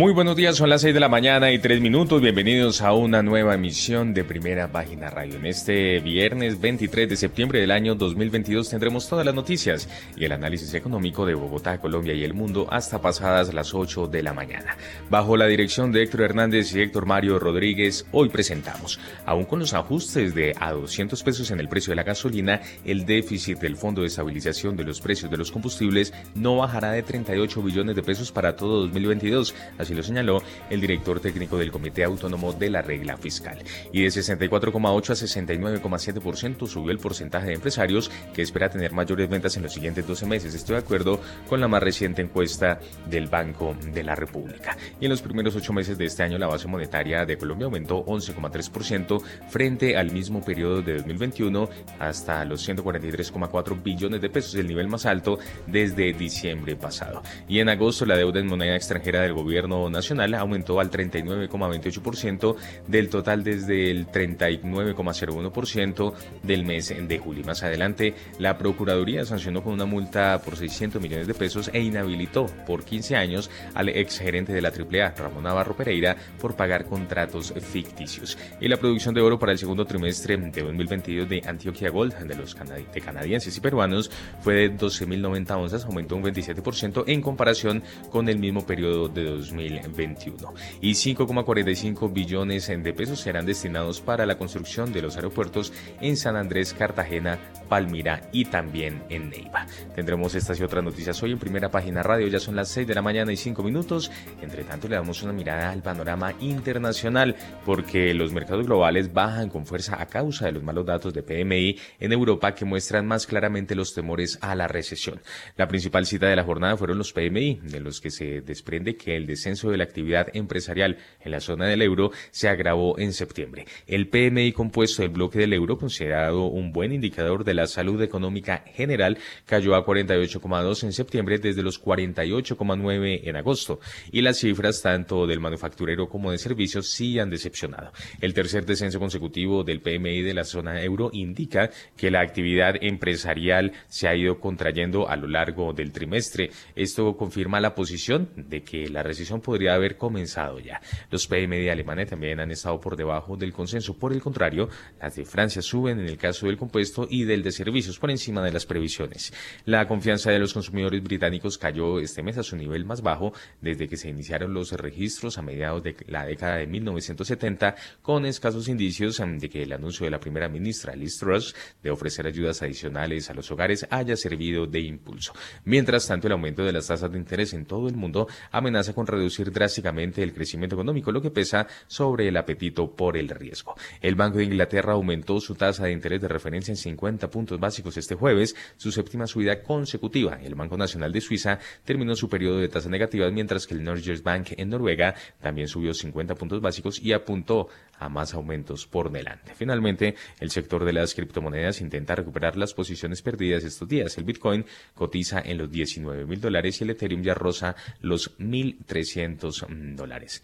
Muy buenos días, son las 6 de la mañana y 3 minutos. Bienvenidos a una nueva emisión de Primera Página Radio. En este viernes 23 de septiembre del año 2022 tendremos todas las noticias y el análisis económico de Bogotá, Colombia y el mundo hasta pasadas las 8 de la mañana. Bajo la dirección de Héctor Hernández y Héctor Mario Rodríguez, hoy presentamos, aún con los ajustes de a 200 pesos en el precio de la gasolina, el déficit del Fondo de Estabilización de los Precios de los Combustibles no bajará de 38 billones de pesos para todo 2022 así lo señaló el director técnico del Comité Autónomo de la Regla Fiscal. Y de 64,8 a 69,7% subió el porcentaje de empresarios que espera tener mayores ventas en los siguientes 12 meses. Estoy de acuerdo con la más reciente encuesta del Banco de la República. Y en los primeros ocho meses de este año la base monetaria de Colombia aumentó 11,3% frente al mismo periodo de 2021 hasta los 143,4 billones de pesos, el nivel más alto desde diciembre pasado. Y en agosto la deuda en moneda extranjera del gobierno nacional aumentó al 39,28% del total desde el 39,01% del mes de julio. Más adelante, la Procuraduría sancionó con una multa por 600 millones de pesos e inhabilitó por 15 años al exgerente de la AAA, Ramón Navarro Pereira, por pagar contratos ficticios. Y la producción de oro para el segundo trimestre de 2022 de Antioquia Gold, de los canadienses y peruanos, fue de 12.090 onzas, aumentó un 27% en comparación con el mismo periodo de 2020. 2021. Y 5,45 billones de pesos serán destinados para la construcción de los aeropuertos en San Andrés, Cartagena, Palmira y también en Neiva. Tendremos estas y otras noticias hoy en primera página radio. Ya son las 6 de la mañana y 5 minutos. Entre tanto, le damos una mirada al panorama internacional porque los mercados globales bajan con fuerza a causa de los malos datos de PMI en Europa que muestran más claramente los temores a la recesión. La principal cita de la jornada fueron los PMI, de los que se desprende que el descenso de la actividad empresarial en la zona del euro se agravó en septiembre. El PMI compuesto del bloque del euro, considerado un buen indicador de la salud económica general, cayó a 48,2 en septiembre desde los 48,9 en agosto. Y las cifras tanto del manufacturero como de servicios sí han decepcionado. El tercer descenso consecutivo del PMI de la zona euro indica que la actividad empresarial se ha ido contrayendo a lo largo del trimestre. Esto confirma la posición de que la recesión podría haber comenzado ya. Los PMI de Alemania también han estado por debajo del consenso. Por el contrario, las de Francia suben en el caso del compuesto y del de servicios por encima de las previsiones. La confianza de los consumidores británicos cayó este mes a su nivel más bajo desde que se iniciaron los registros a mediados de la década de 1970 con escasos indicios de que el anuncio de la primera ministra Liz Truss de ofrecer ayudas adicionales a los hogares haya servido de impulso. Mientras tanto, el aumento de las tasas de interés en todo el mundo amenaza con reducir drásticamente el crecimiento económico, lo que pesa sobre el apetito por el riesgo. El Banco de Inglaterra aumentó su tasa de interés de referencia en 50 puntos básicos este jueves, su séptima subida consecutiva. El Banco Nacional de Suiza terminó su periodo de tasas negativas, mientras que el Norges Bank en Noruega también subió 50 puntos básicos y apuntó a más aumentos por delante. Finalmente, el sector de las criptomonedas intenta recuperar las posiciones perdidas estos días. El Bitcoin cotiza en los 19 mil dólares y el Ethereum ya roza los 1.300 dólares.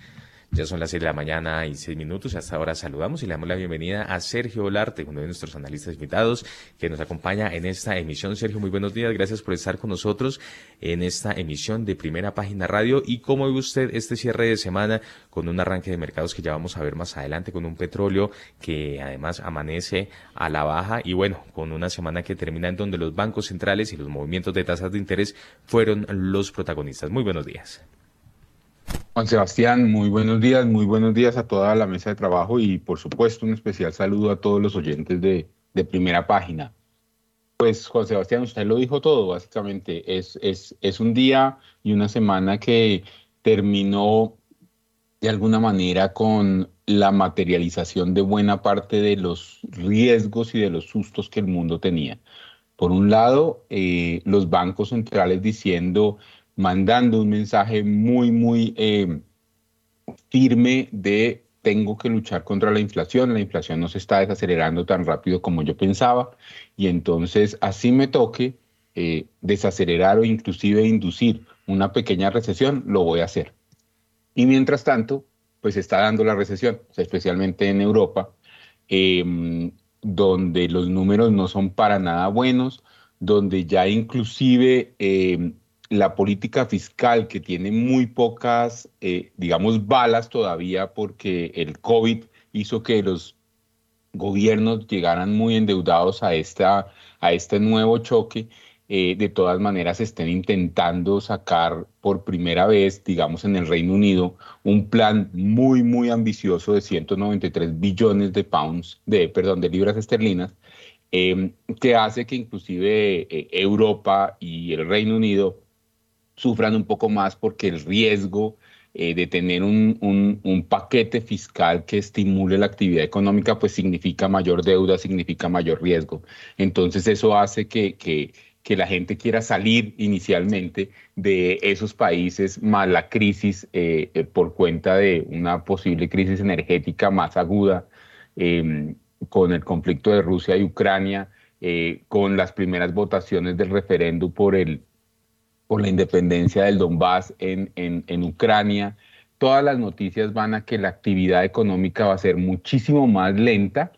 Ya son las 6 de la mañana y 6 minutos. Hasta ahora saludamos y le damos la bienvenida a Sergio Olarte, uno de nuestros analistas invitados que nos acompaña en esta emisión. Sergio, muy buenos días. Gracias por estar con nosotros en esta emisión de Primera Página Radio. ¿Y cómo ve usted este cierre de semana con un arranque de mercados que ya vamos a ver más adelante, con un petróleo que además amanece a la baja y bueno, con una semana que termina en donde los bancos centrales y los movimientos de tasas de interés fueron los protagonistas? Muy buenos días. Juan Sebastián, muy buenos días, muy buenos días a toda la mesa de trabajo y por supuesto un especial saludo a todos los oyentes de, primera página. Pues Juan Sebastián, usted lo dijo todo, básicamente. Es, es, es un día y una semana que terminó de alguna manera con la materialización de buena parte de los riesgos y de los sustos que el mundo tenía. Por un lado, eh, los bancos centrales diciendo mandando un mensaje muy, muy eh, firme de tengo que luchar contra la inflación, la inflación no se está desacelerando tan rápido como yo pensaba y entonces así me toque, eh, desacelerar o inclusive inducir una pequeña recesión, lo voy a hacer. Y mientras tanto, pues está dando la recesión, especialmente en Europa, em, donde los números no son para nada buenos, donde ya inclusive em, la política fiscal que tiene muy pocas, eh, digamos, balas todavía porque el COVID hizo que los gobiernos llegaran muy endeudados a, esta, a este nuevo choque, eh, de todas maneras estén intentando sacar por primera vez, digamos, en el Reino Unido, un plan muy, muy ambicioso de 193 billones de pounds, de, perdón, de libras esterlinas, em, que hace que inclusive eh, Europa y el Reino Unido sufran un poco más porque el riesgo eh, de tener un, un, paquete fiscal que estimule la actividad económica, pues significa mayor deuda, significa mayor riesgo. Entonces eso hace que, que, que la gente quiera salir inicialmente de esos países, más la crisis eh, eh, por cuenta de una posible crisis energética más aguda em, con el conflicto de Rusia y Ucrania, con las primeras votaciones del referéndum por el por la independencia del Donbass en, en, Ucrania. Todas las noticias van a que la actividad económica va a ser muchísimo más lenta,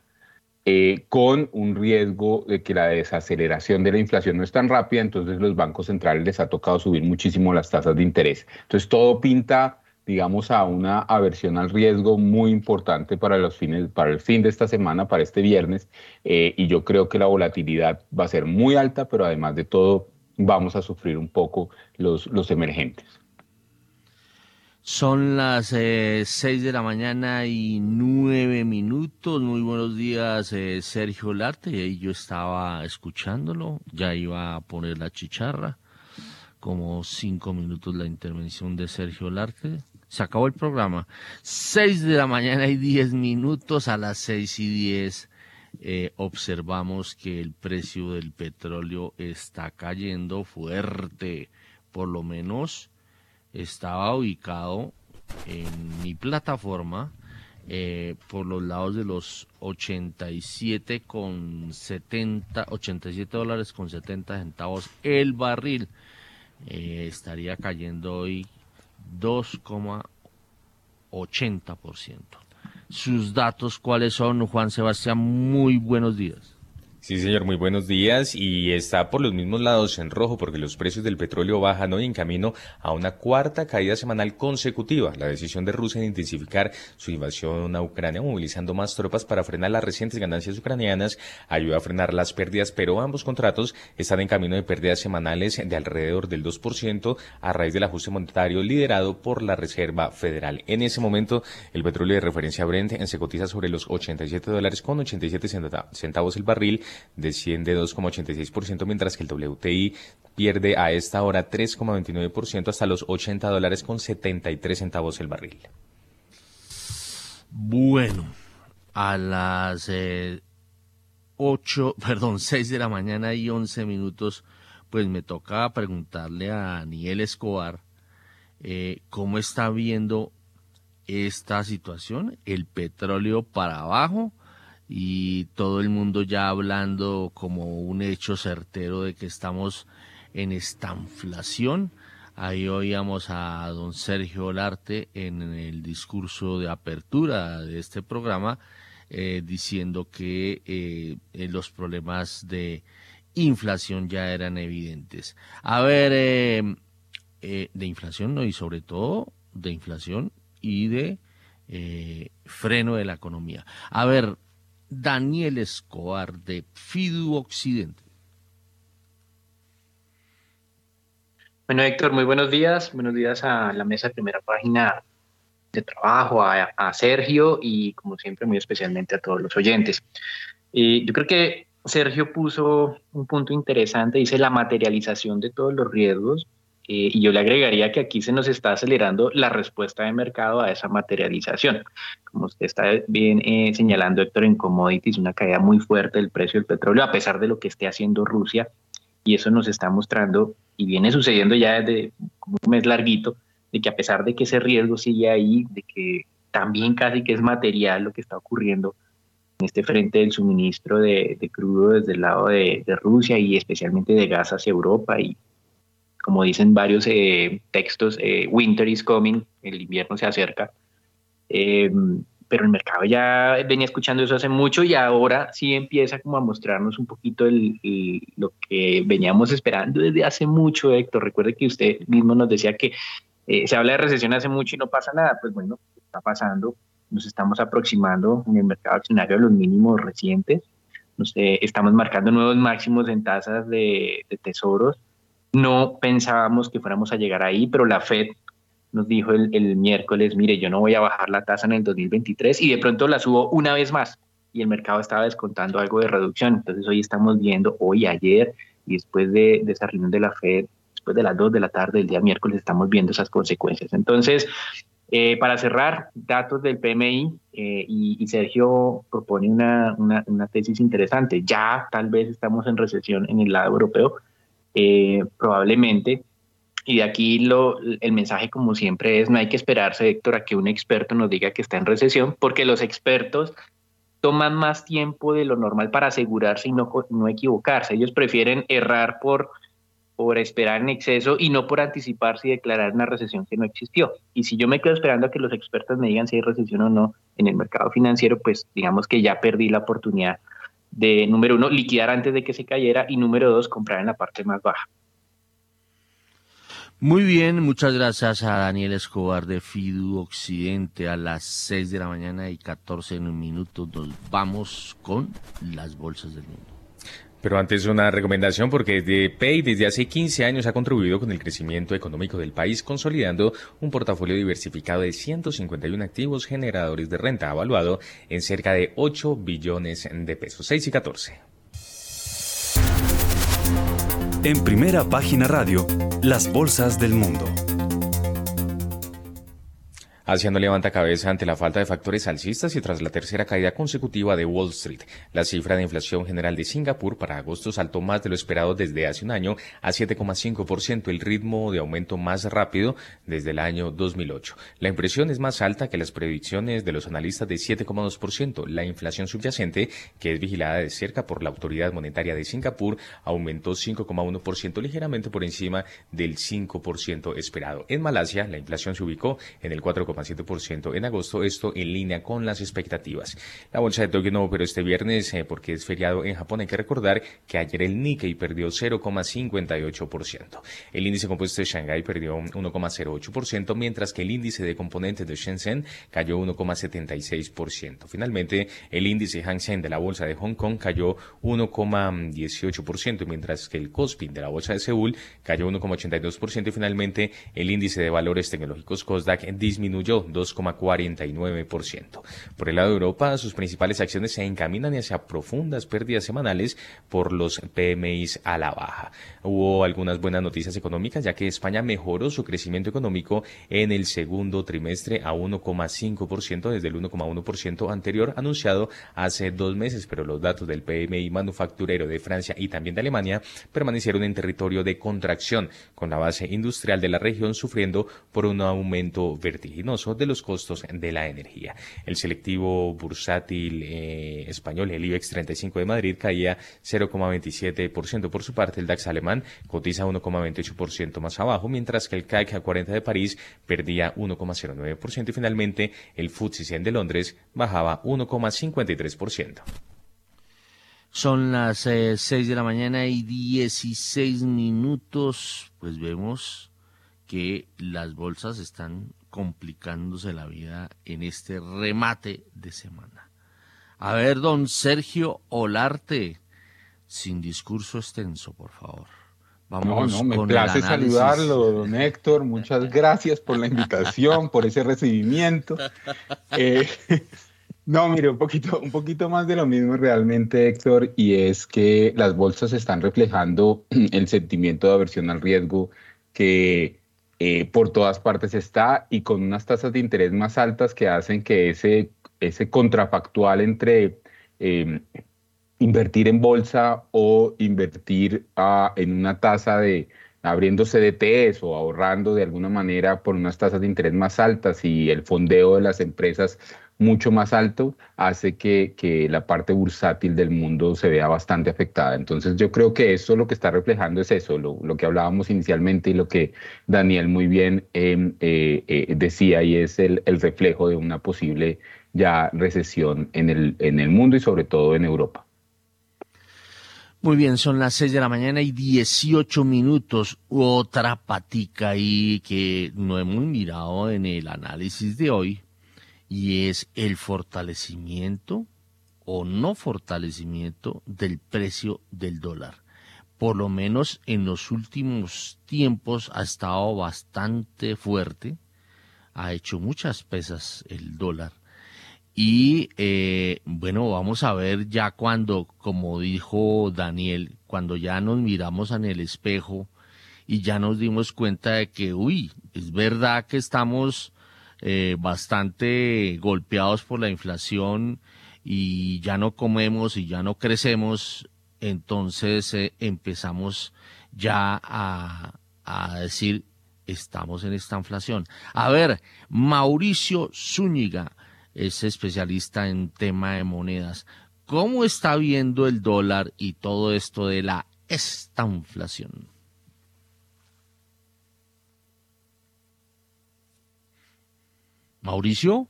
eh, con un riesgo de que la desaceleración de la inflación no es tan rápida, entonces los bancos centrales les ha tocado subir muchísimo las tasas de interés. Entonces todo pinta, digamos, a una aversión al riesgo muy importante para los fines, para el fin de esta semana, para este viernes, eh, y yo creo que la volatilidad va a ser muy alta, pero además de todo vamos a sufrir un poco los, los emergentes. Son las 6 eh, de la mañana y 9 minutos. Muy buenos días, eh, Sergio Larte. Y yo estaba escuchándolo, ya iba a poner la chicharra. Como 5 minutos la intervención de Sergio Larte. Se acabó el programa. 6 de la mañana y 10 minutos. A las 6 y 10 eh, observamos que el precio del petróleo está cayendo fuerte, por lo menos estaba ubicado en mi plataforma eh, por los lados de los 87 con 70 87 dólares con 70 centavos el barril. Eh, estaría cayendo hoy 2,80% sus datos, cuáles son. Juan Sebastián, muy buenos días. Sí, señor, muy buenos días. Y está por los mismos lados en rojo porque los precios del petróleo bajan hoy en camino a una cuarta caída semanal consecutiva. La decisión de Rusia de intensificar su invasión a Ucrania, movilizando más tropas para frenar las recientes ganancias ucranianas, ayuda a frenar las pérdidas, pero ambos contratos están en camino de pérdidas semanales de alrededor del 2% a raíz del ajuste monetario liderado por la Reserva Federal. En ese momento, el petróleo de referencia Brent se cotiza sobre los 87 dólares con 87 centavos el barril desciende 2,86%, mientras que el WTI pierde a esta hora 3,29% hasta los 80 dólares con 73 centavos el barril. Bueno, a las 8, eh, perdón, 6 de la mañana y 11 minutos, pues me toca preguntarle a Daniel Escobar eh, cómo está viendo esta situación, el petróleo para abajo y todo el mundo ya hablando como un hecho certero de que estamos en esta inflación. Ahí oíamos a don Sergio Olarte en el discurso de apertura de este programa eh, diciendo que eh, los problemas de inflación ya eran evidentes. A ver, eh, de inflación no y sobre todo de inflación y de freno de la economía. A ver, Daniel Escobar de Fidu Occidente. Bueno, Héctor, muy buenos días. Buenos días a la mesa de primera página de trabajo, a, Sergio y, como siempre, muy especialmente a todos los oyentes. Yo creo que Sergio puso un punto interesante, dice la materialización de todos los riesgos eh, y yo le agregaría que aquí se nos está acelerando la respuesta de mercado a esa materialización. Como usted está bien eh, señalando, Héctor, en commodities, una caída muy fuerte del precio del petróleo, a pesar de lo que esté haciendo Rusia, y eso nos está mostrando, y viene sucediendo ya desde un mes larguito, de que a pesar de que ese riesgo sigue ahí, de que también casi que es material lo que está ocurriendo, en este frente del suministro de, crudo desde el lado de, Rusia y especialmente de gas hacia Europa. Y como dicen varios eh, textos, eh, winter is coming, el invierno se acerca. Eh, pero el mercado ya venía escuchando eso hace mucho y ahora sí empieza como a mostrarnos un poquito lo que veníamos esperando desde hace mucho, Héctor. Recuerde que usted mismo nos decía que se habla de recesión hace mucho y no pasa nada. Pues bueno, está pasando nos estamos aproximando en el mercado accionario a los mínimos recientes, nos, eh, estamos marcando nuevos máximos en tasas de, tesoros. No pensábamos que fuéramos a llegar ahí, pero la Fed nos dijo el, el, miércoles, mire, yo no voy a bajar la tasa en el 2023 y de pronto la subo una vez más y el mercado estaba descontando algo de reducción. Entonces hoy estamos viendo, hoy, ayer y después de, esa reunión de la Fed, después de las 2 de la tarde del día miércoles, estamos viendo esas consecuencias. Entonces, eh, para cerrar, datos del PMI, eh, y, Sergio propone una, tesis interesante. Ya tal vez estamos en recesión en el lado europeo, eh, probablemente. Y de aquí lo, el mensaje, como siempre, es no hay que esperarse, Héctor, a que un experto nos diga que está en recesión, porque los expertos toman más tiempo de lo normal para asegurarse y no, no equivocarse. Ellos prefieren errar por por esperar en exceso y no por anticiparse y declarar una recesión que no existió. Y si yo me quedo esperando a que los expertos me digan si hay recesión o no en el mercado financiero, pues digamos que ya perdí la oportunidad de, número uno, liquidar antes de que se cayera y número dos, comprar en la parte más baja. Muy bien, muchas gracias a Daniel Escobar de Fidu Occidente. A las 6 de la mañana y 14 minutos nos vamos con las bolsas del mundo. Pero antes una recomendación porque Pay desde hace 15 años ha contribuido con el crecimiento económico del país, consolidando un portafolio diversificado de 151 activos generadores de renta, evaluado en cerca de 8 billones de pesos. 6 y 14. En primera página radio, las bolsas del mundo. Asia no levanta cabeza ante la falta de factores alcistas y tras la tercera caída consecutiva de Wall Street. La cifra de inflación general de Singapur para agosto saltó más de lo esperado desde hace un año a 7,5%, el ritmo de aumento más rápido desde el año 2008. La impresión es más alta que las predicciones de los analistas de 7,2%. La inflación subyacente, que es vigilada de cerca por la Autoridad Monetaria de Singapur, aumentó 5,1%, ligeramente por encima del 5% esperado. En Malasia, la inflación se ubicó en el 4,5%. 0,7% en agosto, esto en línea con las expectativas. La bolsa de Tokio no operó este viernes eh, porque es feriado en Japón. Hay que recordar que ayer el Nikkei perdió 0,58%. El índice compuesto de Shanghái perdió 1,08%, mientras que el índice de componentes de Shenzhen cayó 1,76%. Finalmente, el índice Hang Seng de la bolsa de Hong Kong cayó 1,18%, mientras que el Kospi de la bolsa de Seúl cayó 1,82% y finalmente el índice de valores tecnológicos Kosdaq disminuyó 2,49%. Por el lado de Europa, sus principales acciones se encaminan hacia profundas pérdidas semanales por los PMIs a la baja. Hubo algunas buenas noticias económicas, ya que España mejoró su crecimiento económico en el segundo trimestre a 1,5% desde el 1,1% anterior anunciado hace dos meses, pero los datos del PMI manufacturero de Francia y también de Alemania permanecieron en territorio de contracción, con la base industrial de la región sufriendo por un aumento vertiginoso de los costos de la energía. El selectivo bursátil eh, español, el IBEX 35 de Madrid, caía 0,27%. Por su parte, el DAX alemán cotiza 1,28% más abajo, mientras que el CAC 40 de París perdía 1,09% y finalmente el FTSE 100 de Londres bajaba 1,53%. Son las 6 eh, de la mañana y 16 minutos. Pues vemos que las bolsas están complicándose la vida en este remate de semana. A ver, don Sergio Olarte, sin discurso extenso, por favor. Vamos no, no, me place saludarlo, don Héctor. Muchas gracias por la invitación, por ese recibimiento. Eh, no, mire, un poquito, un poquito más de lo mismo realmente, Héctor, y es que las bolsas están reflejando el sentimiento de aversión al riesgo que eh, por todas partes está y con unas tasas de interés más altas que hacen que ese, ese contrafactual entre em, invertir en bolsa o invertir en una tasa de abriendo CDTs o ahorrando de alguna manera por unas tasas de interés más altas y el fondeo de las empresas mucho más alto hace que, que, la parte bursátil del mundo se vea bastante afectada. Entonces yo creo que eso lo que está reflejando es eso, lo, lo que hablábamos inicialmente y lo que Daniel muy bien em, eh, eh, decía y es el, el, reflejo de una posible ya recesión en el, en el mundo y sobre todo en Europa. Muy bien, son las 6 de la mañana y 18 minutos. Otra patica ahí que no hemos mirado en el análisis de hoy y es el fortalecimiento o no fortalecimiento del precio del dólar. Por lo menos en los últimos tiempos ha estado bastante fuerte, ha hecho muchas pesas el dólar. Y eh, bueno, vamos a ver ya cuando, como dijo Daniel, cuando ya nos miramos en el espejo y ya nos dimos cuenta de que, uy, es verdad que estamos eh, bastante golpeados por la inflación y ya no comemos y ya no crecemos, entonces eh, empezamos ya a, a decir, estamos en esta inflación. A ver, Mauricio Zúñiga es especialista en tema de monedas. ¿Cómo está viendo el dólar y todo esto de la estanflación? Mauricio.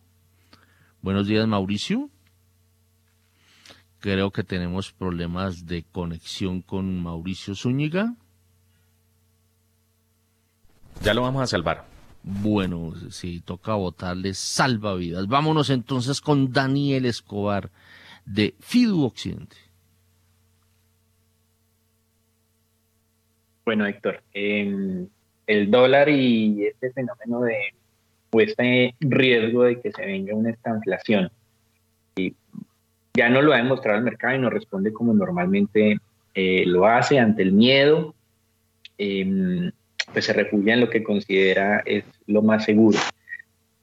Buenos días, Mauricio. Creo que tenemos problemas de conexión con Mauricio Zúñiga. Ya lo vamos a salvar. Bueno, si toca votarle salvavidas. Vámonos entonces con Daniel Escobar de FIDU Occidente. Bueno, Héctor, em, el dólar y este fenómeno de o este riesgo de que se venga una estanflación. Y ya no lo ha demostrado el mercado y no responde como normalmente eh, lo hace ante el miedo, em, pues se refugia en lo que considera es lo más seguro.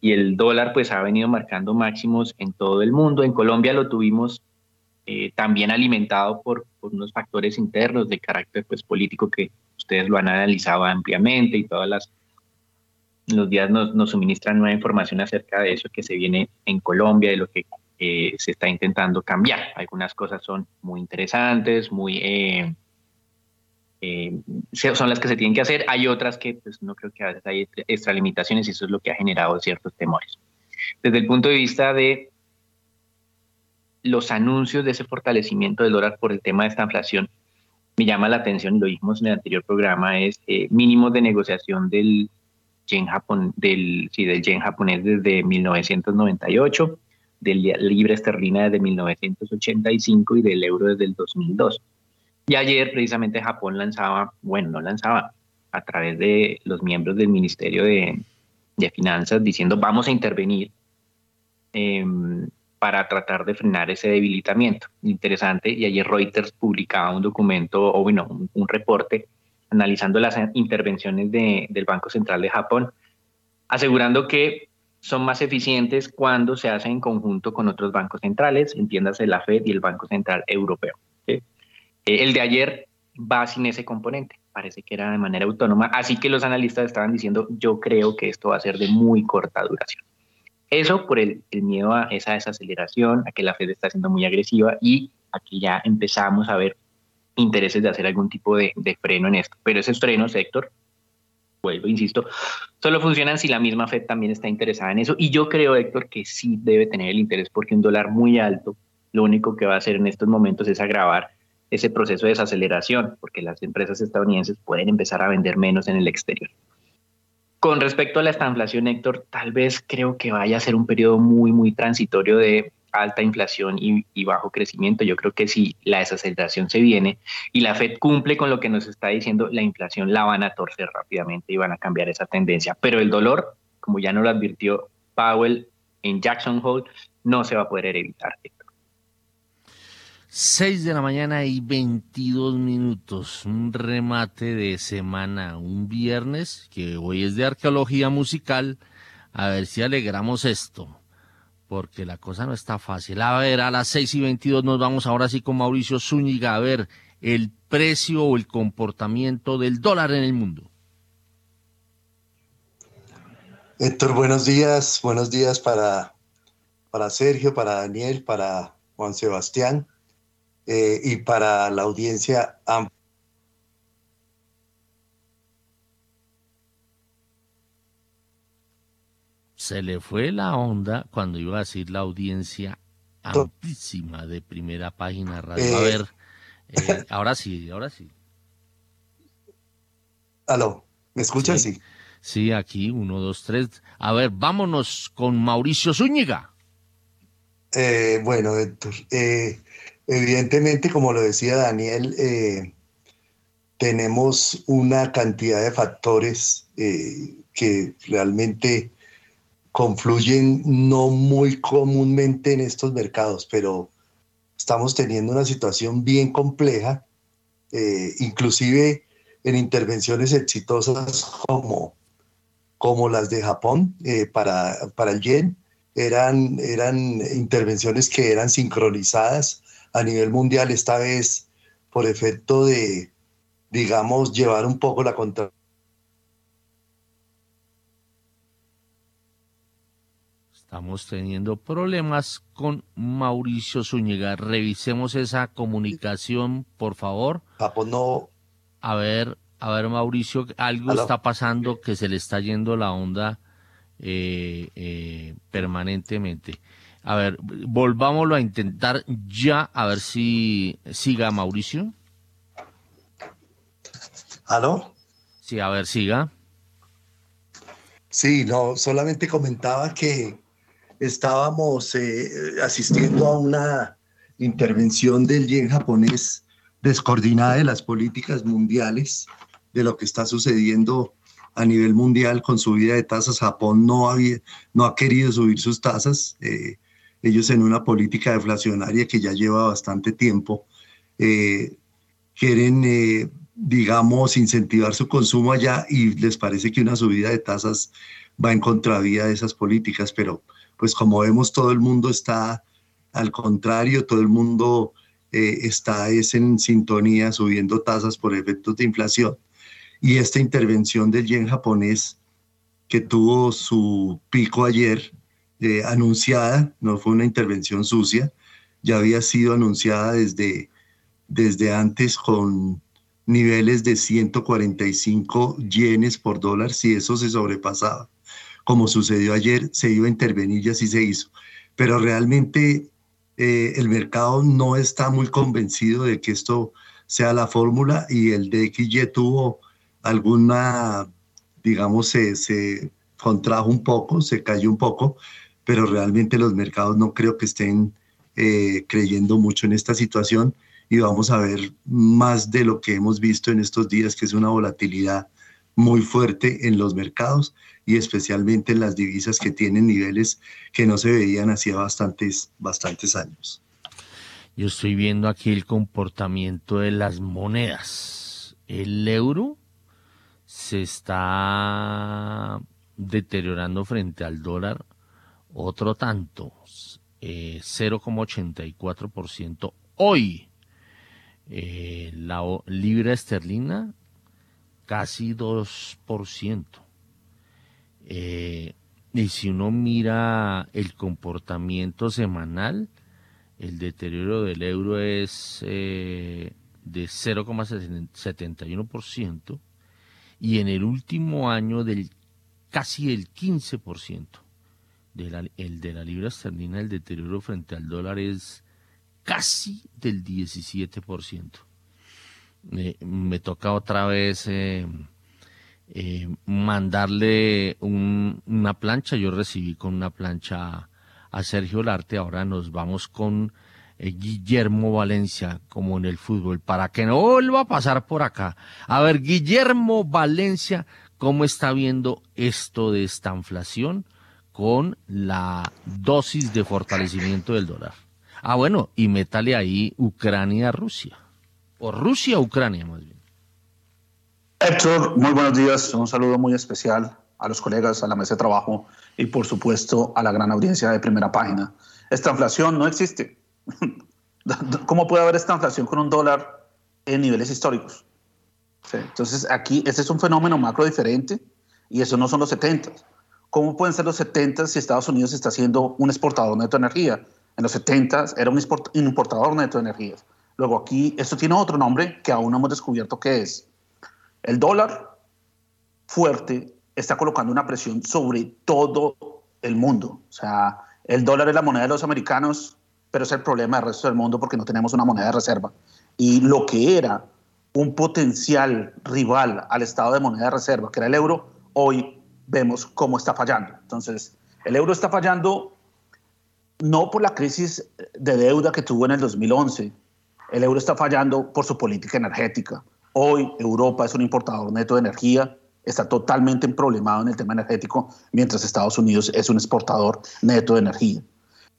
Y el dólar pues ha venido marcando máximos en todo el mundo. En Colombia lo tuvimos eh, también alimentado por, por, unos factores internos de carácter pues político que ustedes lo han analizado ampliamente y todas las los días nos, suministran nueva información acerca de eso que se viene en Colombia, de lo que eh, se está intentando cambiar. Algunas cosas son muy interesantes, muy eh, eh, son las que se tienen que hacer. Hay otras que pues, no creo que a veces hay extralimitaciones y eso es lo que ha generado ciertos temores. Desde el punto de vista de los anuncios de ese fortalecimiento del dólar por el tema de esta inflación, me llama la atención, lo dijimos en el anterior programa, es mínimos de negociación del yen Japón, del, sí, del yen japonés desde 1998, del libre esterlina desde 1985 y del euro desde el 2002. Y ayer precisamente Japón lanzaba, bueno, no lanzaba, a través de los miembros del Ministerio de, de Finanzas diciendo vamos a intervenir em, para tratar de frenar ese debilitamiento. Interesante, y ayer Reuters publicaba un documento, o bueno, un reporte analizando las intervenciones del Banco Central de Japón, asegurando que son más eficientes cuando se hacen en conjunto con otros bancos centrales, entiéndase la Fed y el Banco Central Europeo. Eh, el de ayer va sin ese componente, parece que era de manera autónoma, así que los analistas estaban diciendo, yo creo que esto va a ser de muy corta duración. Eso por el, el miedo a esa desaceleración, a que la Fed está siendo muy agresiva y a que ya empezamos a ver intereses de hacer algún tipo de, freno en esto. Pero esos frenos, Héctor, vuelvo, insisto, solo funcionan si la misma Fed también está interesada en eso. Y yo creo, Héctor, que sí debe tener el interés porque un dólar muy alto lo único que va a hacer en estos momentos es agravar ese proceso de desaceleración, porque las empresas estadounidenses pueden empezar a vender menos en el exterior. Con respecto a la estanflación, Héctor, tal vez creo que vaya a ser un periodo muy, muy transitorio de alta inflación y, bajo crecimiento. Yo creo que si la desaceleración se viene y la Fed cumple con lo que nos está diciendo, la inflación la van a torcer rápidamente y van a cambiar esa tendencia. Pero el dolor, como ya nos lo advirtió Powell en Jackson Hole, no se va a poder evitar. 6 de la mañana y 22 minutos, un remate de semana, un viernes, que hoy es de arqueología musical. A ver si alegramos esto porque la cosa no está fácil. A ver, a las 6 y 22 nos vamos ahora sí con Mauricio Zúñiga a ver el precio o el comportamiento del dólar en el mundo. Héctor, buenos días, buenos días para, para Sergio, para Daniel, para Juan Sebastián eh, y para la audiencia amplia. Se le fue la onda cuando iba a decir la audiencia amplísima de primera página radio. a Eh, ver, eh, ahora sí, ahora sí. Aló, ¿me escuchan? Sí. Sí, aquí, uno, dos, tres. A ver, vámonos con Mauricio Zúñiga. Eh, bueno, Héctor, eh, evidentemente, como lo decía Daniel, eh, tenemos una cantidad de factores que realmente confluyen no muy comúnmente en estos mercados, pero estamos teniendo una situación bien compleja, eh, inclusive en intervenciones exitosas como, como las de Japón eh, para, para el yen, eran, eran intervenciones que eran sincronizadas a nivel mundial, esta vez por efecto de, digamos, llevar un poco la. Estamos teniendo problemas con Mauricio Zúñiga. Revisemos esa comunicación, por favor. Japón no, A ver, a ver, Mauricio, algo está pasando que se le está yendo la onda eh, eh, permanentemente. A ver, volvámoslo a intentar ya, a ver si siga Mauricio. ¿aló? Sí, a ver, siga. Sí, no, solamente comentaba que estábamos eh, asistiendo a una intervención del yen japonés descoordinada de las políticas mundiales, de lo que está sucediendo a nivel mundial con subida de tasas. Japón no, había, no ha querido subir sus tasas. eh, ellos en una política deflacionaria que ya lleva bastante tiempo, eh, quieren, eh, digamos, incentivar su consumo allá y les parece que una subida de tasas va en contravía de esas políticas, pero pues como vemos todo el mundo está al contrario, todo el mundo eh, está es en sintonía subiendo tasas por efectos de inflación. Y esta intervención del yen japonés que tuvo su pico ayer, eh, anunciada, no fue una intervención sucia, ya había sido anunciada desde, desde antes con niveles de 145 yenes por dólar, si eso se sobrepasaba, como sucedió ayer, se iba a intervenir y así se hizo. Pero realmente eh, el mercado no está muy convencido de que esto sea la fórmula y el DXY tuvo alguna, digamos, se, se contrajo un poco, se cayó un poco, pero realmente los mercados no creo que estén eh, creyendo mucho en esta situación y vamos a ver más de lo que hemos visto en estos días, que es una volatilidad muy fuerte en los mercados y especialmente en las divisas que tienen niveles que no se veían hacía bastantes, bastantes años. Yo estoy viendo aquí el comportamiento de las monedas. El euro se está deteriorando frente al dólar otro tanto, eh, 0,84% hoy. Eh, la libra esterlina casi 2%. Eh, y si uno mira el comportamiento semanal, el deterioro del euro es eh, de 0,71% y en el último año del casi el 15%. De la- el de la libra esterlina, el deterioro frente al dólar es casi del 17%. Eh, me toca otra vez eh, eh, mandarle un- una plancha. Yo recibí con una plancha a Sergio Larte. Ahora nos vamos con eh, Guillermo Valencia, como en el fútbol, para que no vuelva a pasar por acá. A ver, Guillermo Valencia, ¿cómo está viendo esto de esta inflación con la dosis de fortalecimiento del dólar? Ah, bueno, y métale ahí Ucrania-Rusia. O Rusia-Ucrania, más bien. Héctor, muy buenos días. Un saludo muy especial a los colegas, a la mesa de trabajo y, por supuesto, a la gran audiencia de primera página. Esta inflación no existe. ¿Cómo puede haber esta inflación con un dólar en niveles históricos? Sí, Entonces, aquí, este es un fenómeno macro diferente y eso no son los 70. ¿cómo pueden ser los 70 si Estados Unidos está siendo un exportador neto de energía? En los 70 era un importador neto de energía. Luego aquí, esto tiene otro nombre que aún no hemos descubierto qué es. El dólar fuerte está colocando una presión sobre todo el mundo. O sea, el dólar es la moneda de los americanos, pero es el problema del resto del mundo porque no tenemos una moneda de reserva. Y lo que era un potencial rival al estado de moneda de reserva, que era el euro, hoy vemos cómo está fallando. Entonces, el euro está fallando no por la crisis de deuda que tuvo en el 2011, el euro está fallando por su política energética. Hoy Europa es un importador neto de energía, está totalmente problemado en el tema energético, mientras Estados Unidos es un exportador neto de energía.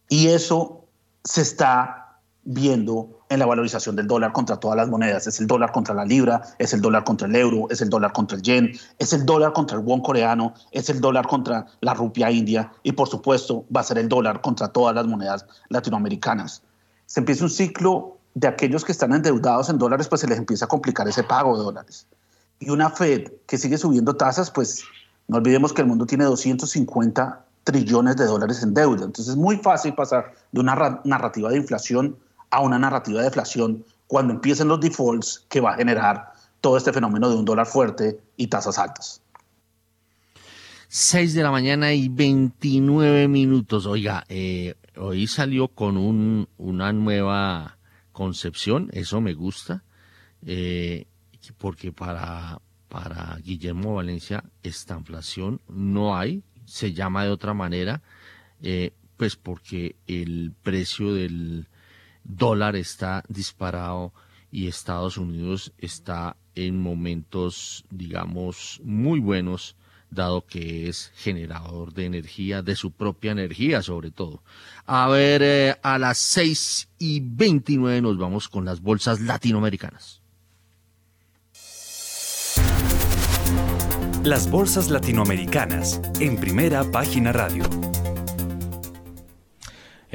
Y eso se está viendo en la valorización del dólar contra todas las monedas. Es el dólar contra la libra, es el dólar contra el euro, es el dólar contra el yen, es el dólar contra el won coreano, es el dólar contra la rupia india y por supuesto va a ser el dólar contra todas las monedas latinoamericanas. Se empieza un ciclo de aquellos que están endeudados en dólares, pues se les empieza a complicar ese pago de dólares. Y una Fed que sigue subiendo tasas, pues no olvidemos que el mundo tiene 250 trillones de dólares en deuda. Entonces es muy fácil pasar de una narrativa de inflación a una narrativa de deflación cuando empiecen los defaults que va a generar todo este fenómeno de un dólar fuerte y tasas altas. 6 de la mañana y 29 minutos. Oiga, eh, hoy salió con un, una nueva concepción, eso me gusta, eh, porque para, para Guillermo Valencia esta inflación no hay, se llama de otra manera, eh, pues porque el precio del dólar está disparado y Estados Unidos está en momentos, digamos, muy buenos dado que es generador de energía, de su propia energía sobre todo. A ver, eh, a las 6 y 29 nos vamos con las bolsas latinoamericanas. Las bolsas latinoamericanas en primera página radio.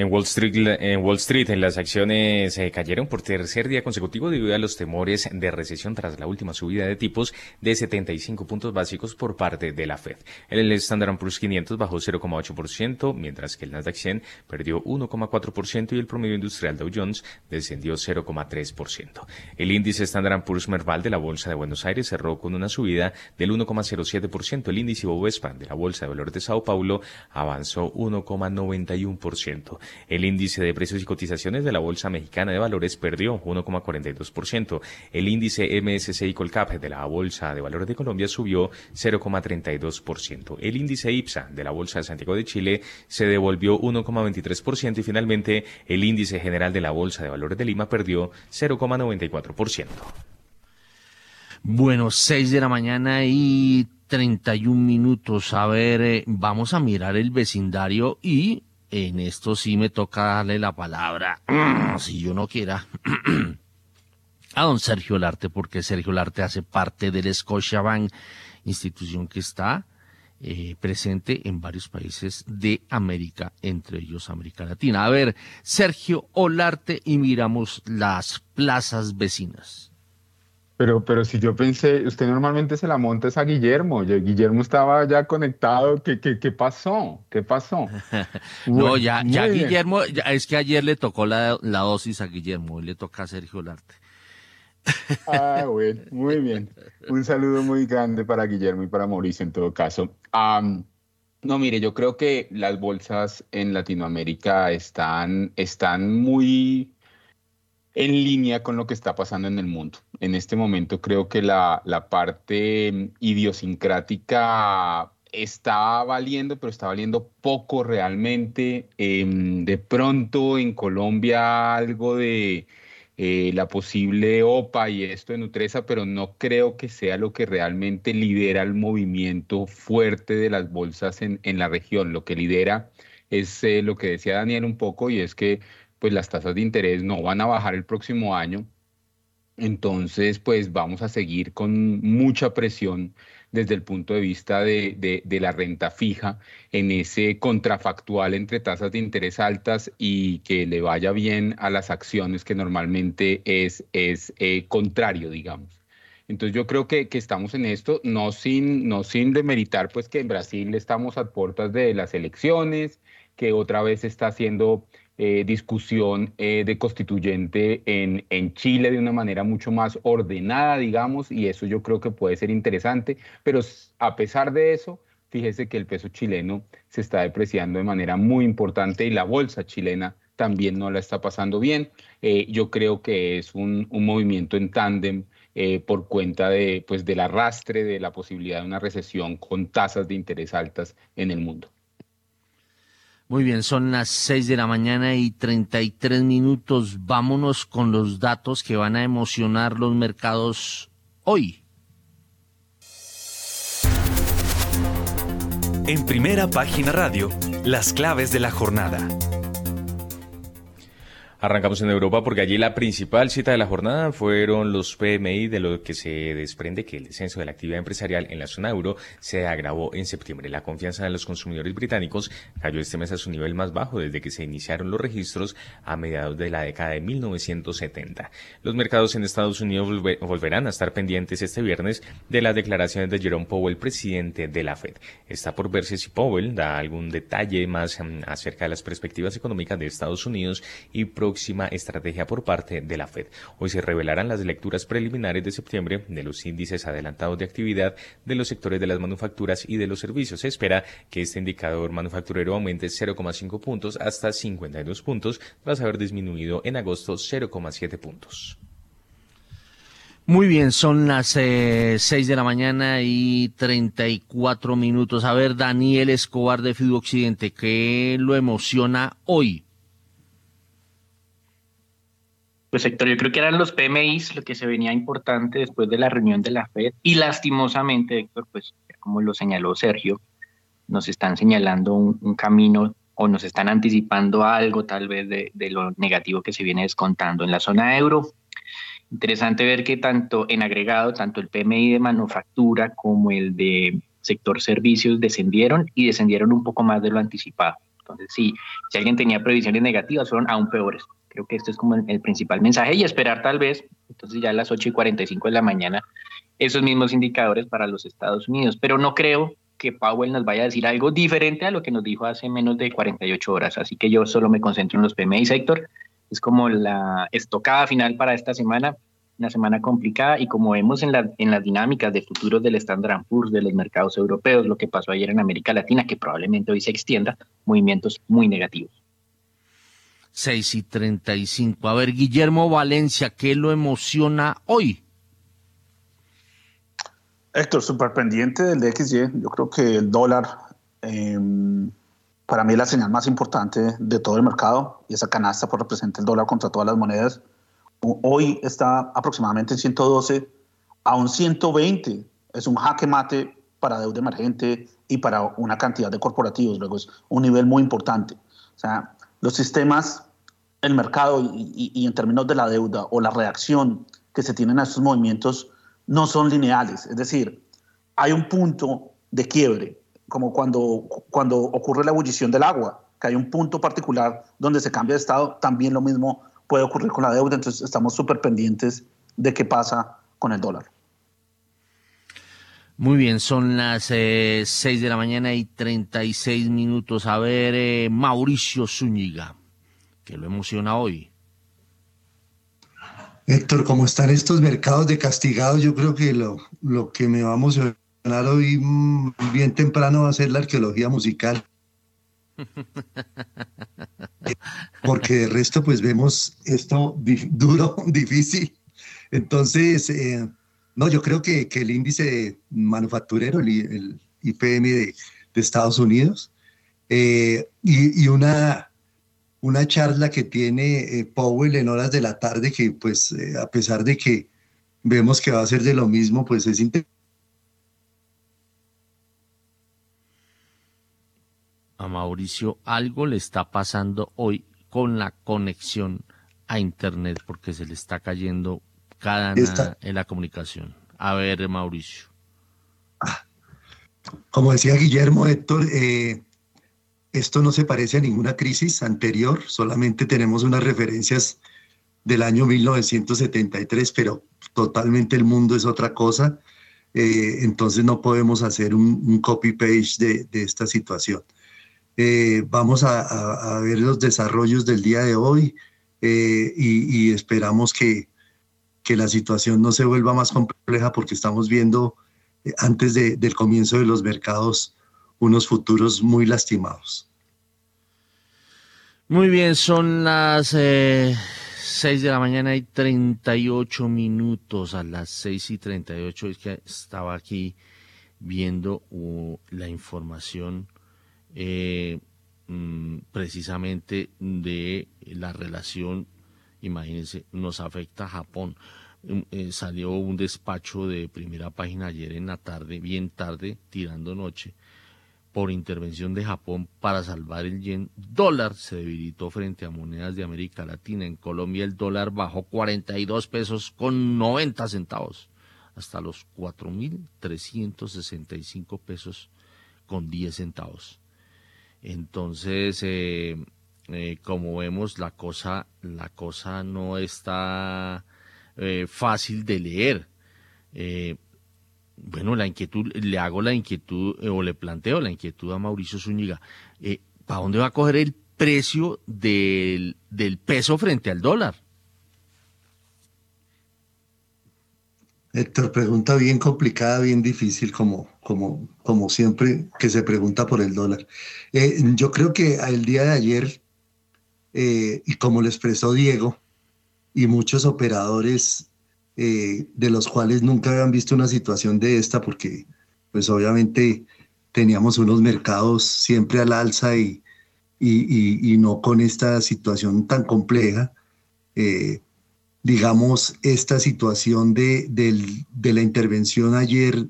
En Wall Street, en Wall Street, las acciones eh, cayeron por tercer día consecutivo debido a los temores de recesión tras la última subida de tipos de 75 puntos básicos por parte de la Fed. El Standard Poor's 500 bajó 0,8%, mientras que el Nasdaq 100 perdió 1,4% y el promedio industrial Dow Jones descendió 0,3%. El índice Standard Poor's Merval de la Bolsa de Buenos Aires cerró con una subida del 1,07%. El índice Bovespa de la Bolsa de Valores de Sao Paulo avanzó 1,91%. El índice de precios y cotizaciones de la Bolsa Mexicana de Valores perdió 1,42%. El índice MSCI Colcap de la Bolsa de Valores de Colombia subió 0,32%. El índice IPSA de la Bolsa de Santiago de Chile se devolvió 1,23% y finalmente el índice general de la Bolsa de Valores de Lima perdió 0,94%. Bueno, 6 de la mañana y 31 minutos. A ver, eh, vamos a mirar el vecindario y en esto sí me toca darle la palabra, si yo no quiera, a don Sergio Larte, porque Sergio Larte hace parte del Scotiabank, institución que está eh, presente en varios países de América, entre ellos América Latina. A ver, Sergio Olarte y miramos las plazas vecinas. Pero, pero si yo pensé, usted normalmente se la monta a Guillermo. Guillermo estaba ya conectado. ¿Qué, qué, qué pasó? ¿Qué pasó? no, ya, ya Guillermo, es que ayer le tocó la, dosis a Guillermo, hoy le toca a Sergio Larte. ah, bueno, muy bien. Un saludo muy grande para Guillermo y para Mauricio en todo caso. no, mire, yo creo que las bolsas en Latinoamérica están, están muy en línea con lo que está pasando en el mundo. En este momento creo que la, parte mm, idiosincrática está valiendo, pero está valiendo poco realmente. Em, de pronto en Colombia algo de eh, la posible OPA y esto de Nutresa, pero no creo que sea lo que realmente lidera el movimiento fuerte de las bolsas en, la región. Lo que lidera es eh, lo que decía Daniel un poco y es que pues las tasas de interés no van a bajar el próximo año. Entonces, pues vamos a seguir con mucha presión desde el punto de vista de, la renta fija en ese contrafactual entre tasas de interés altas y que le vaya bien a las acciones que normalmente es, es eh, contrario, digamos. Entonces yo creo que, que, estamos en esto, no sin, no sin demeritar pues que en Brasil estamos a puertas de las elecciones, que otra vez está haciendo eh, discusión eh, de constituyente en, en Chile de una manera mucho más ordenada, digamos, y eso yo creo que puede ser interesante, pero a pesar de eso, fíjese que el peso chileno se está depreciando de manera muy importante y la bolsa chilena también no la está pasando bien. Eh, yo creo que es un, un movimiento en tándem eh, por cuenta de, pues, del arrastre de la posibilidad de una recesión con tasas de interés altas en el mundo. Muy bien, son las 6 de la mañana y 33 minutos. Vámonos con los datos que van a emocionar los mercados hoy. En primera página radio, las claves de la jornada. Arrancamos en Europa porque allí la principal cita de la jornada fueron los PMI, de lo que se desprende que el descenso de la actividad empresarial en la zona euro se agravó en septiembre. La confianza de los consumidores británicos cayó este mes a su nivel más bajo desde que se iniciaron los registros a mediados de la década de 1970. Los mercados en Estados Unidos volverán a estar pendientes este viernes de las declaraciones de Jerome Powell, presidente de la Fed. Está por verse si Powell da algún detalle más mm, acerca de las perspectivas económicas de Estados Unidos y próxima estrategia por parte de la Fed. Hoy se revelarán las lecturas preliminares de septiembre de los índices adelantados de actividad de los sectores de las manufacturas y de los servicios. Se espera que este indicador manufacturero aumente 0,5 puntos hasta 52 puntos tras haber disminuido en agosto 0,7 puntos. Muy bien, son las eh, 6 de la mañana y 34 minutos. A ver, Daniel Escobar de Fido Occidente, ¿qué lo emociona hoy? Pues Héctor, yo creo que eran los PMIs lo que se venía importante después de la reunión de la Fed y lastimosamente, Héctor, pues como lo señaló Sergio, nos están señalando un, camino o nos están anticipando algo tal vez de, de, lo negativo que se viene descontando en la zona euro. Interesante ver que tanto en agregado, tanto el PMI de manufactura como el de sector servicios descendieron y descendieron un poco más de lo anticipado. Entonces, sí, si alguien tenía previsiones negativas, fueron aún peores. Creo que esto es como el, principal mensaje y esperar tal vez, entonces ya a las 8 y 45 de la mañana, esos mismos indicadores para los Estados Unidos. Pero no creo que Powell nos vaya a decir algo diferente a lo que nos dijo hace menos de 48 horas. Así que yo solo me concentro en los PMI sector. Es como la estocada final para esta semana, una semana complicada y como vemos en, la, en las dinámicas de futuros del Standard Poor's de los mercados europeos, lo que pasó ayer en América Latina, que probablemente hoy se extienda, movimientos muy negativos. 6 y 35. A ver, Guillermo Valencia, ¿qué lo emociona hoy? Héctor, súper pendiente del DXY. Yo creo que el dólar, eh, para mí, es la señal más importante de todo el mercado y esa canasta pues, representa el dólar contra todas las monedas. Hoy está aproximadamente en 112 a un 120. Es un jaque mate para deuda emergente y para una cantidad de corporativos. Luego es un nivel muy importante. O sea, los sistemas, el mercado y, en términos de la deuda o la reacción que se tienen a estos movimientos no son lineales. Es decir, hay un punto de quiebre, como cuando, cuando ocurre la ebullición del agua, que hay un punto particular donde se cambia de estado, también lo mismo puede ocurrir con la deuda, entonces estamos súper pendientes de qué pasa con el dólar. Muy bien, son las eh, 6 de la mañana y 36 minutos. A ver, eh, Mauricio Zúñiga, que lo emociona hoy. Héctor, como están estos mercados de castigados, yo creo que lo, lo que me va a emocionar hoy mm, bien temprano va a ser la arqueología musical. Porque de resto, pues vemos esto duro, difícil. Entonces, eh, no, yo creo que, que, el índice manufacturero, el, IPM de, Estados Unidos, eh, y, y, una, una charla que tiene eh, Powell en horas de la tarde, que pues eh, a pesar de que vemos que va a ser de lo mismo, pues es interesante. A Mauricio algo le está pasando hoy con la conexión a Internet porque se le está cayendo cada en la comunicación. A ver, Mauricio. Como decía Guillermo, Héctor, eh, esto no se parece a ninguna crisis anterior, solamente tenemos unas referencias del año 1973, pero totalmente el mundo es otra cosa. Eh, entonces no podemos hacer un, copy-page de, esta situación. Eh, vamos a, ver los desarrollos del día de hoy eh, y, esperamos que, que, la situación no se vuelva más compleja porque estamos viendo antes del comienzo de los mercados unos futuros muy lastimados. Muy bien, son las eh, 6 de la mañana y 38 minutos. A las 6 y 38 es que estaba aquí viendo uh, la información eh, mm, precisamente de la relación, imagínense, nos afecta Japón. Mm, eh, salió un despacho de primera página ayer en la tarde, bien tarde, tirando noche, por intervención de Japón para salvar el yen. Dólar se debilitó frente a monedas de América Latina. En Colombia el dólar bajó 42 pesos con 90 centavos hasta los 4.365 pesos con 10 centavos. Entonces, eh, eh, como vemos, la cosa, la cosa no está eh, fácil de leer bueno, la inquietud, le hago la inquietud eh, o le planteo la inquietud a Mauricio Zúñiga. Eh, ¿Para dónde va a coger el precio del, peso frente al dólar? Héctor, pregunta bien complicada, bien difícil, como, como, como siempre que se pregunta por el dólar. Eh, yo creo que el día de ayer, y como lo expresó Diego, y muchos operadores eh, de los cuales nunca habían visto una situación de esta, porque pues obviamente teníamos unos mercados siempre al alza y, y, no con esta situación tan compleja. Eh, digamos, esta situación de, de, la intervención ayer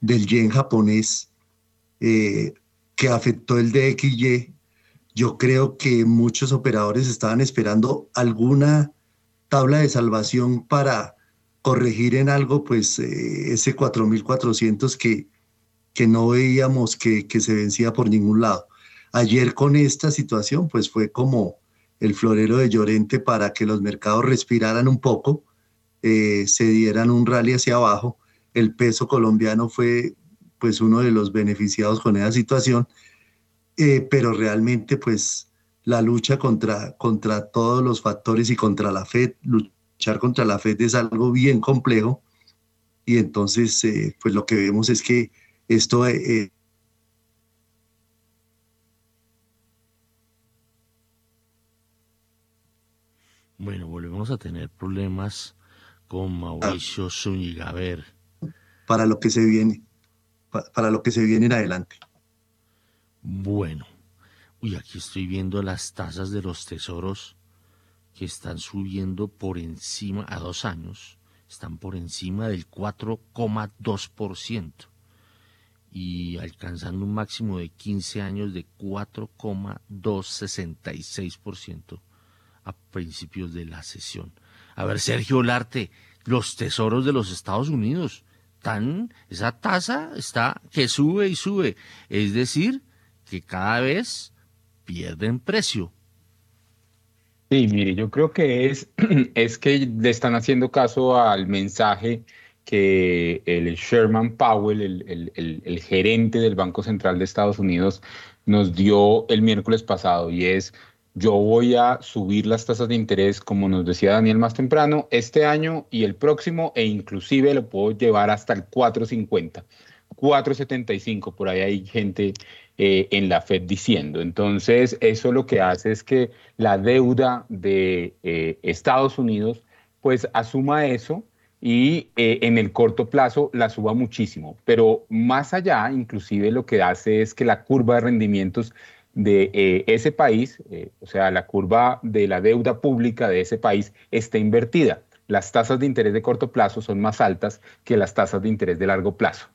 del yen japonés eh, que afectó el DXY, yo creo que muchos operadores estaban esperando alguna tabla de salvación para corregir en algo, pues eh, ese 4.400 que, que no veíamos que, que, se vencía por ningún lado. Ayer con esta situación, pues fue como el florero de Llorente para que los mercados respiraran un poco, eh, se dieran un rally hacia abajo. El peso colombiano fue pues uno de los beneficiados con esa situación, eh, pero realmente pues la lucha contra, contra todos los factores y contra la Fed, luchar contra la Fed es algo bien complejo y entonces eh, pues lo que vemos es que esto eh, Bueno, volvemos a tener problemas con Mauricio Zúñiga. A ver. Para lo que se viene, para lo que se viene en adelante. Bueno, uy, aquí estoy viendo las tasas de los tesoros que están subiendo por encima, a dos años, están por encima del 4,2% y alcanzando un máximo de 15 años de 4,266% a principios de la sesión. A ver, Sergio Larte, los tesoros de los Estados Unidos, tan, esa tasa está que sube y sube, es decir, que cada vez pierden precio. Sí, mire, yo creo que es, es que le están haciendo caso al mensaje que el Sherman Powell, el, el, el, gerente del Banco Central de Estados Unidos, nos dio el miércoles pasado y es, yo voy a subir las tasas de interés, como nos decía Daniel más temprano, este año y el próximo, e inclusive lo puedo llevar hasta el 450, 475, por ahí hay gente eh, en la Fed diciendo. Entonces, eso lo que hace es que la deuda de eh, Estados Unidos, pues asuma eso y eh, en el corto plazo la suba muchísimo. Pero más allá, inclusive lo que hace es que la curva de rendimientos de ese país, o sea, la curva de la deuda pública de ese país, esté invertida. Las tasas de interés de corto plazo son más altas que las tasas de interés de largo plazo.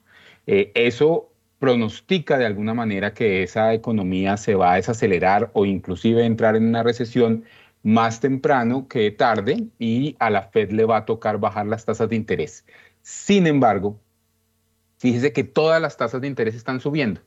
eso pronostica de alguna manera que esa economía se va a desacelerar o inclusive entrar en una recesión más temprano que tarde y a la Fed le va a tocar bajar las tasas de interés. Sin embargo, fíjese que todas las tasas de interés están subiendo.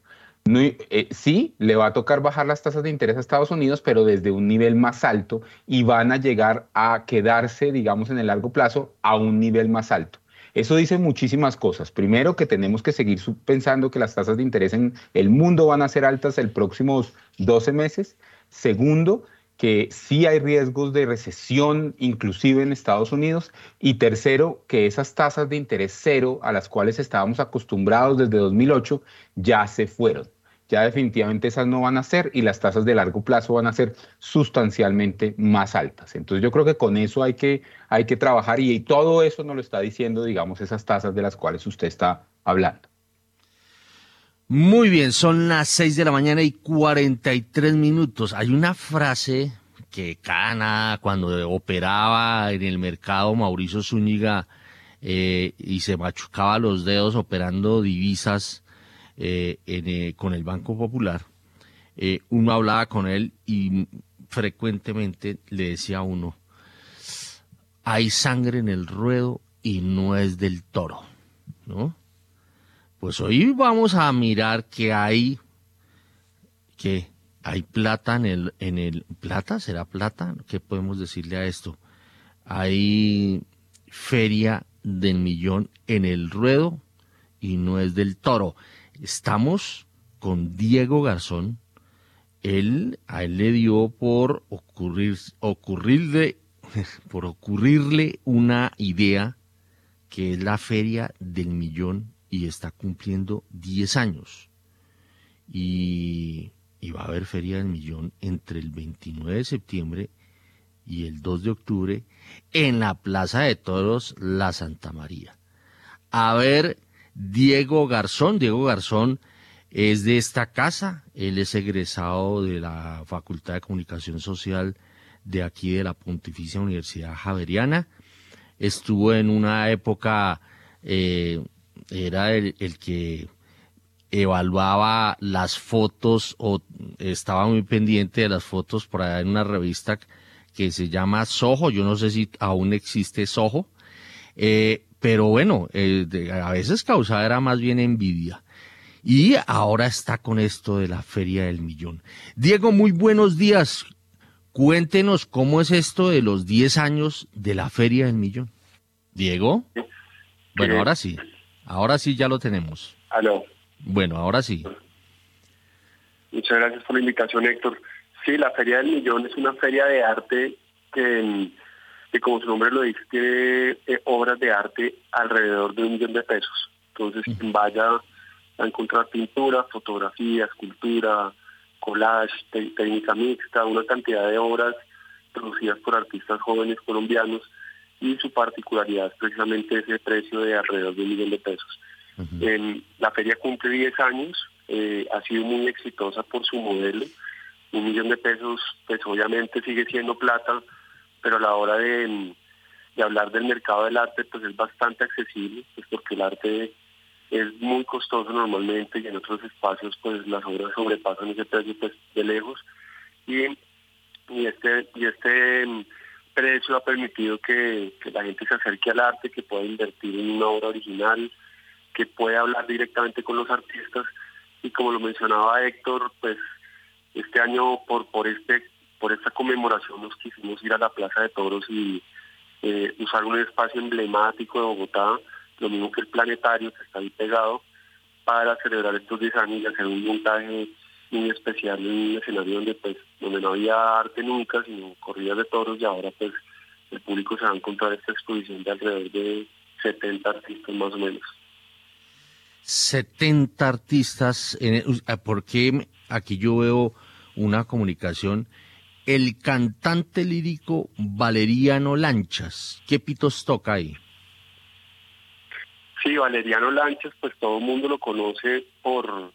Eh, sí, le va a tocar bajar las tasas de interés a Estados Unidos, pero desde un nivel más alto y van a llegar a quedarse, digamos, en el largo plazo a un nivel más alto. Eso dice muchísimas cosas. Primero, que tenemos que seguir pensando que las tasas de interés en el mundo van a ser altas el próximos 12 meses. Segundo, que sí hay riesgos de recesión inclusive en Estados Unidos. Y tercero, que esas tasas de interés cero a las cuales estábamos acostumbrados desde 2008 ya se fueron ya definitivamente esas no van a ser y las tasas de largo plazo van a ser sustancialmente más altas. Entonces yo creo que con eso hay que, hay que trabajar y, todo eso nos lo está diciendo, digamos, esas tasas de las cuales usted está hablando. Muy bien, son las 6 de la mañana y 43 minutos. Hay una frase que Cana, cuando operaba en el mercado Mauricio Zúñiga eh, y se machucaba los dedos operando divisas, eh, eh, con el Banco Popular, eh, uno hablaba con él y frecuentemente le decía a uno, hay sangre en el ruedo y no es del toro, ¿no? Pues hoy vamos a mirar que hay, que hay plata en el, en el, plata, será plata, ¿qué podemos decirle a esto? Hay feria del millón en el ruedo y no es del toro. Estamos con Diego Garzón. Él, a él le dio por ocurrir, ocurrirle, por ocurrirle una idea que es la feria del millón y está cumpliendo 10 años. Y, y, va a haber feria del millón entre el 29 de septiembre y el 2 de octubre en la Plaza de Toros La Santa María. A ver Diego Garzón. Diego Garzón es de esta casa, él es egresado de la Facultad de Comunicación Social de aquí de la Pontificia Universidad Javeriana. Estuvo en una época, eh, era el, que evaluaba las fotos o estaba muy pendiente de las fotos por allá en una revista que se llama Soho, yo no sé si aún existe Soho, eh, pero bueno, eh, a veces causada era más bien envidia. Y ahora está con esto de la Feria del Millón. Diego, muy buenos días. Cuéntenos cómo es esto de los 10 años de la Feria del Millón. Diego. Bueno, ahora sí. Ahora sí ya lo tenemos. Aló. Bueno, ahora sí. Muchas gracias por la invitación, Héctor. Sí, la Feria del Millón es una feria de arte que que como su nombre lo dice, tiene eh, obras de arte alrededor de un millón de pesos. Entonces, quien vaya a encontrar pintura, fotografía, escultura, collage, técnica mixta, una cantidad de obras producidas por artistas jóvenes colombianos y su particularidad es precisamente ese precio de alrededor de un millón de pesos. la feria cumple 10 años, eh, ha sido muy exitosa por su modelo. Un millón de pesos, pues obviamente sigue siendo plata, pero a la hora de, hablar del mercado del arte, pues es bastante accesible, pues porque el arte es muy costoso normalmente y en otros espacios pues las obras sobrepasan ese precio pues, de lejos. Y, este y este mm, precio ha permitido que, la gente se acerque al arte, que pueda invertir en una obra original, que pueda hablar directamente con los artistas. Y como lo mencionaba Héctor, pues este año por por este por esta conmemoración nos quisimos ir a la Plaza de Toros y eh, usar un espacio emblemático de Bogotá, lo mismo que el planetario que está ahí pegado, para celebrar estos 10 años y hacer un montaje muy especial en un escenario donde pues donde no había arte nunca, sino corridas de toros y ahora pues el público se va a encontrar esta exposición de alrededor de 70 artistas más o menos. 70 artistas, en, porque aquí yo veo una comunicación el cantante lírico Valeriano Lanchas. ¿Qué pitos toca ahí? Sí, Valeriano Lanchas, pues todo el mundo lo conoce por,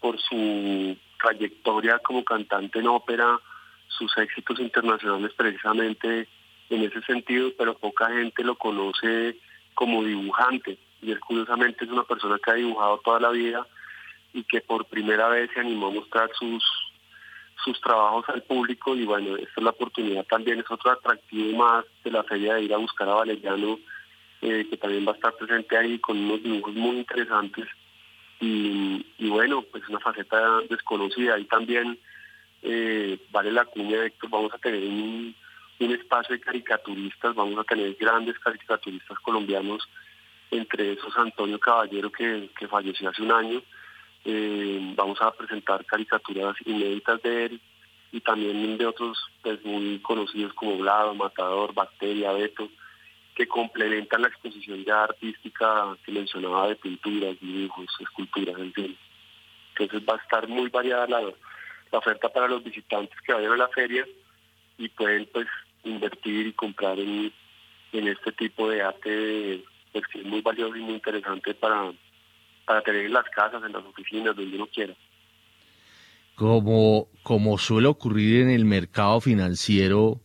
por su trayectoria como cantante en ópera, sus éxitos internacionales precisamente en ese sentido, pero poca gente lo conoce como dibujante. Y él curiosamente es una persona que ha dibujado toda la vida y que por primera vez se animó a mostrar sus, sus trabajos al público y bueno, esta es la oportunidad también, es otro atractivo más de la feria de ir a buscar a Valeriano, eh, que también va a estar presente ahí con unos dibujos muy interesantes y, bueno, pues es una faceta desconocida. Y también eh, vale la cuña, Héctor, vamos a tener un, espacio de caricaturistas, vamos a tener grandes caricaturistas colombianos, entre esos Antonio Caballero que, falleció hace un año. Eh, vamos a presentar caricaturas inéditas de él y también de otros pues, muy conocidos como Vlado, Matador, Bacteria, Beto que complementan la exposición ya artística que mencionaba de pinturas, dibujos, esculturas, en fin. Entonces va a estar muy variada la, oferta para los visitantes que vayan a la feria y pueden pues invertir y comprar en, este tipo de arte pues, que es muy valioso y muy interesante para, para tener en las casas, en las oficinas, donde uno quiera. Como, como suele ocurrir en el mercado financiero,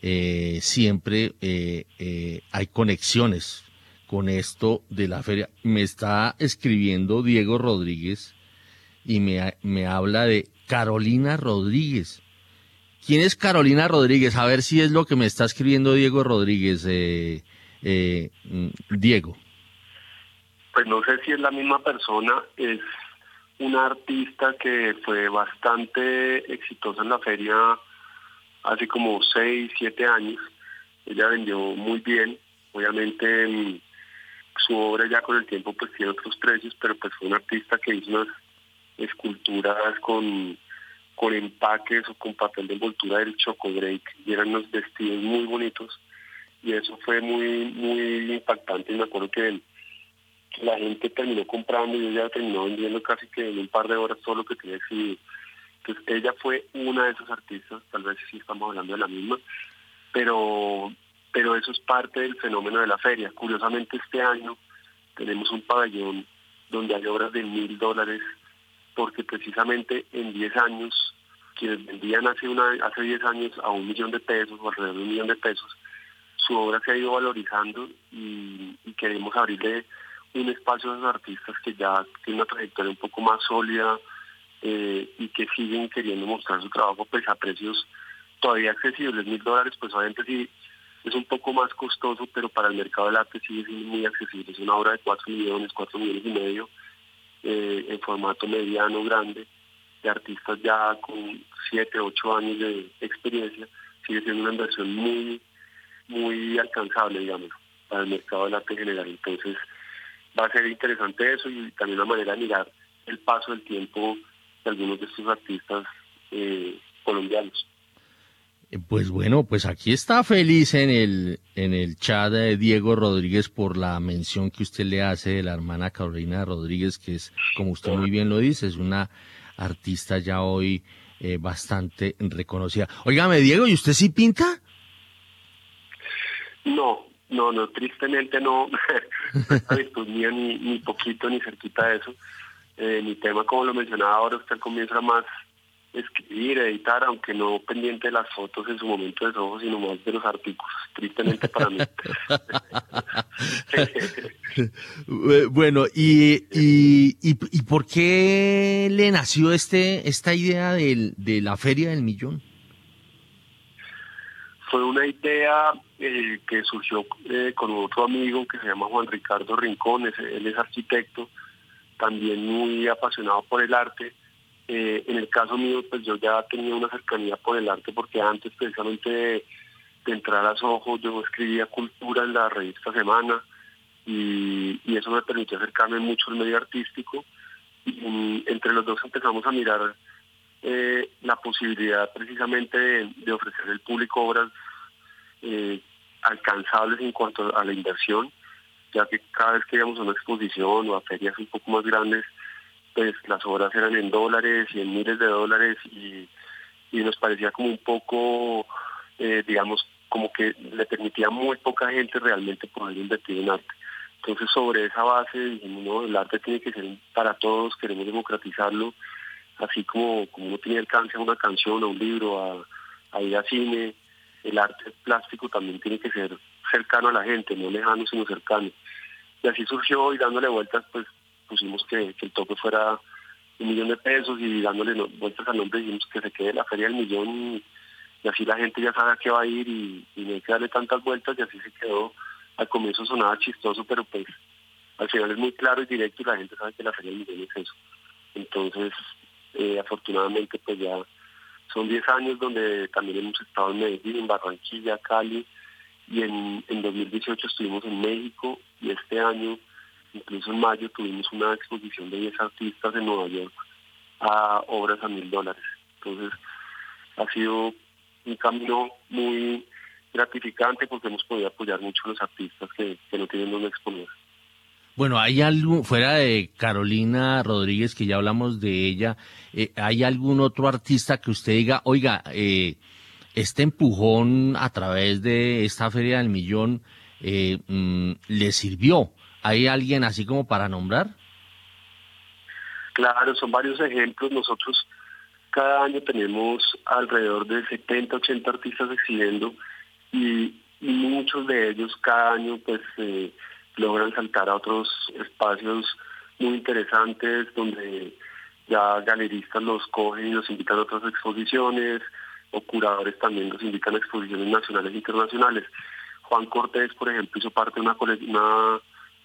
eh, siempre eh, eh, hay conexiones con esto de la feria. Me está escribiendo Diego Rodríguez y me, me habla de Carolina Rodríguez. ¿Quién es Carolina Rodríguez? A ver si es lo que me está escribiendo Diego Rodríguez, mm, Diego. Pues no sé si es la misma persona, es una artista que fue bastante exitosa en la feria hace como 6, 7 años. Ella vendió muy bien, obviamente mm, su obra ya con el tiempo pues tiene otros precios, pero pues fue un artista que hizo unas esculturas con, con empaques o con papel de envoltura del Choco Break y eran unos vestidos muy bonitos y eso fue muy muy impactante y me acuerdo que la gente terminó comprando y ella terminó vendiendo casi que en un par de horas todo lo que tenía exhibido. Entonces ella fue una de esos artistas, tal vez sí estamos hablando de la misma, pero, pero eso es parte del fenómeno de la feria. Curiosamente este año tenemos un pabellón donde hay obras de mil dólares, porque precisamente en 10 años, quienes vendían hace, una, hace 10 años a un millón de pesos o alrededor de un millón de pesos, su obra se ha ido valorizando y queremos abrirle un espacio a esos artistas que ya tienen una trayectoria un poco más sólida, eh, y que siguen queriendo mostrar su trabajo pues a precios todavía accesibles. Mil dólares pues obviamente sí es un poco más costoso, pero para el mercado del arte sigue siendo muy accesible. Es una obra de 4 millones, 4 millones y medio eh, en formato mediano, grande, de artistas ya con 7, 8 años de experiencia. Sigue siendo una inversión muy, muy alcanzable, digamos, para el mercado del arte en general. Entonces va a ser interesante eso y también una manera de mirar el paso del tiempo de algunos de estos artistas eh, colombianos. Eh, pues bueno, pues aquí está feliz en el, en el chat de Diego Rodríguez por la mención que usted le hace de la hermana Carolina Rodríguez, que es, como usted muy bien lo dice, es una artista ya hoy eh, bastante reconocida. Óigame, Diego, ¿y usted sí pinta? No, no, no, tristemente no. no ni, ni poquito, ni cerquita de eso. Eh, mi tema, como lo mencionaba ahora, usted comienza más escribir, editar, aunque no pendiente de las fotos en su momento de ojos, sino más de los artículos, tristemente para mí. bueno, y, y, y, por qué le nació este esta idea de, de la Feria del Millón? Fue una idea eh, que surgió eh, con otro amigo que se llama Juan Ricardo Rincón, él es arquitecto, también muy apasionado por el arte. Eh, en el caso mío, pues yo ya tenía una cercanía por el arte porque antes precisamente de, entrar a Soho yo escribía cultura en la revista Semana y, eso me permitió acercarme mucho al medio artístico. Y entre los dos empezamos a mirar la posibilidad precisamente de, ofrecer al público obras alcanzables en cuanto a la inversión ya que cada vez que íbamos a una exposición o a ferias un poco más grandes, pues las obras eran en dólares y en miles de dólares y, nos parecía como un poco, eh, digamos, como que le permitía a muy poca gente realmente poder invertir en arte. Entonces sobre esa base dijimos, no, el arte tiene que ser para todos, queremos democratizarlo, así como, como uno tiene alcance a una canción, a un libro, a, a ir a cine, el arte plástico también tiene que ser cercano a la gente, no lejano sino cercano. Y así surgió y dándole vueltas, pues pusimos que, el tope fuera un millón de pesos y dándole vueltas al nombre dijimos que se quede la feria del millón y, así la gente ya sabe a qué va a ir y, no hay que darle tantas vueltas y así se quedó. Al comienzo sonaba chistoso, pero pues al final es muy claro y directo y la gente sabe que la Feria del Millón es eso. Entonces, eh, afortunadamente, pues ya son 10 años donde también hemos estado en Medellín, en Barranquilla, Cali, y en, en 2018 estuvimos en México y este año, incluso en mayo, tuvimos una exposición de 10 artistas en Nueva York a obras a mil dólares. Entonces, ha sido un camino muy gratificante porque hemos podido apoyar mucho a los artistas que, que no tienen donde exponer. Bueno, ¿hay algo, fuera de Carolina Rodríguez, que ya hablamos de ella, eh, ¿hay algún otro artista que usted diga, oiga, eh, este empujón a través de esta Feria del Millón eh, mm, le sirvió? ¿Hay alguien así como para nombrar? Claro, son varios ejemplos. Nosotros cada año tenemos alrededor de 70, 80 artistas exhibiendo y, muchos de ellos cada año pues eh, logran saltar a otros espacios muy interesantes donde ya galeristas los cogen y los invitan a otras exposiciones o curadores también los invitan a exposiciones nacionales e internacionales. Juan Cortés, por ejemplo, hizo parte de una,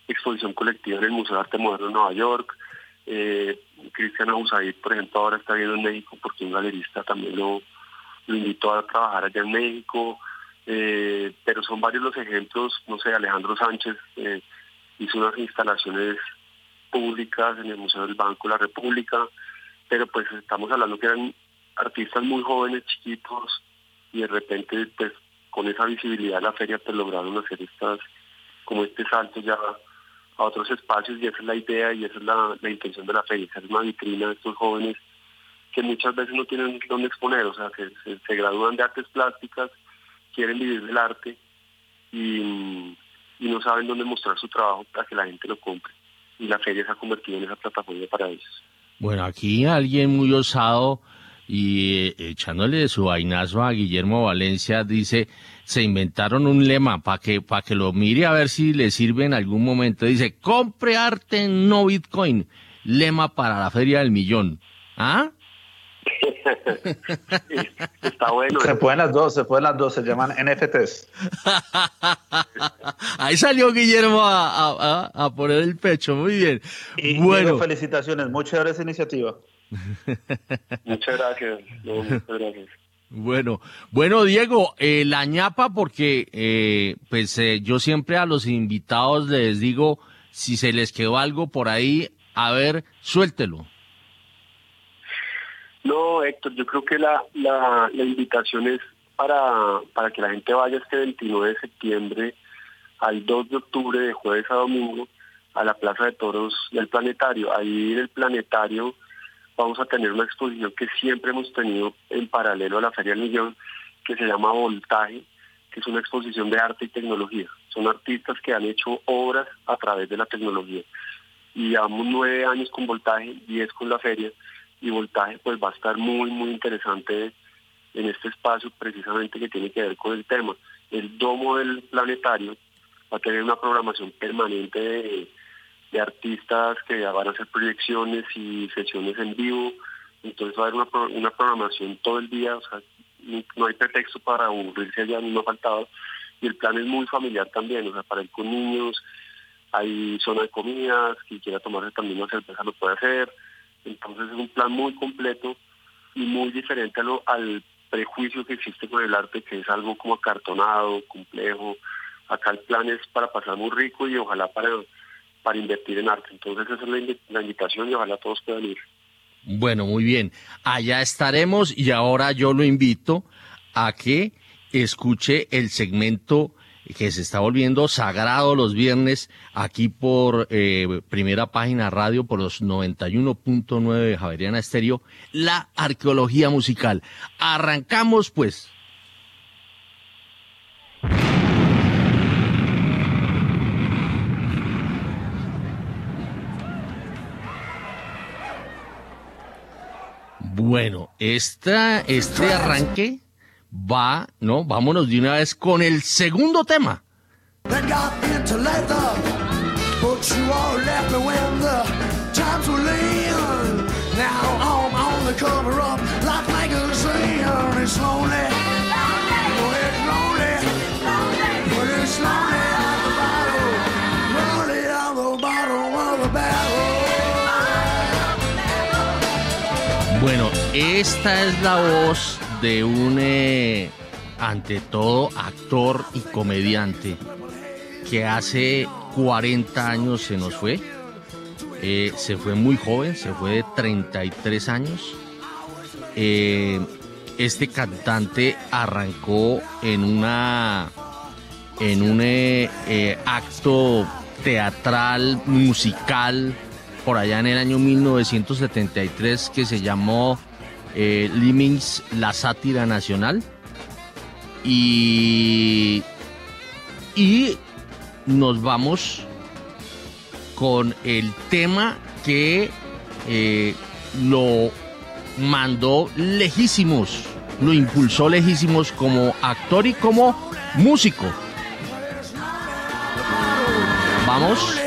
exposición colectiva en el Museo de Arte Moderno de Nueva York. Eh, Cristian Abusaid, por ejemplo, ahora está viendo en México porque un galerista también lo invitó a trabajar allá en México. Eh, pero son varios los ejemplos, no sé, Alejandro Sánchez eh, hizo unas instalaciones públicas en el Museo del Banco de la República, pero pues estamos hablando que eran artistas muy jóvenes, chiquitos, y de repente pues con esa visibilidad la feria pues lograron hacer estas, como este salto ya a otros espacios y esa es la idea y esa es la, intención de la feria, ser una vitrina de estos jóvenes que muchas veces no tienen dónde exponer, o sea, que se gradúan de artes plásticas quieren vivir del arte y, no saben dónde mostrar su trabajo para que la gente lo compre. Y la feria se ha convertido en esa plataforma para ellos. Bueno, aquí alguien muy osado y eh, echándole su vainazo a Guillermo Valencia dice, se inventaron un lema para que, para que lo mire a ver si le sirve en algún momento. Dice, compre arte, no Bitcoin. Lema para la feria del millón. ¿Ah? Está bueno. Se pueden las dos, se pueden las dos, se llaman NFTs. Ahí salió Guillermo a, poner el pecho, muy bien. Y, bueno, felicitaciones, muchas gracias iniciativa. muchas gracias, muchas gracias. Bueno, bueno Diego, eh, la ñapa porque eh, pues eh, yo siempre a los invitados les digo si se les quedó algo por ahí, a ver, suéltelo. No, Héctor, yo creo que la, la, invitación es para, para que la gente vaya este 29 de septiembre al 2 de octubre, de jueves a domingo, a la Plaza de Toros del Planetario. Ahí en el Planetario vamos a tener una exposición que siempre hemos tenido en paralelo a la Feria del Millón, que se llama Voltaje, que es una exposición de arte y tecnología. Son artistas que han hecho obras a través de la tecnología. Y llevamos nueve años con Voltaje, diez con la feria, y voltaje pues va a estar muy muy interesante en este espacio precisamente que tiene que ver con el tema. El domo del planetario va a tener una programación permanente de, artistas que van a hacer proyecciones y sesiones en vivo, entonces va a haber una, una programación todo el día, o sea, no hay pretexto para aburrirse allá, no ha faltado, y el plan es muy familiar también, o sea, para ir con niños, hay zona de comidas, quien quiera tomarse también una cerveza lo puede hacer, entonces es un plan muy completo y muy diferente a lo, al prejuicio que existe con el arte, que es algo como acartonado, complejo. Acá el plan es para pasar muy rico y ojalá para, para invertir en arte. Entonces esa es la, invitación y ojalá todos puedan ir. Bueno, muy bien. Allá estaremos y ahora yo lo invito a que escuche el segmento que se está volviendo sagrado los viernes aquí por eh, primera página radio por los 91.9 de Javeriana Estéreo, la arqueología musical. Arrancamos pues. Bueno, este arranque va, ¿no? Vámonos de una vez con el segundo tema. Bueno, esta es la voz de un, eh, ante todo, actor y comediante que hace 40 años se nos fue. Eh, se fue muy joven, se fue de 33 años. Eh, este cantante arrancó en una en un acto teatral, musical, por allá en el año 1973 que se llamó eh, Limings, la sátira nacional. Y, y nos vamos con el tema que eh, lo mandó lejísimos, lo impulsó lejísimos como actor y como músico. Vamos.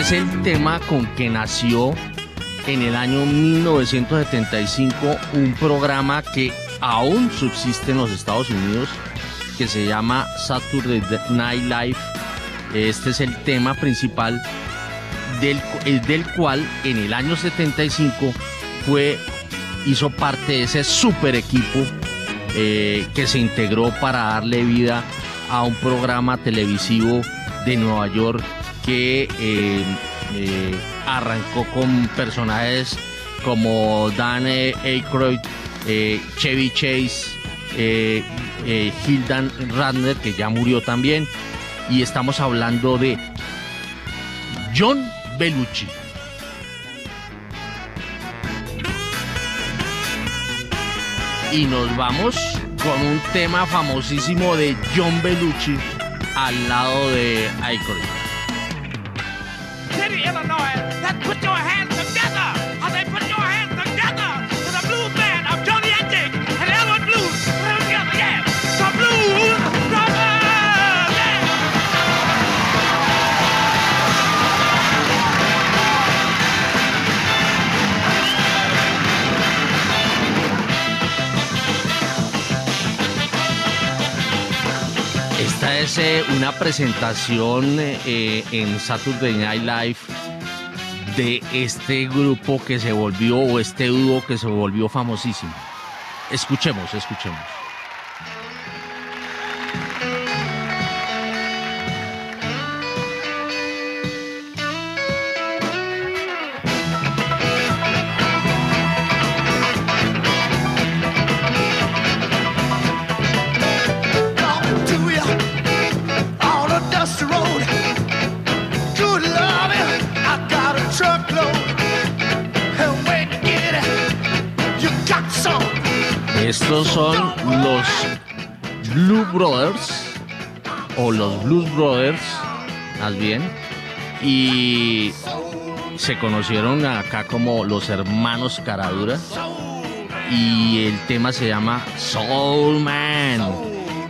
Este es el tema con que nació en el año 1975 un programa que aún subsiste en los Estados Unidos que se llama Saturday Night Live. Este es el tema principal del, del cual en el año 75 fue, hizo parte de ese super equipo eh, que se integró para darle vida a un programa televisivo de Nueva York que eh, eh, arrancó con personajes como Dan Aykroyd, eh, Chevy Chase, Hildan Radner, que ya murió también, y estamos hablando de John Belushi. Y nos vamos con un tema famosísimo de John Belushi al lado de Aykroyd. Illinois, that put your hands es una presentación eh, en Saturday Night Live de este grupo que se volvió, o este dúo que se volvió famosísimo. Escuchemos, escuchemos. Estos son los Blue Brothers, o los Blues Brothers, más bien, y se conocieron acá como los hermanos Caradura, y el tema se llama Soul Man.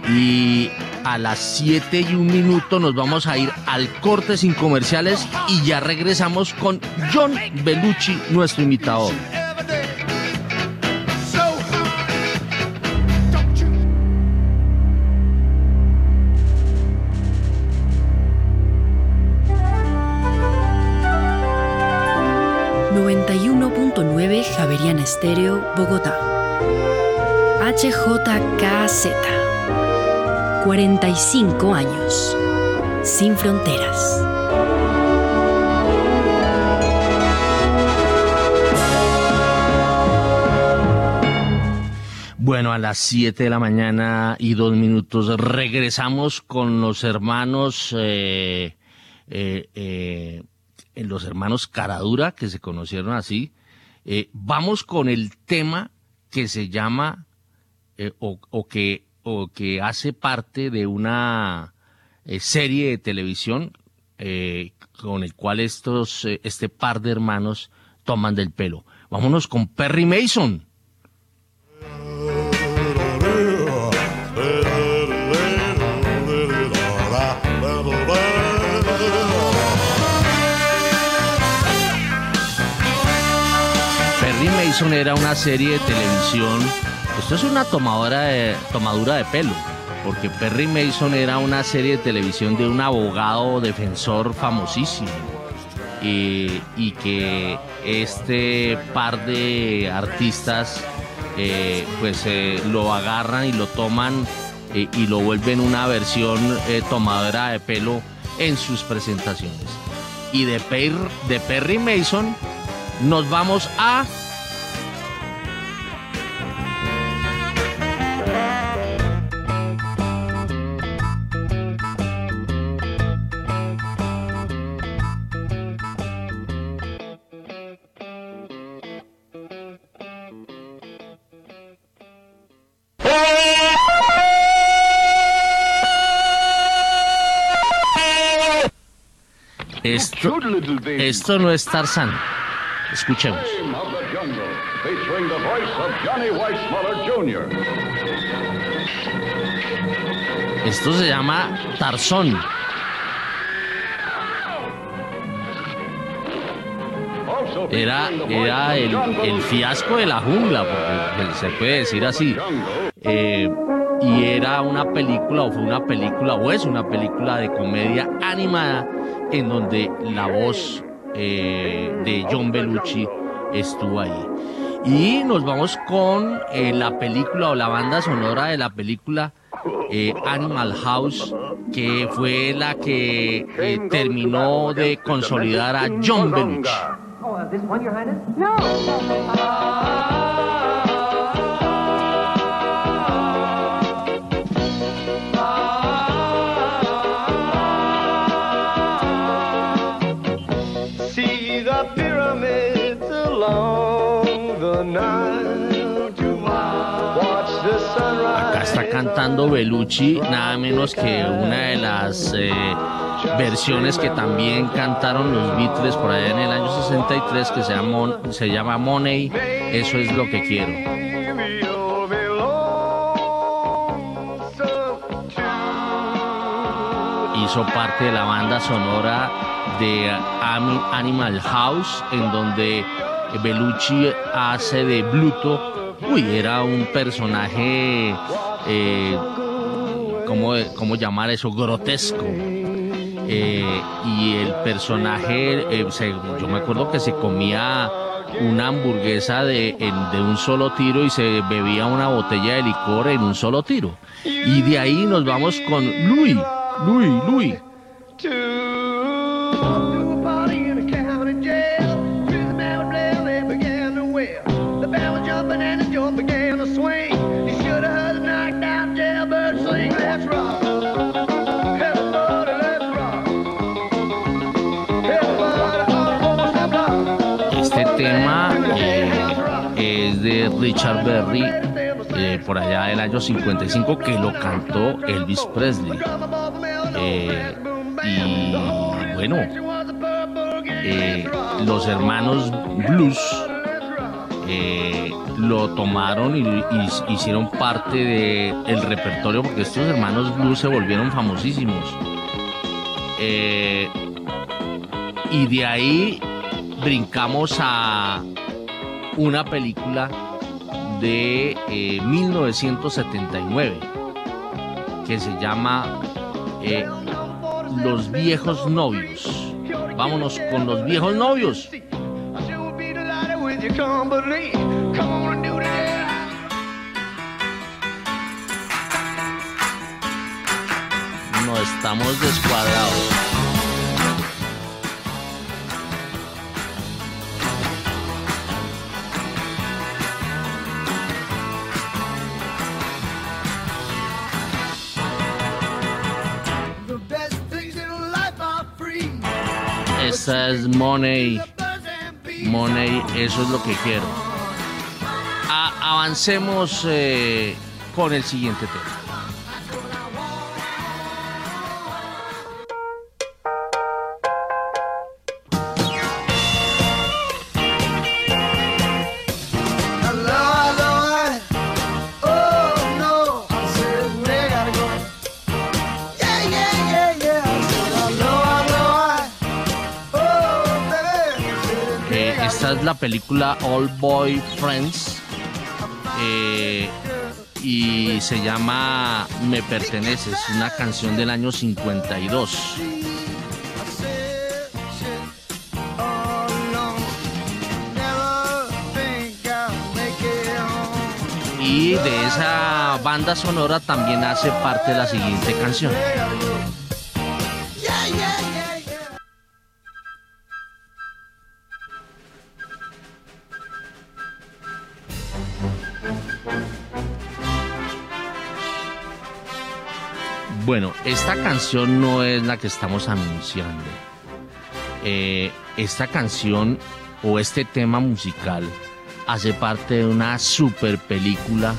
Y a las 7 y un minuto nos vamos a ir al corte sin comerciales y ya regresamos con John Belucci, nuestro imitador. Estéreo, Bogotá. HJKZ. 45 años. Sin fronteras. Bueno, a las 7 de la mañana y dos minutos regresamos con los hermanos, eh, eh, eh, los hermanos Caradura, que se conocieron así. Eh, vamos con el tema que se llama, eh, o, que, o que hace parte de una eh, serie de televisión con el cual estos, este par de hermanos toman del pelo. Vámonos con Perry Mason Era una serie de televisión. Esto es una tomadora de, tomadura de pelo, porque Perry Mason era una serie de televisión de un abogado defensor famosísimo. Y, que este par de artistas eh, pues eh, lo agarran y lo toman eh, y lo vuelven una versión tomadora de pelo en sus presentaciones. Y de, Per- de Perry Mason nos vamos a esto, esto no es Tarzán. Escuchemos. Esto se llama Tarzón. Era, era el, el fiasco de la jungla, porque se puede decir así. Eh, y era una película, o fue una película, o es una película de comedia animada, en donde la voz eh, de John Belushi estuvo ahí. Y nos vamos con eh, la película o la banda sonora de la película eh, Animal House, que fue la que eh, terminó de consolidar a John Belushi. Acá está cantando Belucci, nada menos que una de las eh, versiones que también cantaron los Beatles por allá en el año 63 que se llama Money, eso es lo que quiero. Hizo parte de la banda sonora de Animal House, en donde Belucci hace de Bluto. Uy, era un personaje, eh, ¿cómo, cómo llamar eso? Grotesco. Eh, y el personaje, eh, se- yo me acuerdo que se comía una hamburguesa de, en- de un solo tiro y se bebía una botella de licor en un solo tiro. Y de ahí nos vamos con Louis, Louis, Louis. Richard Berry, eh, por allá del año 55, que lo cantó Elvis Presley. Eh, y bueno, eh, los hermanos Blues lo tomaron y, hicieron parte del repertorio, porque estos hermanos Blues se volvieron famosísimos. Y de ahí brincamos a una película de eh, 1979 que se llama eh, Los viejos novios. Vámonos con los viejos novios. I sure would Money. Money, eso es lo que quiero. Avancemos eh, con el siguiente tema. La película All Boy Friends eh, y se llama Me Perteneces, una canción del año 52. Y de esa banda sonora también hace parte la siguiente canción. Bueno, esta canción no es la que estamos anunciando. Eh, esta canción o este tema musical hace parte de una super película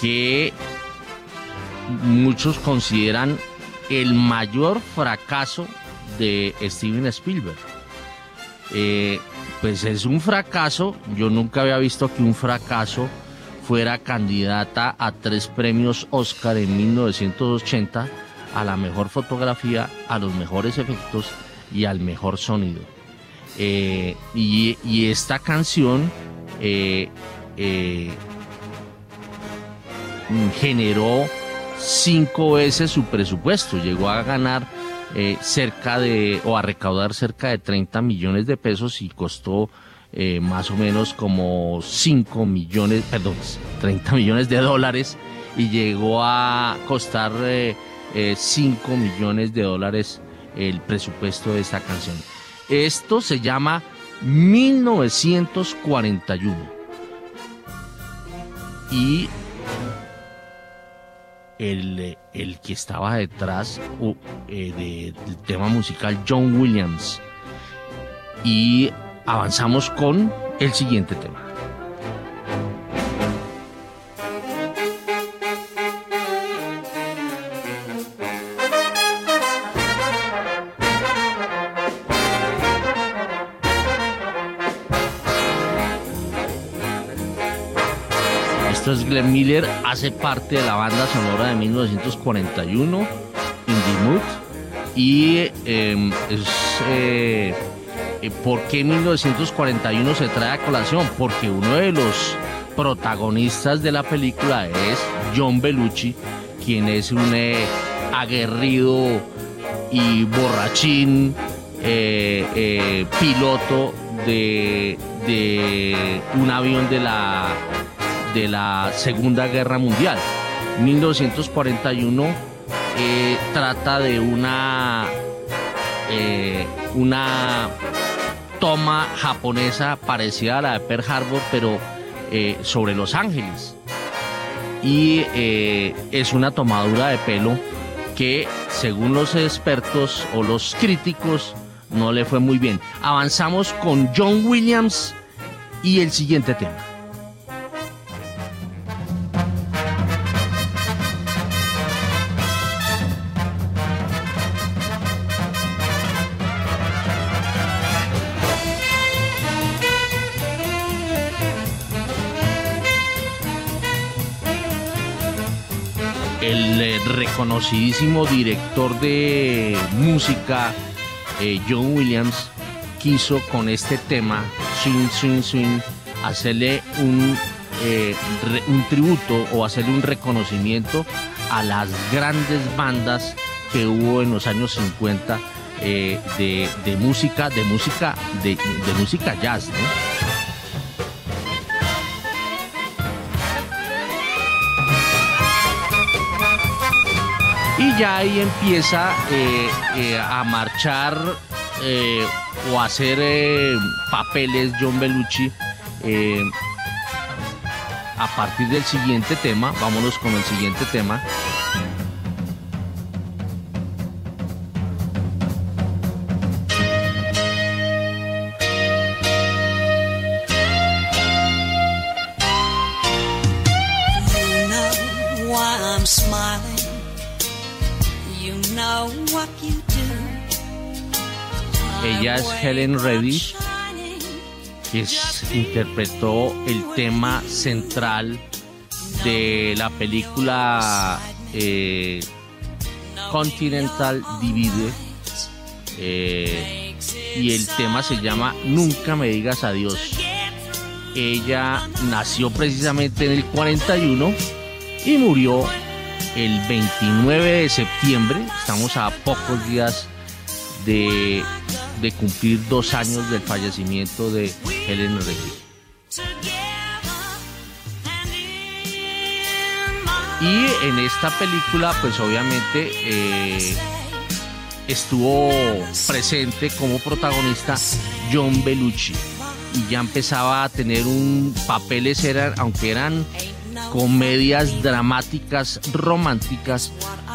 que muchos consideran el mayor fracaso de Steven Spielberg. Eh, pues es un fracaso, yo nunca había visto que un fracaso fuera candidata a tres premios Oscar en 1980 a la mejor fotografía, a los mejores efectos y al mejor sonido. Eh, y, esta canción eh, eh, generó cinco veces su presupuesto, llegó a ganar cerca de, o a recaudar cerca de 30 millones de pesos y costó eh, más o menos como 5 millones, perdón, 30 millones de dólares y llegó a costar 5 eh, eh, millones de dólares el presupuesto de esta canción. Esto se llama 1941. Y el, el que estaba detrás del tema musical, John Williams. Y avanzamos con el siguiente tema. Esto es Glenn Miller, hace parte de la banda sonora de 1941, In the Mood, y em, es eh, ¿Por qué 1941 se trae a colación? Porque uno de los protagonistas de la película es John Belushi, quien es un eh, aguerrido y borrachín eh, piloto de, un avión de la, de la Segunda Guerra Mundial. 1941 trata de una, una toma japonesa parecida a la de Pearl Harbor, pero eh, sobre Los Ángeles. Y eh, es una tomadura de pelo que, según los expertos o los críticos, no le fue muy bien. Avanzamos con John Williams y el siguiente tema. Conocidísimo director de música, eh, John Williams, quiso con este tema, Swing, Swing, Swing, hacerle un, eh, un tributo o hacerle un reconocimiento a las grandes bandas que hubo en los años 50 eh, de, música, de música, de, de música jazz. Y ya ahí empieza eh, eh, a marchar eh, o a hacer papeles John Belushi a partir del siguiente tema, vámonos con el siguiente tema. Helen Reddy, que interpretó el tema central de la película eh, Continental Divide, eh, y el tema se llama Nunca me digas adiós. Ella nació precisamente en el 41 y murió el 29 de septiembre. Estamos a pocos días de, de cumplir dos años del fallecimiento de Helen Reddy. Y en esta película, pues obviamente eh, estuvo presente como protagonista John Belushi. Y ya empezaba a tener un papeles, eran, aunque eran comedias dramáticas, románticas,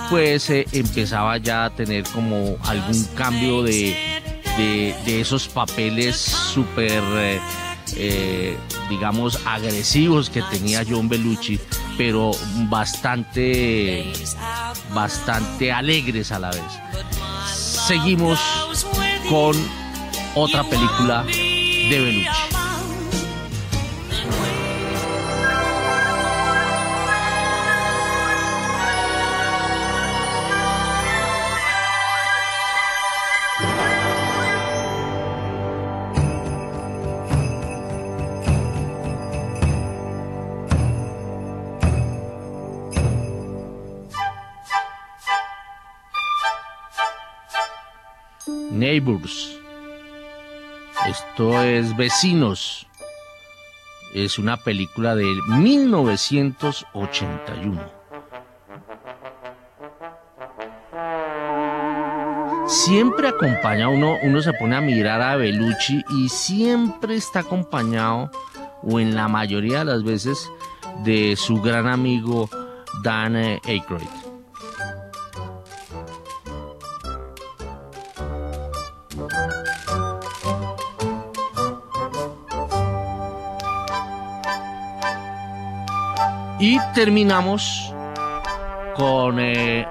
pues eh, empezaba ya a tener como algún cambio de, de, esos papeles súper, eh, digamos, agresivos que tenía John Belushi pero bastante, bastante alegres a la vez. Seguimos con otra película de Belucci. Neighbors. Esto es Vecinos. Es una película de 1981. Siempre acompaña uno, uno se pone a mirar a Belucci y siempre está acompañado, o en la mayoría de las veces, de su gran amigo Dan Aykroyd. Y terminamos con eh,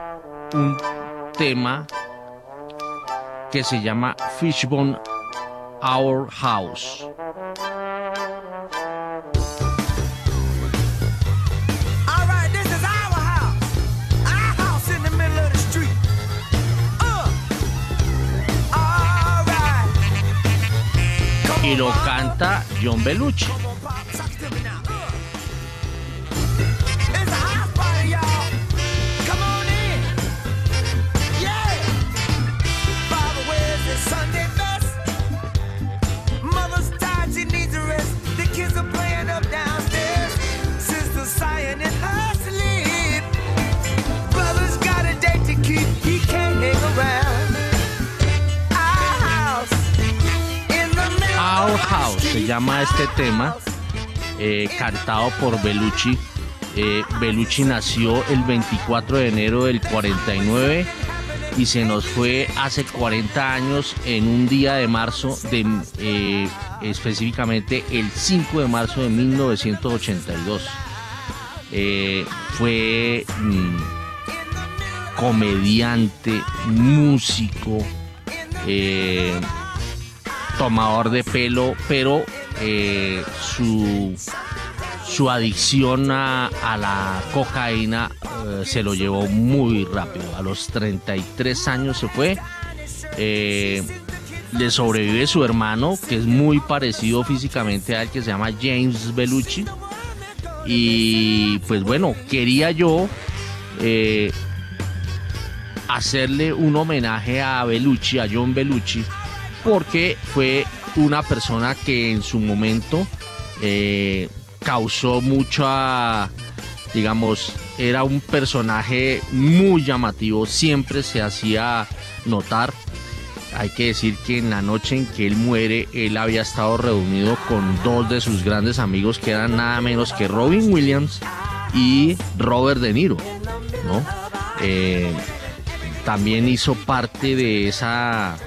un tema que se llama Fishbone Our House. Y lo canta John Belushi. Se llama este tema, eh, cantado por Belucci. Eh, Belucci nació el 24 de enero del 49 y se nos fue hace 40 años en un día de marzo, de, eh, específicamente el 5 de marzo de 1982. fue mm, comediante, músico, tomador de pelo, pero eh, su, su adicción a, la cocaína eh, se lo llevó muy rápido. A los 33 años se fue. Eh, le sobrevive su hermano, que es muy parecido físicamente a él, que se llama James Bellucci. Y pues bueno, quería yo hacerle un homenaje a Bellucci, a John Bellucci, porque fue una persona que en su momento eh, causó mucha, digamos, era un personaje muy llamativo, siempre se hacía notar. Hay que decir que en la noche en que él muere, él había estado reunido con dos de sus grandes amigos que eran nada menos que Robin Williams y Robert De Niro, ¿no? Eh, también hizo parte de esa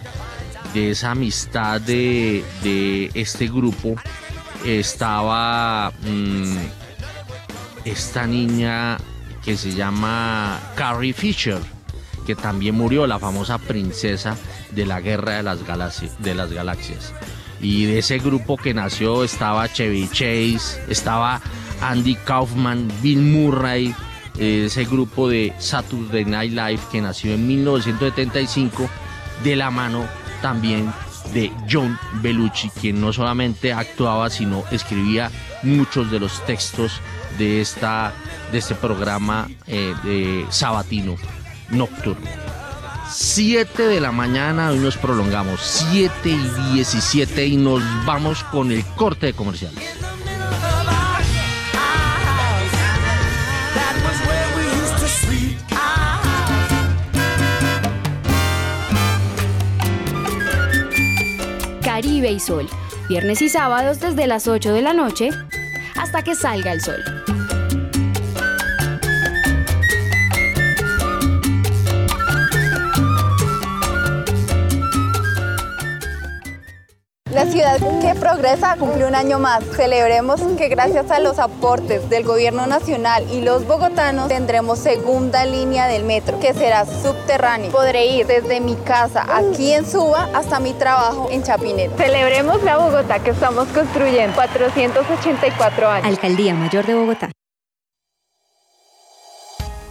de esa amistad de, este grupo estaba mm, esta niña que se llama Carrie Fisher, que también murió, la famosa princesa de la guerra de las, galaxias. Y de ese grupo que nació estaba Chevy Chase, estaba Andy Kaufman, Bill Murray, ese grupo de Saturday Night Live que nació en 1975 de la mano también de John Belushi, quien no solamente actuaba, sino escribía muchos de los textos de, esta, de este programa eh, de sabatino nocturno. 7 de la mañana, hoy nos prolongamos, 7 y 17 y nos vamos con el corte de comerciales. Y Sol, viernes y sábados desde las 8 de la noche hasta que salga el sol. Ciudad que progresa cumple un año más. Celebremos que gracias a los aportes del gobierno nacional y los bogotanos tendremos segunda línea del metro, que será subterráneo. Podré ir desde mi casa aquí en Suba hasta mi trabajo en Chapinero. Celebremos la Bogotá que estamos construyendo. 484 años. Alcaldía Mayor de Bogotá.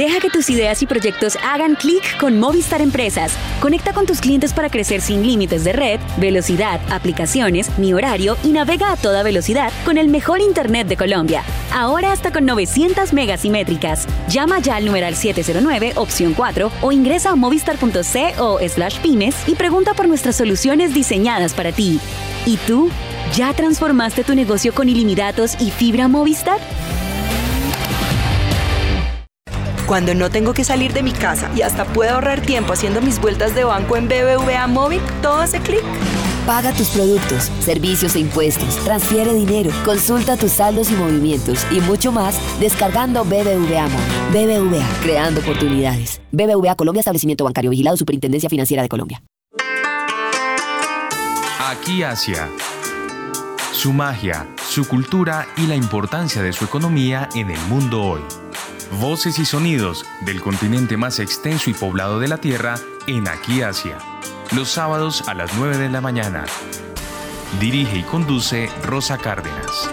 Deja que tus ideas y proyectos hagan clic con Movistar Empresas. Conecta con tus clientes para crecer sin límites de red, velocidad, aplicaciones, ni horario y navega a toda velocidad con el mejor Internet de Colombia. Ahora hasta con 900 megas simétricas. Llama ya al numeral 709, opción 4 o ingresa a movistar.co slash pymes y pregunta por nuestras soluciones diseñadas para ti. ¿Y tú? ¿Ya transformaste tu negocio con ilimitados y fibra Movistar? Cuando no tengo que salir de mi casa y hasta puedo ahorrar tiempo haciendo mis vueltas de banco en BBVA Móvil, todo hace clic. Paga tus productos, servicios e impuestos, transfiere dinero, consulta tus saldos y movimientos y mucho más descargando BBVA Móvil. BBVA, creando oportunidades. BBVA Colombia, establecimiento bancario vigilado, Superintendencia Financiera de Colombia. Aquí Asia. Su magia, su cultura y la importancia de su economía en el mundo hoy. Voces y sonidos del continente más extenso y poblado de la Tierra en Aquí Asia. Los sábados a las 9 de la mañana. Dirige y conduce Rosa Cárdenas.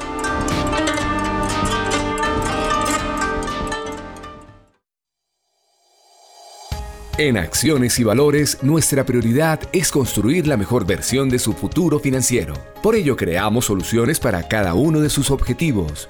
En Acciones y Valores, nuestra prioridad es construir la mejor versión de su futuro financiero. Por ello, creamos soluciones para cada uno de sus objetivos.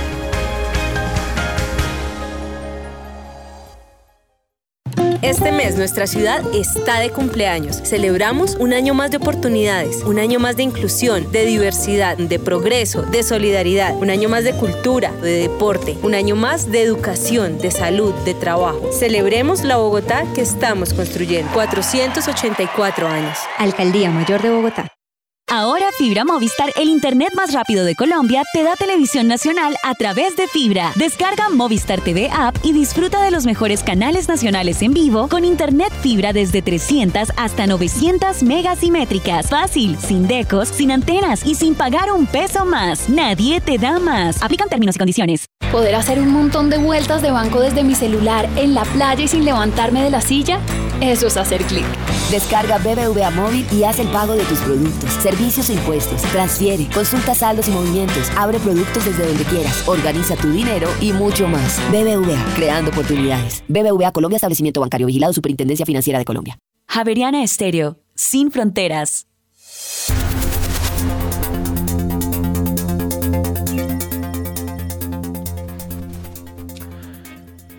Este mes nuestra ciudad está de cumpleaños. Celebramos un año más de oportunidades, un año más de inclusión, de diversidad, de progreso, de solidaridad, un año más de cultura, de deporte, un año más de educación, de salud, de trabajo. Celebremos la Bogotá que estamos construyendo. 484 años. Alcaldía Mayor de Bogotá. Ahora Fibra Movistar, el internet más rápido de Colombia, te da televisión nacional a través de Fibra. Descarga Movistar TV App y disfruta de los mejores canales nacionales en vivo con internet Fibra desde 300 hasta 900 megas y métricas. Fácil, sin decos, sin antenas y sin pagar un peso más. Nadie te da más. Aplican términos y condiciones. ¿Poder hacer un montón de vueltas de banco desde mi celular en la playa y sin levantarme de la silla? Eso es hacer clic. Descarga BBVA Móvil y haz el pago de tus productos, servicios e impuestos. Transfiere, consulta saldos y movimientos, abre productos desde donde quieras, organiza tu dinero y mucho más. BBVA, creando oportunidades. BBVA Colombia, establecimiento bancario vigilado, Superintendencia Financiera de Colombia. Javeriana Estéreo, sin fronteras.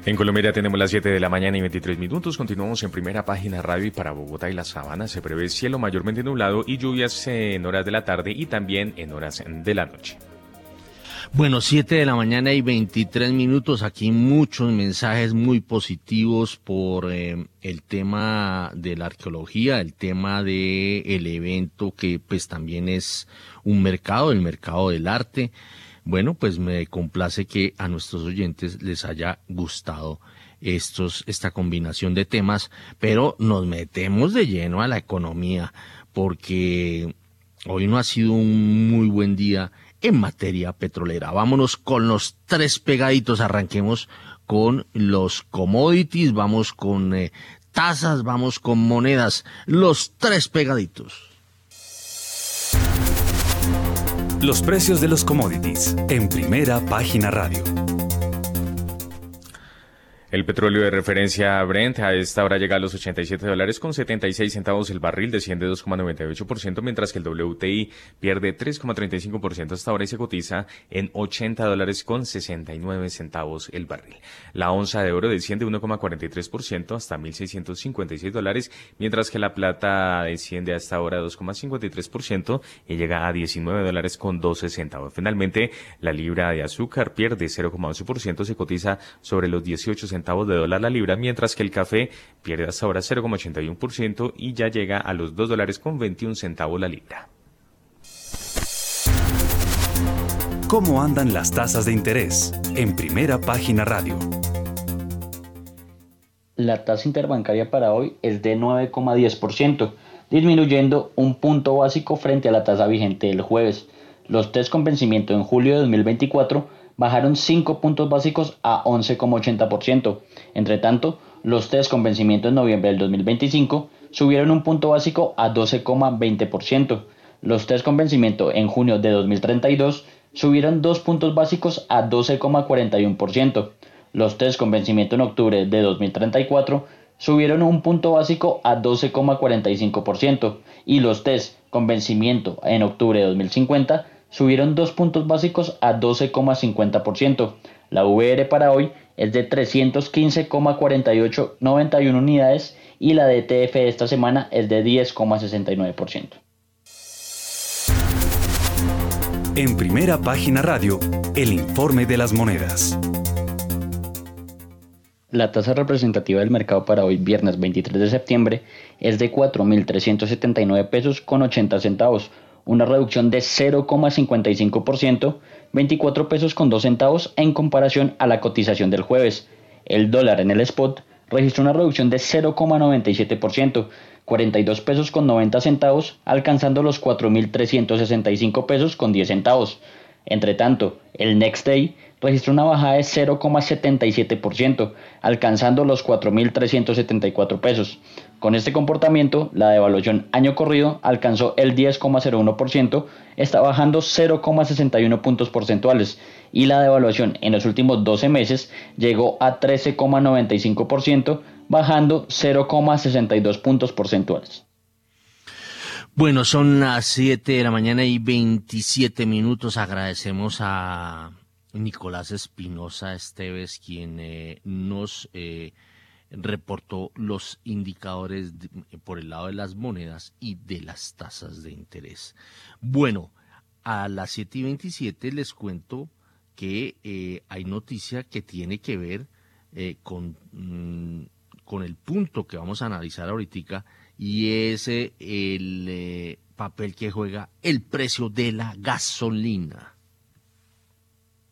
En Colombia tenemos las 7 de la mañana y 23 minutos. Continuamos en primera página radio y para Bogotá y la Sabana se prevé cielo mayormente nublado y lluvias en horas de la tarde y también en horas de la noche. Bueno, 7 de la mañana y 23 minutos. Aquí muchos mensajes muy positivos por eh, el tema de la arqueología, el tema del el evento que pues también es un mercado, el mercado del arte. Bueno, pues me complace que a nuestros oyentes les haya gustado estos, esta combinación de temas, pero nos metemos de lleno a la economía, porque hoy no ha sido un muy buen día en materia petrolera. Vámonos con los tres pegaditos, arranquemos con los commodities, vamos con eh, tasas, vamos con monedas, los tres pegaditos. Los precios de los commodities en primera página radio. El petróleo de referencia Brent a esta hora llega a los 87 dólares con 76 centavos el barril, desciende 2,98%, mientras que el WTI pierde 3,35% hasta ahora y se cotiza en 80 dólares con 69 centavos el barril. La onza de oro desciende 1,43% hasta 1.656 dólares, mientras que la plata desciende a esta hora 2,53% y llega a 19 dólares con 12 centavos. Finalmente, la libra de azúcar pierde 0,11%, se cotiza sobre los 18 centavos de dólar la libra, mientras que el café pierde hasta ahora 0,81% y ya llega a los 2 dólares con 21 centavos la libra. ¿Cómo andan las tasas de interés? En primera página radio. La tasa interbancaria para hoy es de 9,10%, disminuyendo un punto básico frente a la tasa vigente del jueves. Los test con vencimiento en julio de 2024 bajaron 5 puntos básicos a 11,80%. Entre tanto, los test con vencimiento en noviembre del 2025 subieron un punto básico a 12,20%. Los test con vencimiento en junio de 2032 subieron 2 puntos básicos a 12,41%. Los test con vencimiento en octubre de 2034 subieron un punto básico a 12,45% y los test con vencimiento en octubre de 2050 subieron dos puntos básicos a 12,50%. La VR para hoy es de 315,4891 unidades y la DTF de esta semana es de 10,69%. En primera página radio, el informe de las monedas. La tasa representativa del mercado para hoy, viernes 23 de septiembre, es de 4.379 pesos con 80 centavos, una reducción de 0,55%, 24 pesos con 2 centavos en comparación a la cotización del jueves. El dólar en el spot registró una reducción de 0,97%, 42 pesos con 90 centavos, alcanzando los 4.365 pesos con 10 centavos. Entre tanto, el Next Day registró una bajada de 0,77%, alcanzando los 4.374 pesos. Con este comportamiento, la devaluación año corrido alcanzó el 10,01%, está bajando 0,61 puntos porcentuales, y la devaluación en los últimos 12 meses llegó a 13,95%, bajando 0,62 puntos porcentuales. Bueno, son las 7 de la mañana y 27 minutos. Agradecemos a Nicolás Espinosa Esteves, quien eh, nos eh, reportó los indicadores por el lado de las monedas y de las tasas de interés. Bueno, a las 7 y 27 les cuento que eh, hay noticia que tiene que ver eh, con, mm, con el punto que vamos a analizar ahorita y es eh, el papel que juega el precio de la gasolina.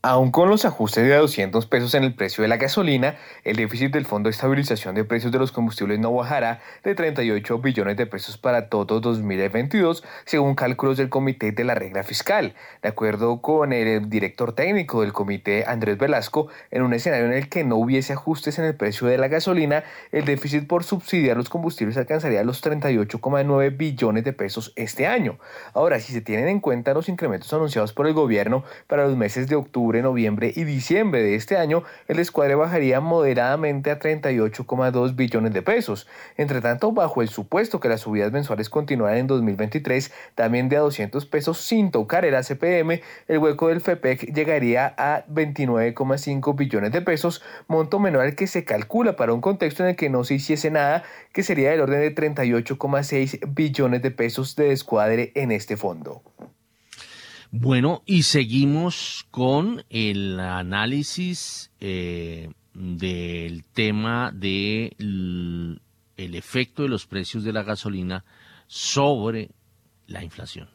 Aún con los ajustes de 200 pesos en el precio de la gasolina, el déficit del Fondo de Estabilización de Precios de los Combustibles no bajará de 38 billones de pesos para todo 2022, según cálculos del Comité de la Regla Fiscal. De acuerdo con el director técnico del comité, Andrés Velasco, en un escenario en el que no hubiese ajustes en el precio de la gasolina, el déficit por subsidiar los combustibles alcanzaría los 38,9 billones de pesos este año. Ahora, si se tienen en cuenta los incrementos anunciados por el gobierno para los meses de octubre, noviembre y diciembre de este año, el descuadre bajaría moderadamente a 38,2 billones de pesos. Entre tanto, bajo el supuesto que las subidas mensuales continuarán en 2023, también de a 200 pesos sin tocar el ACPM, el hueco del FEPEC llegaría a 29,5 billones de pesos, monto menor al que se calcula para un contexto en el que no se hiciese nada, que sería del orden de 38,6 billones de pesos de descuadre en este fondo. Bueno, y seguimos con el análisis eh, del tema del el efecto de los precios de la gasolina sobre la inflación.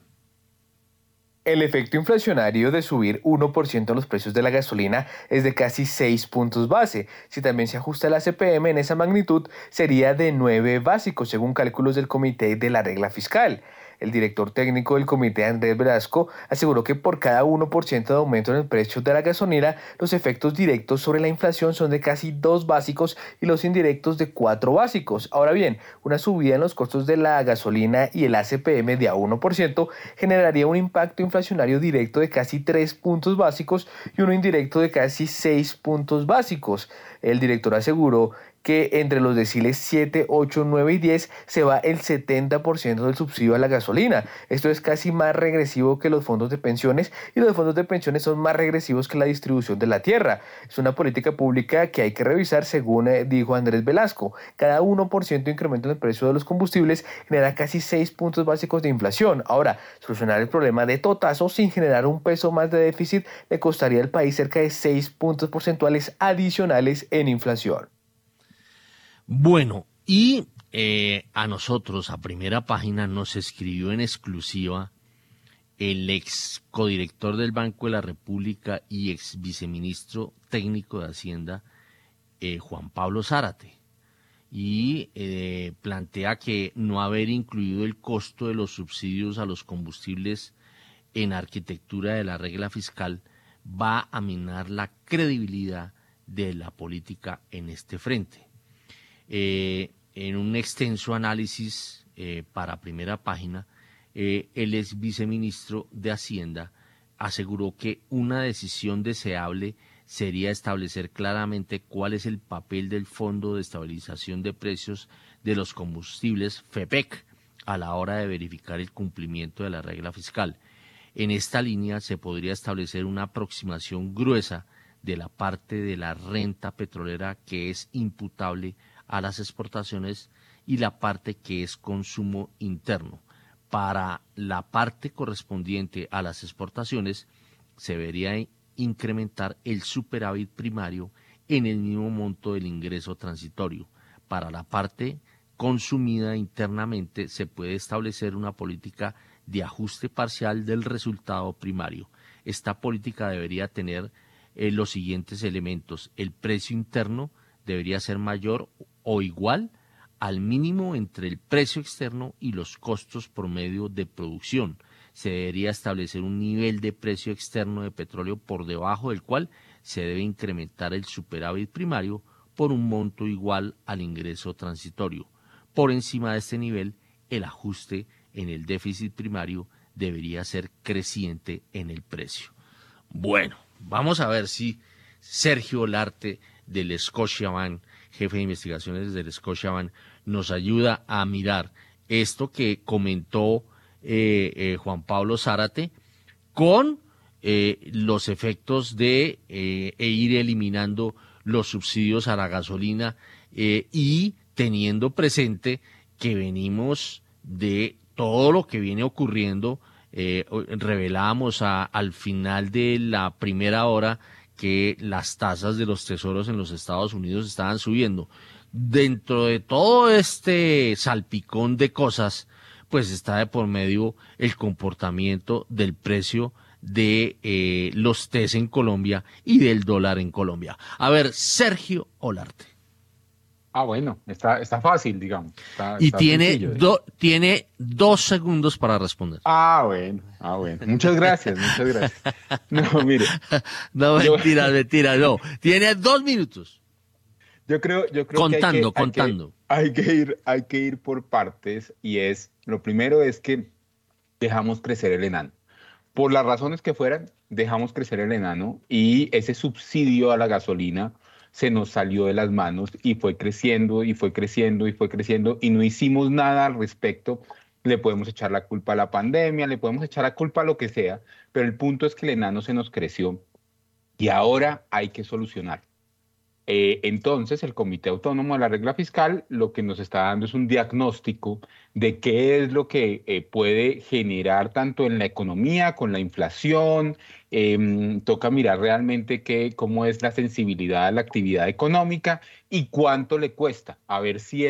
El efecto inflacionario de subir 1% los precios de la gasolina es de casi 6 puntos base. Si también se ajusta la CPM en esa magnitud, sería de 9 básicos, según cálculos del Comité de la Regla Fiscal. El director técnico del comité, Andrés Velasco, aseguró que por cada 1% de aumento en el precio de la gasolina, los efectos directos sobre la inflación son de casi 2 básicos y los indirectos de 4 básicos. Ahora bien, una subida en los costos de la gasolina y el ACPM de a 1% generaría un impacto inflacionario directo de casi 3 puntos básicos y uno indirecto de casi 6 puntos básicos. El director aseguró que entre los deciles 7, 8, 9 y 10 se va el 70% del subsidio a la gasolina. Esto es casi más regresivo que los fondos de pensiones y los fondos de pensiones son más regresivos que la distribución de la tierra. Es una política pública que hay que revisar según eh, dijo Andrés Velasco. Cada 1% de incremento en el precio de los combustibles genera casi 6 puntos básicos de inflación. Ahora, solucionar el problema de totazo sin generar un peso más de déficit le costaría al país cerca de 6 puntos porcentuales adicionales en inflación. Bueno, y eh, a nosotros, a primera página, nos escribió en exclusiva el ex codirector del Banco de la República y ex viceministro técnico de Hacienda, eh, Juan Pablo Zárate, y eh, plantea que no haber incluido el costo de los subsidios a los combustibles en arquitectura de la regla fiscal va a minar la credibilidad de la política en este frente. Eh, en un extenso análisis eh, para primera página, eh, el ex viceministro de Hacienda aseguró que una decisión deseable sería establecer claramente cuál es el papel del Fondo de Estabilización de Precios de los Combustibles FEPEC a la hora de verificar el cumplimiento de la regla fiscal. En esta línea se podría establecer una aproximación gruesa de la parte de la renta petrolera que es imputable a las exportaciones y la parte que es consumo interno. Para la parte correspondiente a las exportaciones se debería incrementar el superávit primario en el mismo monto del ingreso transitorio. Para la parte consumida internamente se puede establecer una política de ajuste parcial del resultado primario. Esta política debería tener eh, los siguientes elementos. El precio interno debería ser mayor o igual al mínimo entre el precio externo y los costos promedio de producción. Se debería establecer un nivel de precio externo de petróleo por debajo del cual se debe incrementar el superávit primario por un monto igual al ingreso transitorio. Por encima de este nivel, el ajuste en el déficit primario debería ser creciente en el precio. Bueno, vamos a ver si Sergio Larte del Scotiabank jefe de investigaciones del Scotiabank, nos ayuda a mirar esto que comentó eh, eh, Juan Pablo Zárate con eh, los efectos de e ir eliminando los subsidios a la gasolina y teniendo presente que venimos de todo lo que viene ocurriendo. revelamos al final de la primera hora que las tasas de los tesoros en los Estados Unidos estaban subiendo. Dentro de todo este salpicón de cosas, pues está de por medio el comportamiento del precio de eh, los TES en Colombia y del dólar en Colombia. A ver, Sergio Olarte. Ah, bueno, está, está fácil, digamos. y tiene, tiene dos segundos para responder. Ah, bueno, ah, bueno. Muchas gracias, muchas gracias. No, mire. No, mentira, mentira, no. Tiene dos minutos. Yo creo, yo creo contando, que contando. Hay que, ir, hay que ir por partes y es, lo primero es que dejamos crecer el enano. Por las razones que fueran, dejamos crecer el enano y ese subsidio a la gasolina se nos salió de las manos y fue creciendo y fue creciendo y fue creciendo y no hicimos nada al respecto. Le podemos echar la culpa a la pandemia, le podemos echar la culpa a lo que sea, pero el punto es que el enano se nos creció y ahora hay que solucionar. Eh, entonces, el Comité Autónomo de la Regla Fiscal lo que nos está dando es un diagnóstico de qué es lo que eh, puede generar tanto en la economía, con la inflación. Em, toca mirar realmente qué, cómo es la sensibilidad a la actividad económica y cuánto le cuesta. A ver si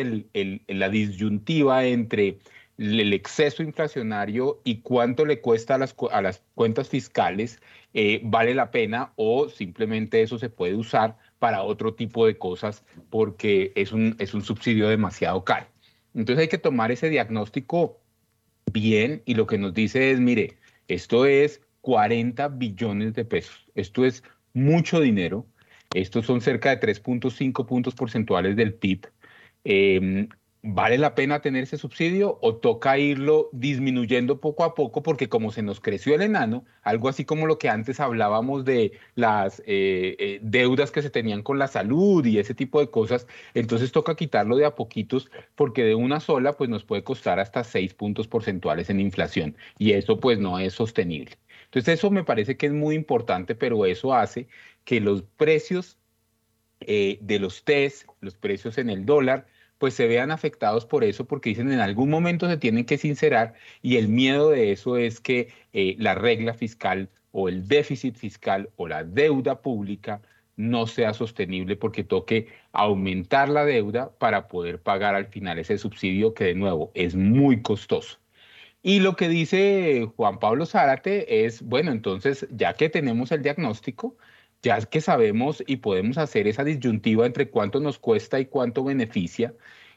la disyuntiva entre el exceso inflacionario y cuánto le cuesta a las, a las cuentas fiscales eh, vale la pena o simplemente eso se puede usar para otro tipo de cosas porque es un, es un subsidio demasiado caro. Entonces hay que tomar ese diagnóstico bien y lo que nos dice es, mire, esto es 40 billones de pesos, esto es mucho dinero, estos son cerca de 3.5 puntos porcentuales del PIB. Eh, ¿Vale la pena tener ese subsidio o toca irlo disminuyendo poco a poco? Porque como se nos creció el enano, algo así como lo que antes hablábamos de las eh, eh, deudas que se tenían con la salud y ese tipo de cosas, entonces toca quitarlo de a poquitos porque de una sola pues nos puede costar hasta seis puntos porcentuales en inflación y eso pues no es sostenible. Entonces eso me parece que es muy importante, pero eso hace que los precios eh, de los test, los precios en el dólar, pues se vean afectados por eso, porque dicen en algún momento se tienen que sincerar y el miedo de eso es que eh, la regla fiscal o el déficit fiscal o la deuda pública no sea sostenible porque toque aumentar la deuda para poder pagar al final ese subsidio que de nuevo es muy costoso. Y lo que dice Juan Pablo Zárate es, bueno, entonces ya que tenemos el diagnóstico, ya que sabemos y podemos hacer esa disyuntiva entre cuánto nos cuesta y cuánto beneficia,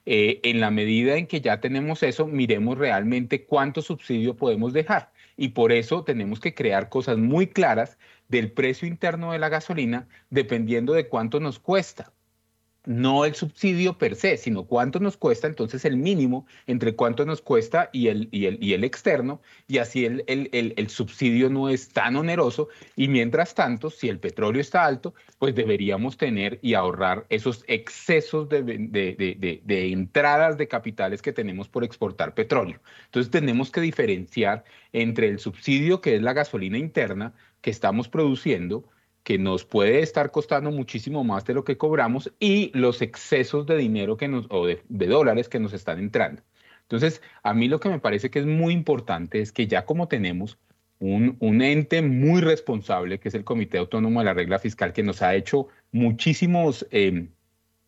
eh, en la medida en que ya tenemos eso, miremos realmente cuánto subsidio podemos dejar. Y por eso tenemos que crear cosas muy claras del precio interno de la gasolina, dependiendo de cuánto nos cuesta no el subsidio per se, sino cuánto nos cuesta, entonces el mínimo entre cuánto nos cuesta y el, y el, y el externo, y así el, el, subsidio no es tan oneroso, y mientras tanto, si el petróleo está alto, pues deberíamos tener y ahorrar esos excesos de, de, de entradas de capitales que tenemos por exportar petróleo. Entonces tenemos que diferenciar entre el subsidio, que es la gasolina interna que estamos produciendo, que nos puede estar costando muchísimo más de lo que cobramos y los excesos de dinero que nos, o de, dólares que nos están entrando. Entonces, a mí lo que me parece que es muy importante es que ya como tenemos un, un, ente muy responsable, que es el Comité Autónomo de la Regla Fiscal, que nos ha hecho muchísimos em,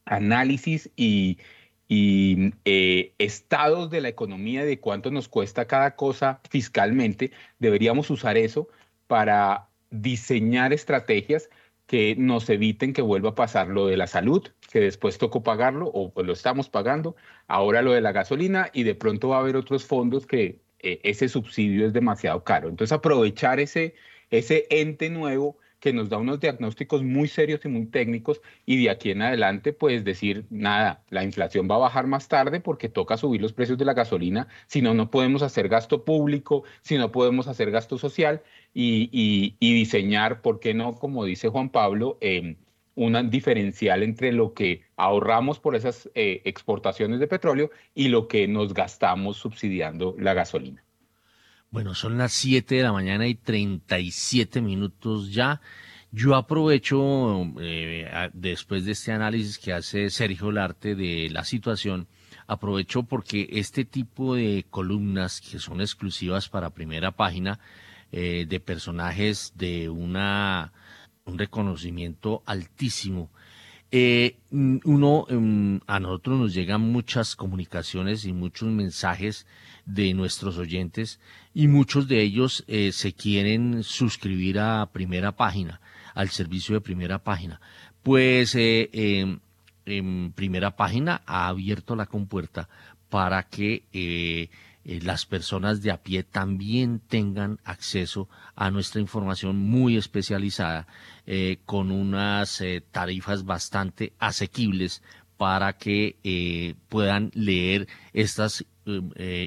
análisis y, y eh, estados de la economía de cuánto nos cuesta cada cosa fiscalmente, deberíamos usar eso para diseñar estrategias que nos eviten que vuelva a pasar lo de la salud, que después tocó pagarlo o lo estamos pagando, ahora lo de la gasolina y de pronto va a haber otros fondos que eh, ese subsidio es demasiado caro. Entonces aprovechar ese, ese ente nuevo que nos da unos diagnósticos muy serios y muy técnicos y de aquí en adelante pues decir, nada, la inflación va a bajar más tarde porque toca subir los precios de la gasolina, si no, no podemos hacer gasto público, si no podemos hacer gasto social y, diseñar, ¿por qué no? Como dice Juan Pablo, eh, un diferencial entre lo que ahorramos por esas eh, exportaciones de petróleo y lo que nos gastamos subsidiando la gasolina. Bueno, son las 7 de la mañana y 37 minutos ya. Yo aprovecho, eh, después de este análisis que hace Sergio Larte de la situación, aprovecho porque este tipo de columnas que son exclusivas para primera página, eh, de personajes de una, un reconocimiento altísimo, eh, uno, em, a nosotros nos llegan muchas comunicaciones y muchos mensajes de nuestros oyentes y muchos de ellos eh, se quieren suscribir a primera página, al servicio de primera página. Pues eh, em, en primera página ha abierto la compuerta para que eh, las personas de a pie también tengan acceso a nuestra información muy especializada con unas tarifas bastante asequibles para que puedan leer estas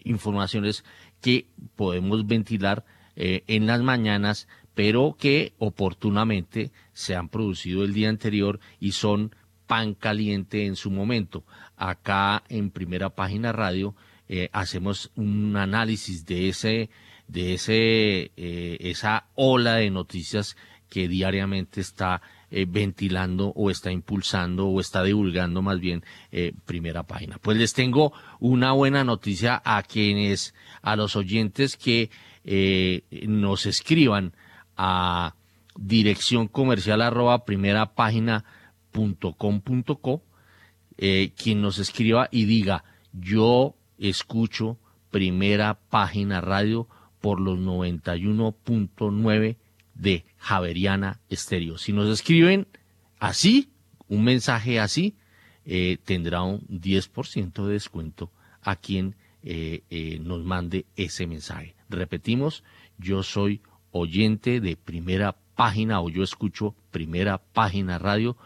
informaciones que podemos ventilar eh, en las mañanas, pero que oportunamente se han producido el día anterior y son pan caliente en su momento. Acá en primera página radio eh, hacemos un análisis de ese, de ese, eh, esa ola de noticias que diariamente está eh, ventilando o está impulsando o está divulgando más bien eh, primera página. Pues les tengo una buena noticia a quienes, a los oyentes que eh, nos escriban a dirección comercial arroba primera página punto com punto co, quien nos escriba y diga yo escucho primera página radio por los 91.9 de Javeriana Estéreo. Si nos escriben así, un mensaje así, eh, tendrá un 10% de descuento a quien eh, eh, nos mande ese mensaje. Repetimos, yo soy oyente de primera página o yo escucho primera página radio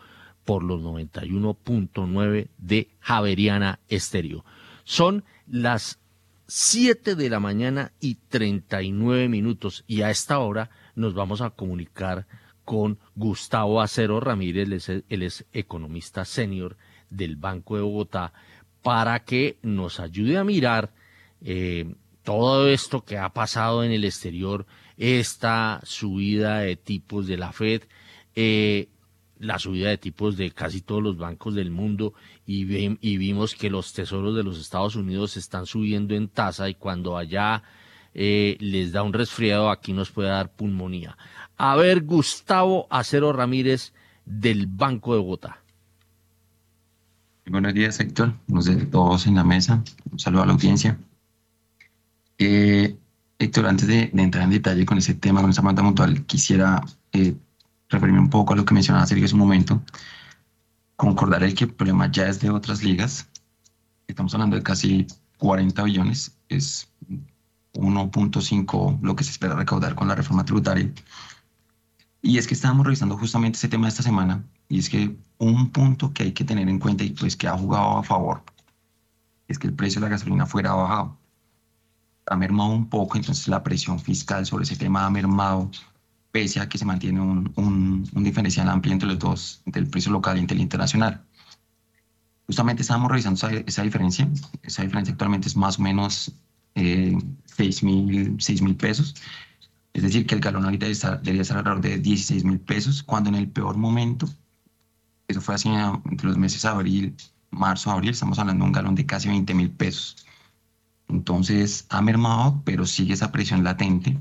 por los 91.9 de Javeriana Estéreo. Son las 7 de la mañana y 39 minutos y a esta hora nos vamos a comunicar con Gustavo Acero Ramírez, él es, economista senior del Banco de Bogotá, para que nos ayude a mirar eh, todo esto que ha pasado en el exterior, esta subida de tipos de la Fed, eh, la subida de tipos de casi todos los bancos del mundo y, y, vimos que los tesoros de los Estados Unidos están subiendo en tasa y cuando allá eh, les da un resfriado, aquí nos puede dar pulmonía. A ver, Gustavo Acero Ramírez del Banco de Bogotá. Buenos días, Héctor. Días a todos en la mesa. Un saludo a la audiencia. Eh, Héctor, antes de, entrar en detalle con ese tema, con esa manta mutual, quisiera eh, referirme un poco a lo que mencionaba Sergio hace un momento. Concordar el que el problema ya es de otras ligas. Estamos hablando de casi 40 billones. Es 1.5 lo que se espera recaudar con la reforma tributaria. Y es que estábamos revisando justamente ese tema esta semana, y es que un punto que hay que tener en cuenta y pues que ha jugado a favor es que el precio de la gasolina fuera bajado. Ha mermado un poco, entonces la presión fiscal sobre ese tema ha mermado, pese a que se mantiene un, un, diferencial amplio entre los dos, entre el precio local y entre el internacional. Justamente estábamos revisando esa, esa diferencia. Esa diferencia actualmente es más o menos 6 mil pesos. Es decir, que el galón ahorita debería estar alrededor de 16 mil pesos, cuando en el peor momento, eso fue así entre los meses abril, marzo, abril, estamos hablando de un galón de casi 20 mil pesos. Entonces ha mermado, pero sigue esa presión latente.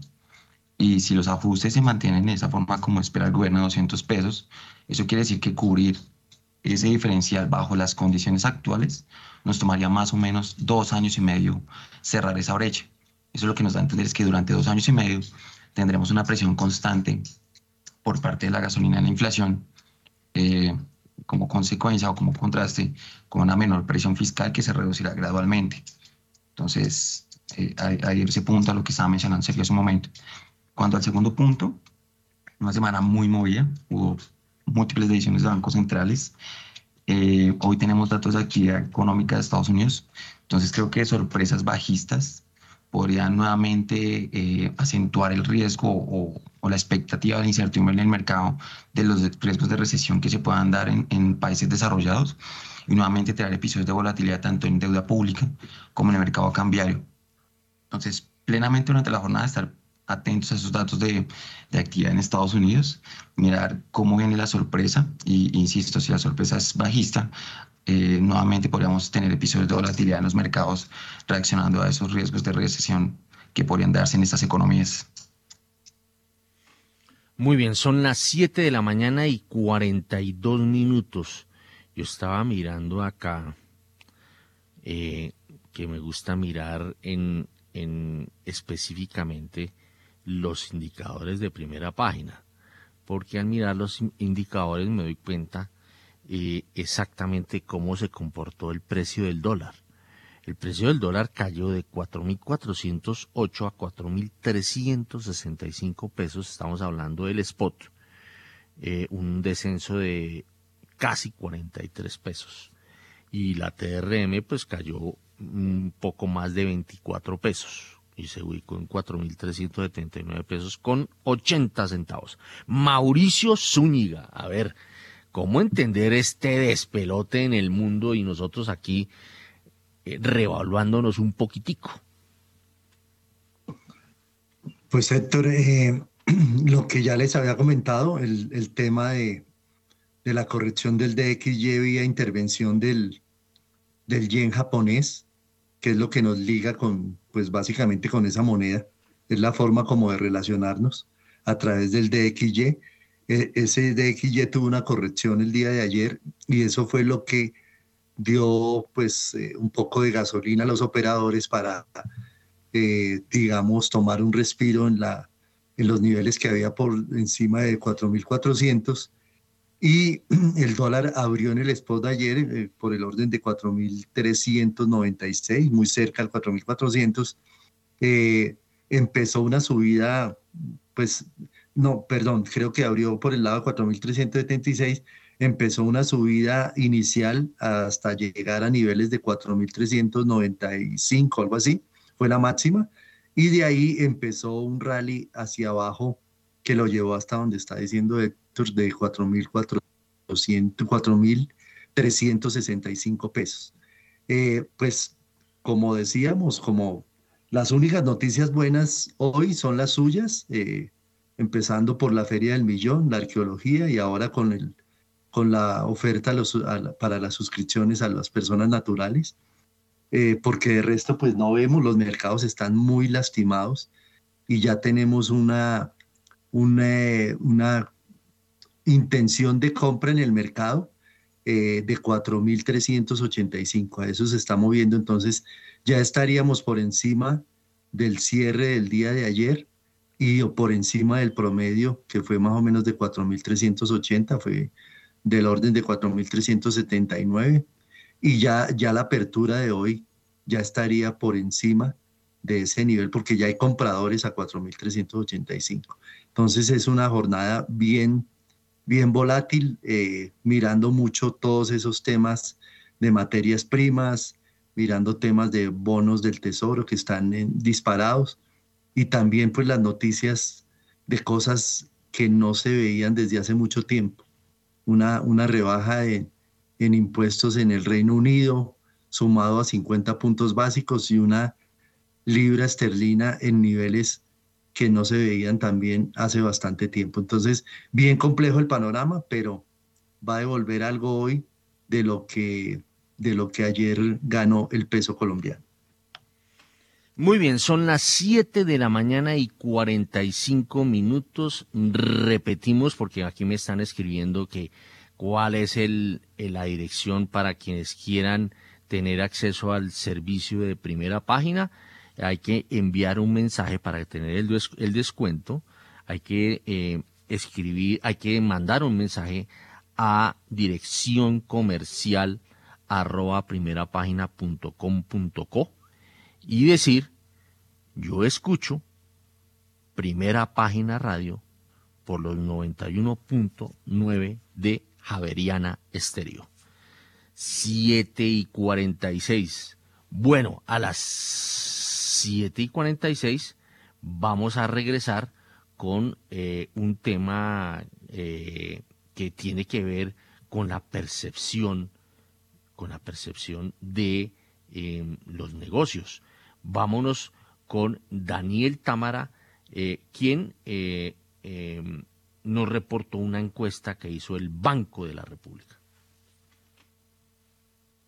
Y si los ajustes se mantienen de esa forma como espera el gobierno de 200 pesos, eso quiere decir que cubrir ese diferencial bajo las condiciones actuales nos tomaría más o menos dos años y medio cerrar esa brecha. Eso lo que nos da a entender es que durante dos años y medio tendremos una presión constante por parte de la gasolina en la inflación eh, como consecuencia o como contraste con una menor presión fiscal que se reducirá gradualmente. Entonces, eh, ahí, ese punto a lo que estaba mencionando Sergio hace un momento. Cuando al segundo punto, una semana muy movida, hubo múltiples decisiones de bancos centrales. Eh, hoy tenemos datos de actividad económica de Estados Unidos, entonces creo que sorpresas bajistas podrían nuevamente eh, acentuar el riesgo o, la expectativa de incertidumbre en el mercado de los riesgos de recesión que se puedan dar en, en, países desarrollados y nuevamente traer episodios de volatilidad tanto en deuda pública como en el mercado cambiario. Entonces, plenamente durante la jornada estar atentos a esos datos de, de, actividad en Estados Unidos, mirar cómo viene la sorpresa, y insisto, si la sorpresa es bajista, eh, nuevamente podríamos tener episodios de volatilidad en los mercados reaccionando a esos riesgos de recesión que podrían darse en estas economías. Muy bien, son las 7 de la mañana y 42 minutos. Yo estaba mirando acá, eh, que me gusta mirar en, en específicamente los indicadores de primera página, porque al mirar los indicadores me doy cuenta eh, exactamente cómo se comportó el precio del dólar. El precio del dólar cayó de 4.408 a 4.365 pesos, estamos hablando del spot, eh, un descenso de casi 43 pesos. Y la TRM pues cayó un poco más de 24 pesos y se ubicó en 4.379 pesos con 80 centavos. Mauricio Zúñiga, a ver, ¿cómo entender este despelote en el mundo y nosotros aquí eh, revaluándonos un poquitico. Pues Héctor, eh, lo que ya les había comentado, el, tema de, la corrección del DXY vía intervención del, del yen japonés, que es lo que nos liga con, pues básicamente con esa moneda, es la forma como de relacionarnos a través del DXY. E, ese DXY tuvo una corrección el día de ayer y eso fue lo que dio pues eh, un poco de gasolina a los operadores para, eh, digamos, tomar un respiro en, la, en los niveles que había por encima de 4.400 y el dólar abrió en el spot de ayer eh, por el orden de 4.396, muy cerca al 4.400. empezó una subida, pues, no, perdón, creo que abrió por el lado de 4.376 empezó una subida inicial hasta llegar a niveles de 4.395, algo así, fue la máxima, y de ahí empezó un rally hacia abajo que lo llevó hasta donde está diciendo De 4.365 pesos. Eh, pues como decíamos, como las únicas noticias buenas hoy son las suyas, eh, empezando por la Feria del Millón, la arqueología y ahora con el con la oferta para las suscripciones a las personas naturales, eh, porque de resto pues no vemos, los mercados están muy lastimados y ya tenemos una, una intención de compra en el mercado eh, de 4.385, a eso se está moviendo, entonces ya estaríamos por encima del cierre del día de ayer y por encima del promedio que fue más o menos de 4.380, fue del orden de 4.379 y ya, ya la apertura de hoy ya estaría por encima de ese nivel porque ya hay compradores a 4.385. Entonces es una jornada bien, bien volátil, eh, mirando mucho todos esos temas de materias primas, mirando temas de bonos del tesoro que están disparados y también pues las noticias de cosas que no se veían desde hace mucho tiempo. Una, una rebaja en impuestos en el Reino Unido, sumado a 50 puntos básicos y una libra esterlina en niveles que no se veían también hace bastante tiempo. Entonces, bien complejo el panorama, pero va a devolver algo hoy de lo que, de lo que ayer ganó el peso colombiano. Muy bien, son las 7 de la mañana y 45 minutos. Repetimos porque aquí me están escribiendo que cuál es el, la dirección para quienes quieran tener acceso al servicio de primera página. Hay que enviar un mensaje para tener el, descuento. Hay que eh, escribir, hay que mandar un mensaje a dirección comercial arroba co y decir, yo escucho primera página radio por los 91.9 de Javeriana Estéreo. 7 y 46. Bueno, a las 7 y 46 vamos a regresar con eh, un tema eh, que tiene que ver con la percepción, con la percepción de eh, los negocios vámonos con Daniel Támara, eh, quien em, nos reportó una encuesta que hizo el Banco de la República.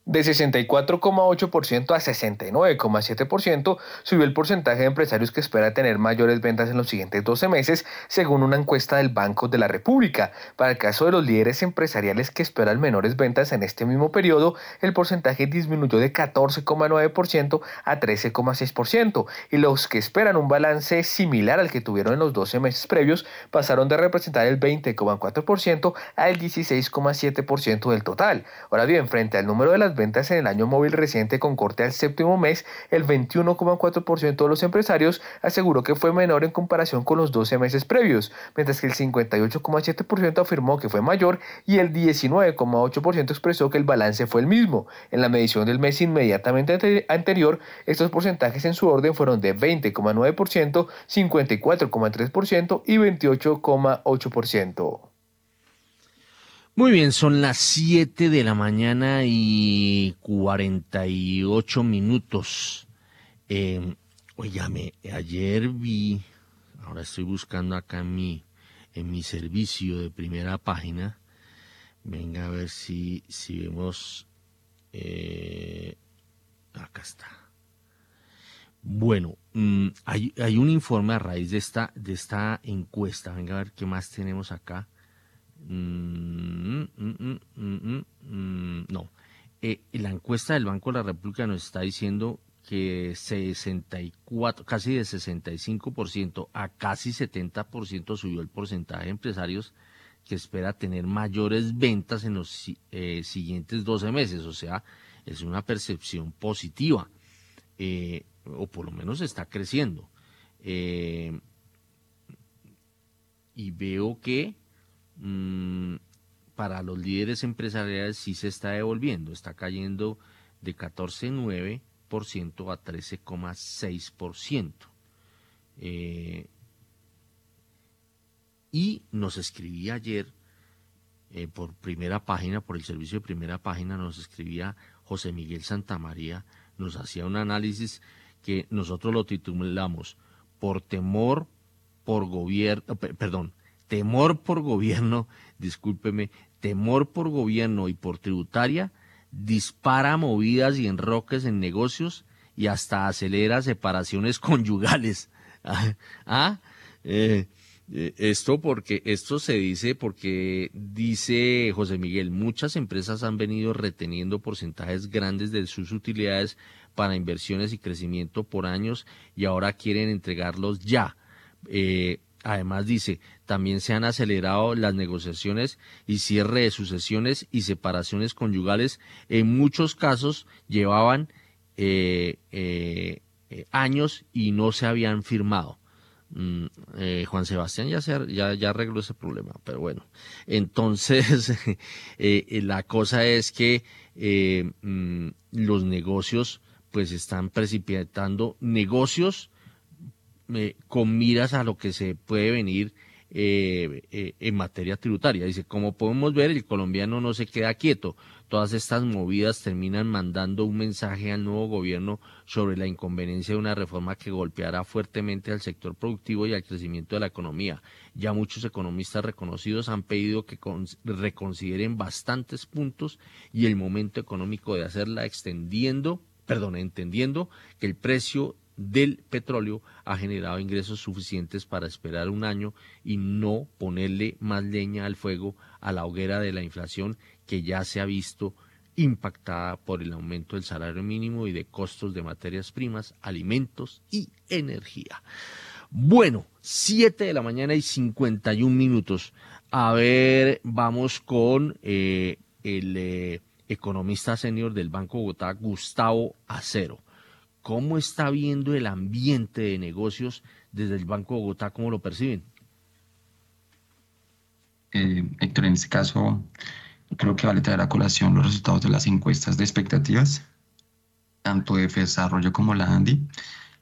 De 64,8% a 69,7% subió el porcentaje de empresarios que espera tener mayores ventas en los siguientes 12 meses, según una encuesta del Banco de la República. Para el caso de los líderes empresariales que esperan menores ventas en este mismo periodo, el porcentaje disminuyó de 14,9% a 13,6%, y los que esperan un balance similar al que tuvieron en los 12 meses previos pasaron de representar el 20,4% al 16,7% del total. Ahora bien, frente al número de las ventas en el año móvil reciente con corte al séptimo mes, el 21,4% de los empresarios aseguró que fue menor en comparación con los 12 meses previos, mientras que el 58,7% afirmó que fue mayor y el 19,8% expresó que el balance fue el mismo. En la medición del mes inmediatamente anterior, estos porcentajes en su orden fueron de 20,9%, 54,3% y 28,8%. Muy bien, son las 7 de la mañana y 48 minutos. Eh, óigame, ayer vi, ahora estoy buscando acá en mi, en mi servicio de primera página. Venga a ver si, si vemos. Eh, acá está. Bueno, mm, hay, hay, un informe a raíz de esta, de esta encuesta. Venga a ver qué más tenemos acá. Mm, mm, mm, no. Eh, la encuesta del Banco de la República nos está diciendo que 64, casi de 65% a casi 70% subió el porcentaje de empresarios que espera tener mayores ventas en los eh, siguientes 12 meses. O sea, es una percepción positiva, eh, o por lo menos está creciendo. y veo que Mm, para los líderes empresariales sí se está devolviendo, está cayendo de 14,9% a 13,6%. Eh, y nos escribía ayer eh, por primera página, por el servicio de primera página, nos escribía José Miguel Santamaría, nos hacía un análisis que nosotros lo titulamos por temor por gobierno, perdón, temor por gobierno, discúlpeme, temor por gobierno y por tributaria, dispara movidas y enroques en negocios y hasta acelera separaciones conyugales. ¿Ah? Eh, eh, esto porque esto se dice porque dice José Miguel, muchas empresas han venido reteniendo porcentajes grandes de sus utilidades para inversiones y crecimiento por años y ahora quieren entregarlos ya. Eh, Además dice, también se han acelerado las negociaciones y cierre de sucesiones y separaciones conyugales. En muchos casos llevaban eh, eh, eh, años y no se habían firmado. Mm, Juan Sebastián ya, se, ya, ya, arregló ese problema, pero bueno. Entonces, la cosa es que mm, los negocios pues están precipitando negocios con miras a lo que se puede venir eh, eh, en materia tributaria. Dice, como podemos ver, el colombiano no se queda quieto. Todas estas movidas terminan mandando un mensaje al nuevo gobierno sobre la inconveniencia de una reforma que golpeará fuertemente al sector productivo y al crecimiento de la economía. Ya muchos economistas reconocidos han pedido que reconsideren bastantes puntos y el momento económico de hacerla extendiendo, perdón, entendiendo que el precio del petróleo ha generado ingresos suficientes para esperar un año y no ponerle más leña al fuego a la hoguera de la inflación que ya se ha visto impactada por el aumento del salario mínimo y de costos de materias primas, alimentos y energía. Bueno, 7 de la mañana y 51 minutos. A ver, vamos con eh, el eh, economista senior del Banco Bogotá, Gustavo Acero. ¿Cómo está viendo el ambiente de negocios desde el Banco de Bogotá? ¿Cómo lo perciben? Eh, Héctor, en este caso, creo que vale traer a colación los resultados de las encuestas de expectativas, tanto de Desarrollo como la ANDI.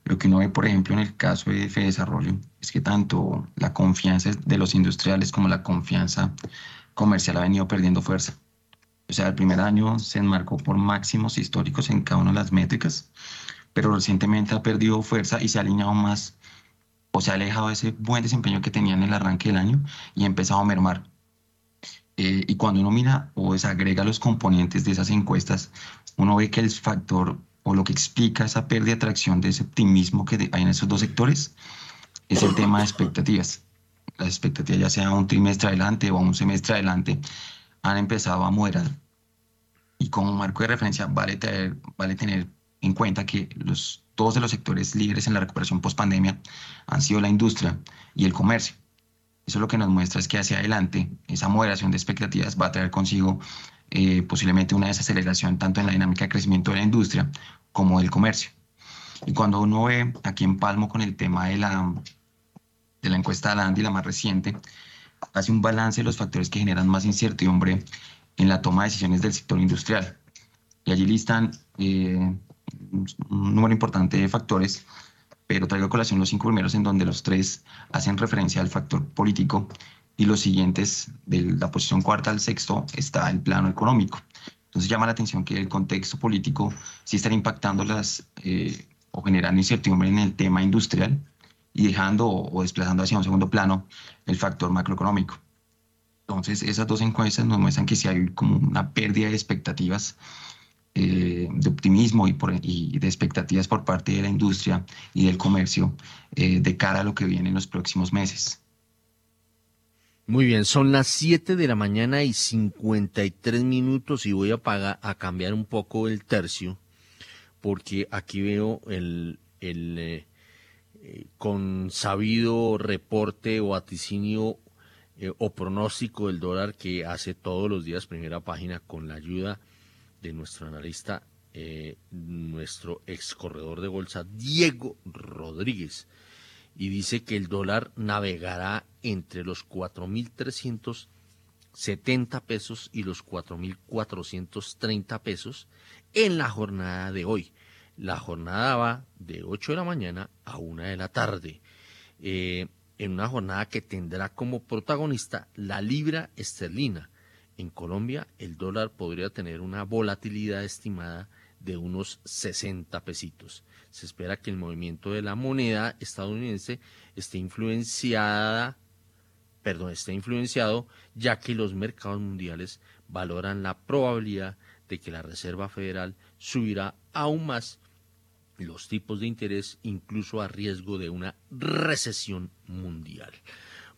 Lo que uno ve, por ejemplo, en el caso de Desarrollo es que tanto la confianza de los industriales como la confianza comercial ha venido perdiendo fuerza. O sea, el primer año se enmarcó por máximos históricos en cada una de las métricas pero recientemente ha perdido fuerza y se ha alineado más o se ha alejado de ese buen desempeño que tenía en el arranque del año y ha empezado a mermar. Eh, y cuando uno mira o desagrega los componentes de esas encuestas, uno ve que el factor o lo que explica esa pérdida de atracción de ese optimismo que hay en esos dos sectores es el tema de expectativas. Las expectativas, ya sea un trimestre adelante o un semestre adelante, han empezado a moderar. Y como marco de referencia, vale tener, vale tener en cuenta que los, dos de los sectores líderes en la recuperación post pandemia han sido la industria y el comercio. Eso lo que nos muestra es que hacia adelante esa moderación de expectativas va a traer consigo eh, posiblemente una desaceleración tanto en la dinámica de crecimiento de la industria como del comercio. Y cuando uno ve aquí en Palmo con el tema de la, de la encuesta de la ANDI, la más reciente, hace un balance de los factores que generan más incertidumbre en la toma de decisiones del sector industrial. Y allí listan eh, un número importante de factores, pero traigo a colación los cinco primeros en donde los tres hacen referencia al factor político y los siguientes, de la posición cuarta al sexto, está el plano económico. Entonces llama la atención que el contexto político sí está impactando las eh, o generando incertidumbre en el tema industrial y dejando o, desplazando hacia un segundo plano el factor macroeconómico. Entonces esas dos encuestas nos muestran que sí hay como una pérdida de expectativas eh, de optimismo y, por, y, de expectativas por parte de la industria y del comercio eh, de cara a lo que viene en los próximos meses. Muy bien, son las 7 de la mañana y 53 minutos y voy a, pagar, a cambiar un poco el tercio porque aquí veo el, el eh, con sabido reporte o aticinio o pronóstico del dólar que hace todos los días primera página con la ayuda nuestro analista, eh, nuestro ex corredor de bolsa, Diego Rodríguez, y dice que el dólar navegará entre los 4.370 pesos y los 4.430 pesos en la jornada de hoy. La jornada va de 8 de la mañana a 1 de la tarde. Eh, en una jornada que tendrá como protagonista la libra esterlina, en Colombia el dólar podría tener una volatilidad estimada de unos 60 pesitos. Se espera que el movimiento de la moneda estadounidense esté influenciada, perdón, esté influenciado ya que los mercados mundiales valoran la probabilidad de que la Reserva Federal subirá aún más los tipos de interés incluso a riesgo de una recesión mundial.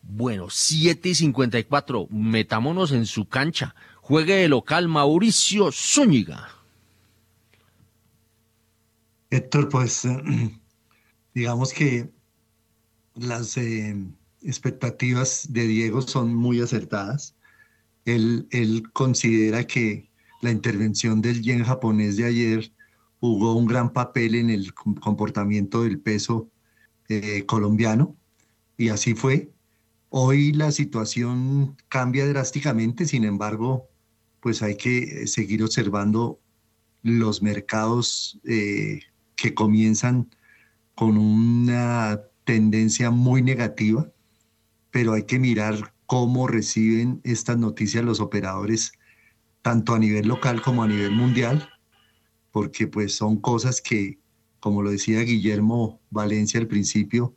Bueno, 7 y 54, metámonos en su cancha. Juegue de local Mauricio Zúñiga. Héctor, pues digamos que las eh, expectativas de Diego son muy acertadas. Él, considera que la intervención del yen japonés de ayer jugó un gran papel en el comportamiento del peso eh, colombiano y así fue. Hoy la situación cambia drásticamente, sin embargo, pues hay que seguir observando los mercados eh, que comienzan con una tendencia muy negativa, pero hay que mirar cómo reciben estas noticias los operadores, tanto a nivel local como a nivel mundial, porque pues son cosas que, como lo decía Guillermo Valencia al principio,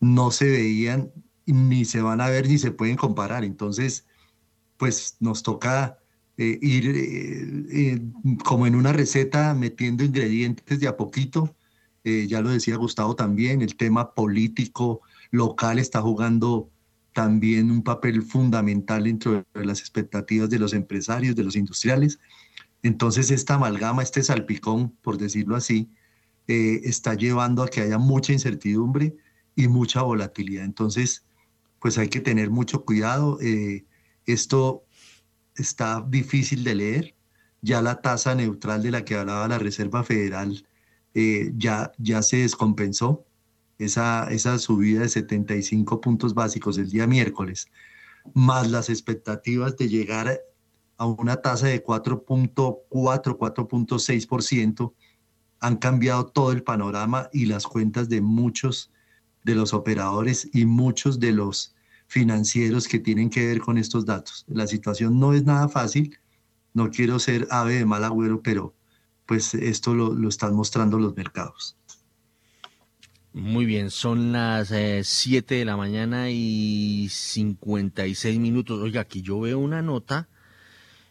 no se veían ni se van a ver ni se pueden comparar. Entonces, pues nos toca eh, ir eh, eh, como en una receta metiendo ingredientes de a poquito. ya lo decía Gustavo también, el tema político local está jugando también un papel fundamental dentro de las expectativas de los empresarios, de los industriales. Entonces, esta amalgama, este salpicón, por decirlo así, está llevando a que haya mucha incertidumbre y mucha volatilidad. Entonces, pues hay que tener mucho cuidado. Eh, esto está difícil de leer. Ya la tasa neutral de la que hablaba la Reserva Federal eh, ya, ya se descompensó. Esa, esa subida de 75 puntos básicos el día miércoles, más las expectativas de llegar a una tasa de 4.4, 4.6%, han cambiado todo el panorama y las cuentas de muchos de los operadores y muchos de los financieros que tienen que ver con estos datos. La situación no es nada fácil, no quiero ser ave de mal agüero, pero pues esto lo, lo están mostrando los mercados. Muy bien, son las 7 de la mañana y 56 minutos. Oiga, aquí yo veo una nota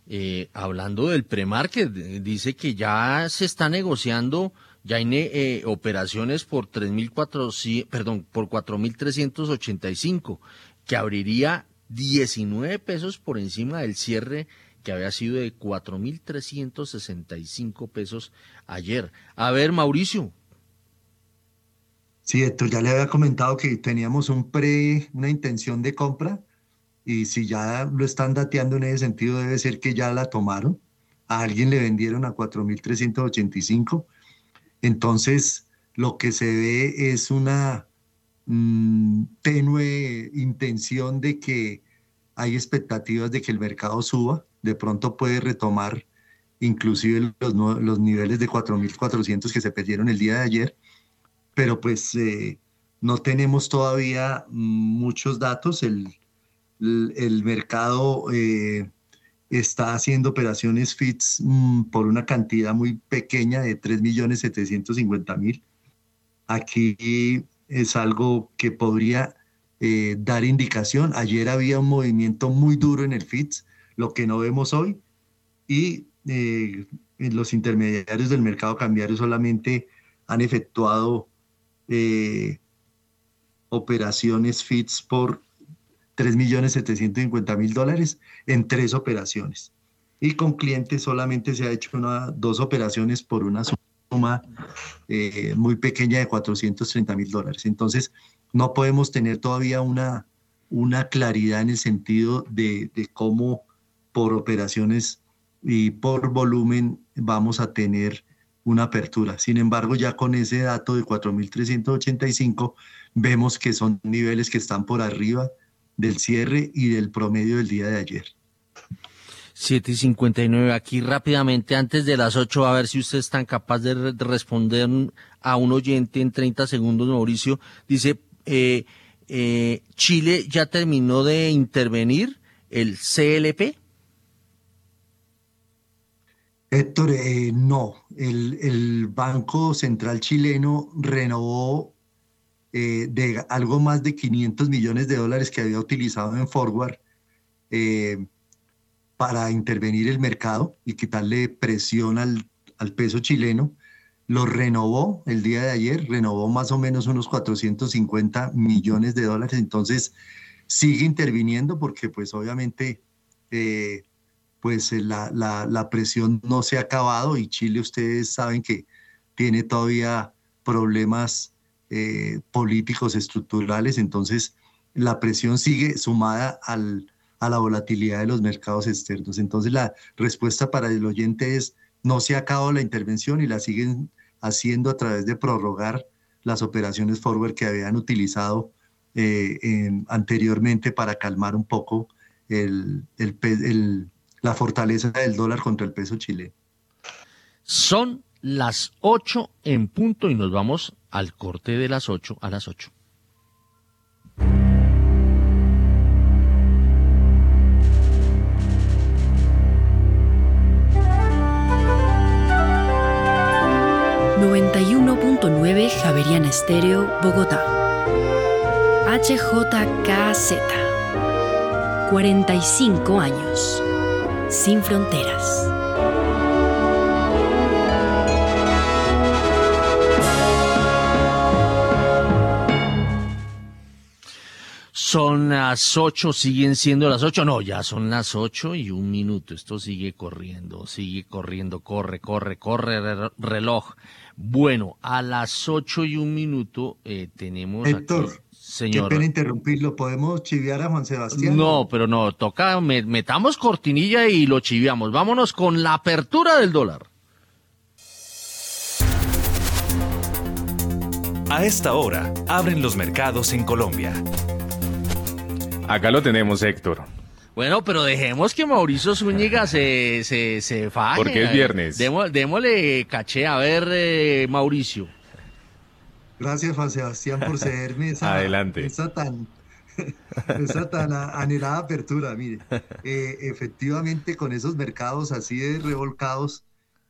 eh, hablando del premarket. Dice que ya se está negociando, ya hay eh, operaciones por 3.400, perdón, por 4.385, que abriría 19 pesos por encima del cierre que había sido de 4.365 pesos ayer. A ver, Mauricio. Sí, Héctor, ya le había comentado que teníamos un pre, una intención de compra y si ya lo están dateando en ese sentido debe ser que ya la tomaron. A alguien le vendieron a 4.385. Entonces, lo que se ve es una mm, tenue intención de que hay expectativas de que el mercado suba de pronto puede retomar inclusive los, niveles de 4.400 que se perdieron el día de ayer, pero pues eh, no tenemos todavía muchos datos. El, el, mercado eh, está haciendo operaciones FITS mm, por una cantidad muy pequeña de 3.750.000. Aquí es algo que podría eh, dar indicación. Ayer había un movimiento muy duro en el FITS lo que no vemos hoy, y eh, los intermediarios del mercado cambiario solamente han efectuado eh, operaciones FITS por 3.750.000 dólares en tres operaciones. Y con clientes solamente se ha hecho una, dos operaciones por una suma eh, muy pequeña de 430 mil dólares. Entonces, no podemos tener todavía una, una claridad en el sentido de, de cómo por operaciones y por volumen vamos a tener una apertura. Sin embargo, ya con ese dato de 4.385 vemos que son niveles que están por arriba del cierre y del promedio del día de ayer. 7 y 59. Aquí rápidamente, antes de las 8, a ver si usted es tan capaz de responder a un oyente en 30 segundos, Mauricio. Dice, eh, eh, Chile ya terminó de intervenir el CLP. Héctor, eh, no, el, Banco Central chileno renovó eh, de algo más de 500 millones de dólares que había utilizado en forward eh, para intervenir el mercado y quitarle presión al, al peso chileno. Lo renovó el día de ayer, renovó más o menos unos 450 millones de dólares, entonces sigue interviniendo porque pues obviamente pues eh, la, la, presión no se ha acabado y Chile ustedes saben que tiene todavía problemas eh, políticos estructurales, entonces la presión sigue sumada al, a la volatilidad de los mercados externos. Entonces la respuesta para el oyente es, no se ha acabado la intervención y la siguen haciendo a través de prorrogar las operaciones forward que habían utilizado eh, anteriormente para calmar un poco el, el, la fortaleza del dólar contra el peso chileno. Son las 8 en punto y nos vamos al corte de las 8 a las 8. ...91.9 Javeriana Estéreo, Bogotá. HJKZ. 45 años sin fronteras. Son las ocho, siguen siendo las ocho, no, ya son las ocho y un minuto, esto sigue corriendo, sigue corriendo, corre, corre, corre reloj. Bueno, a las ocho y un minuto eh, tenemos Héctor, Señor. Qué pena interrumpirlo. ¿Podemos chiviar a Juan Sebastián? No, pero no, toca, metamos cortinilla y lo chiviamos. Vámonos con la apertura del dólar. A esta hora, abren los mercados en Colombia. Acá lo tenemos, Héctor. Bueno, pero dejemos que Mauricio Zúñiga se, se, se faje. Porque es viernes. démosle caché. A ver, eh, Mauricio. Gracias, Juan Sebastián, por cederme esa, Adelante. esa tan, esa tan anhelada apertura. Mire, eh, efectivamente, con esos mercados así de revolcados,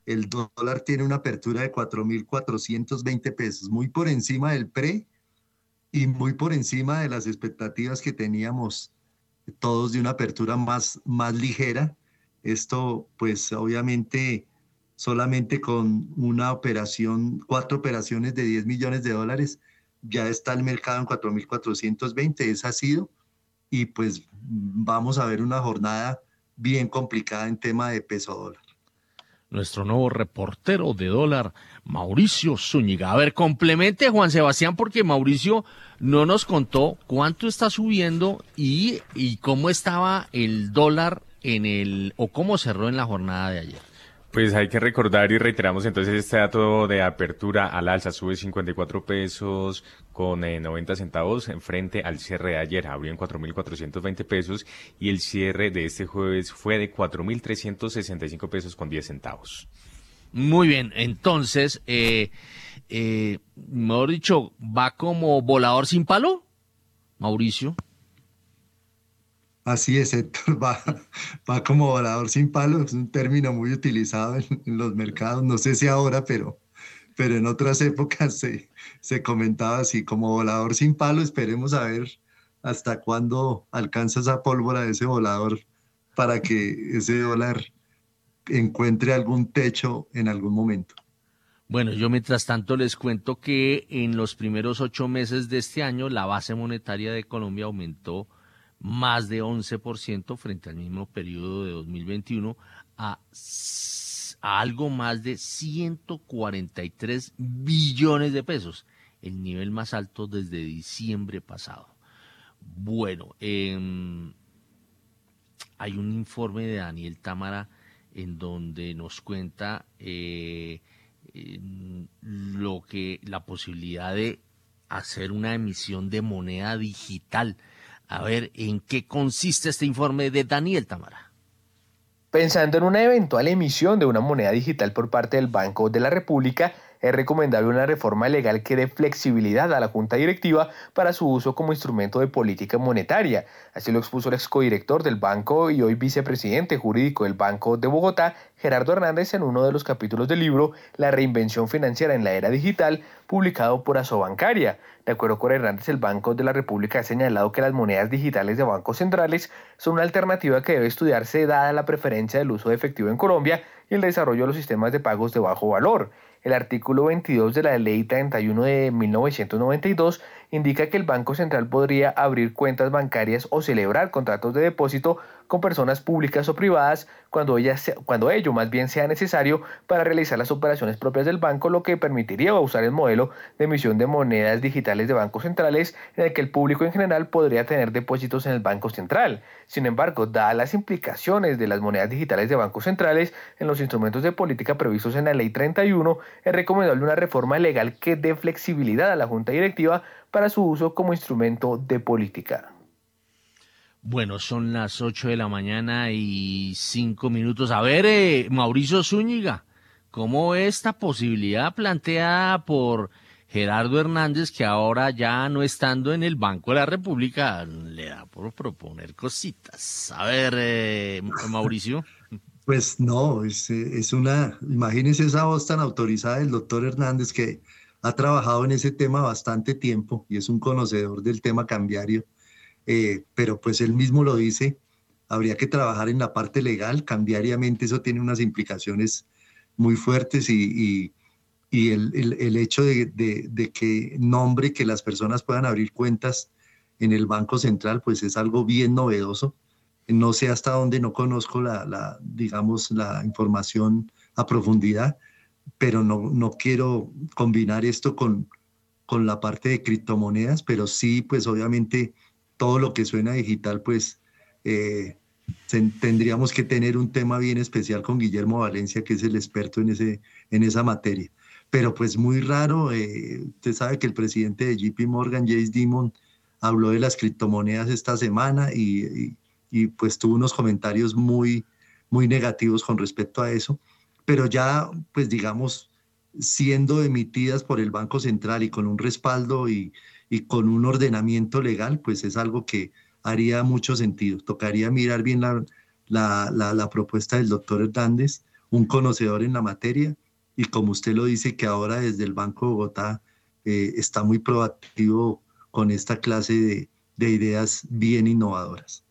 el dólar tiene una apertura de 4.420 pesos, muy por encima del pre y muy por encima de las expectativas que teníamos todos de una apertura más, más ligera. Esto, pues obviamente, solamente con una operación, cuatro operaciones de 10 millones de dólares, ya está el mercado en 4.420, esa ha sido, y pues vamos a ver una jornada bien complicada en tema de peso dólar nuestro nuevo reportero de dólar, Mauricio Zúñiga. A ver, complemente Juan Sebastián, porque Mauricio no nos contó cuánto está subiendo y, y cómo estaba el dólar en el, o cómo cerró en la jornada de ayer. Pues hay que recordar y reiteramos entonces este dato de apertura al alza, sube 54 pesos con 90 eh, centavos en frente al cierre de ayer, abrió en 4.420 pesos y el cierre de este jueves fue de 4.365 pesos con 10 centavos. Muy bien, entonces, eh, eh, mejor dicho, ¿va como volador sin palo, Mauricio? Así es, Héctor, va, va como volador sin palo, es un término muy utilizado en, los mercados, no sé si ahora, pero, pero en otras épocas se, se comentaba así, como volador sin palo, esperemos a ver hasta cuándo alcanza esa pólvora de ese volador para que ese dólar encuentre algún techo en algún momento. Bueno, yo mientras tanto les cuento que en los primeros ocho meses de este año la base monetaria de Colombia aumentó más de 11% frente al mismo periodo de 2021 a, a algo más de 143 billones de pesos, el nivel más alto desde diciembre pasado. Bueno, em, hay un informe de Daniel Támara en donde nos cuenta eh, lo que la posibilidad de hacer una emisión de moneda digital a ver, ¿en qué consiste este informe de Daniel Tamara? Pensando en una eventual emisión de una moneda digital por parte del Banco de la República, es recomendable una reforma legal que dé flexibilidad a la Junta Directiva para su uso como instrumento de política monetaria. Así lo expuso el excodirector del banco y hoy vicepresidente jurídico del Banco de Bogotá, Gerardo Hernández, en uno de los capítulos del libro La reinvención financiera en la era digital, publicado por Asobancaria. De acuerdo con Hernández, el Banco de la República ha señalado que las monedas digitales de bancos centrales son una alternativa que debe estudiarse dada la preferencia del uso de efectivo en Colombia y el desarrollo de los sistemas de pagos de bajo valor. El artículo 22 de la Ley 31 de 1992 indica que el Banco Central podría abrir cuentas bancarias o celebrar contratos de depósito con personas públicas o privadas cuando, cuando ello más bien sea necesario para realizar las operaciones propias del banco, lo que permitiría usar el modelo de emisión de monedas digitales de bancos centrales en el que el público en general podría tener depósitos en el Banco Central. Sin embargo, dadas las implicaciones de las monedas digitales de bancos centrales en los instrumentos de política previstos en la Ley 31, es recomendable una reforma legal que dé flexibilidad a la Junta Directiva para su uso como instrumento de política. Bueno, son las 8 de la mañana y 5 minutos. A ver, eh, Mauricio Zúñiga, ¿cómo esta posibilidad planteada por Gerardo Hernández, que ahora ya no estando en el Banco de la República, le da por proponer cositas? A ver, eh, Mauricio. Pues no, es, es una, imagínese esa voz tan autorizada del doctor Hernández que ha trabajado en ese tema bastante tiempo y es un conocedor del tema cambiario eh, pero pues él mismo lo dice, habría que trabajar en la parte legal, cambiariamente eso tiene unas implicaciones muy fuertes y, y, el, el, hecho de, de, que nombre que las personas puedan abrir cuentas en el Banco Central, pues es algo bien novedoso. No sé hasta dónde, no conozco la, la digamos, la información a profundidad, pero no, no quiero combinar esto con, con la parte de criptomonedas, pero sí, pues obviamente todo lo que suena digital, pues eh, tendríamos que tener un tema bien especial con Guillermo Valencia, que es el experto en, ese, en esa materia. Pero pues muy raro, eh, usted sabe que el presidente de JP Morgan, Jace Dimon, habló de las criptomonedas esta semana y, y, pues tuvo unos comentarios muy, muy negativos con respecto a eso. Pero ya, pues digamos, siendo emitidas por el Banco Central y con un respaldo y, y con un ordenamiento legal, pues es algo que haría mucho sentido. Tocaría mirar bien la, la, la, propuesta del doctor Hernández. un conocedor en la materia y como usted lo dice, que ahora desde el Banco de Bogotá eh, está muy proactivo con esta clase de, de ideas bien innovadoras.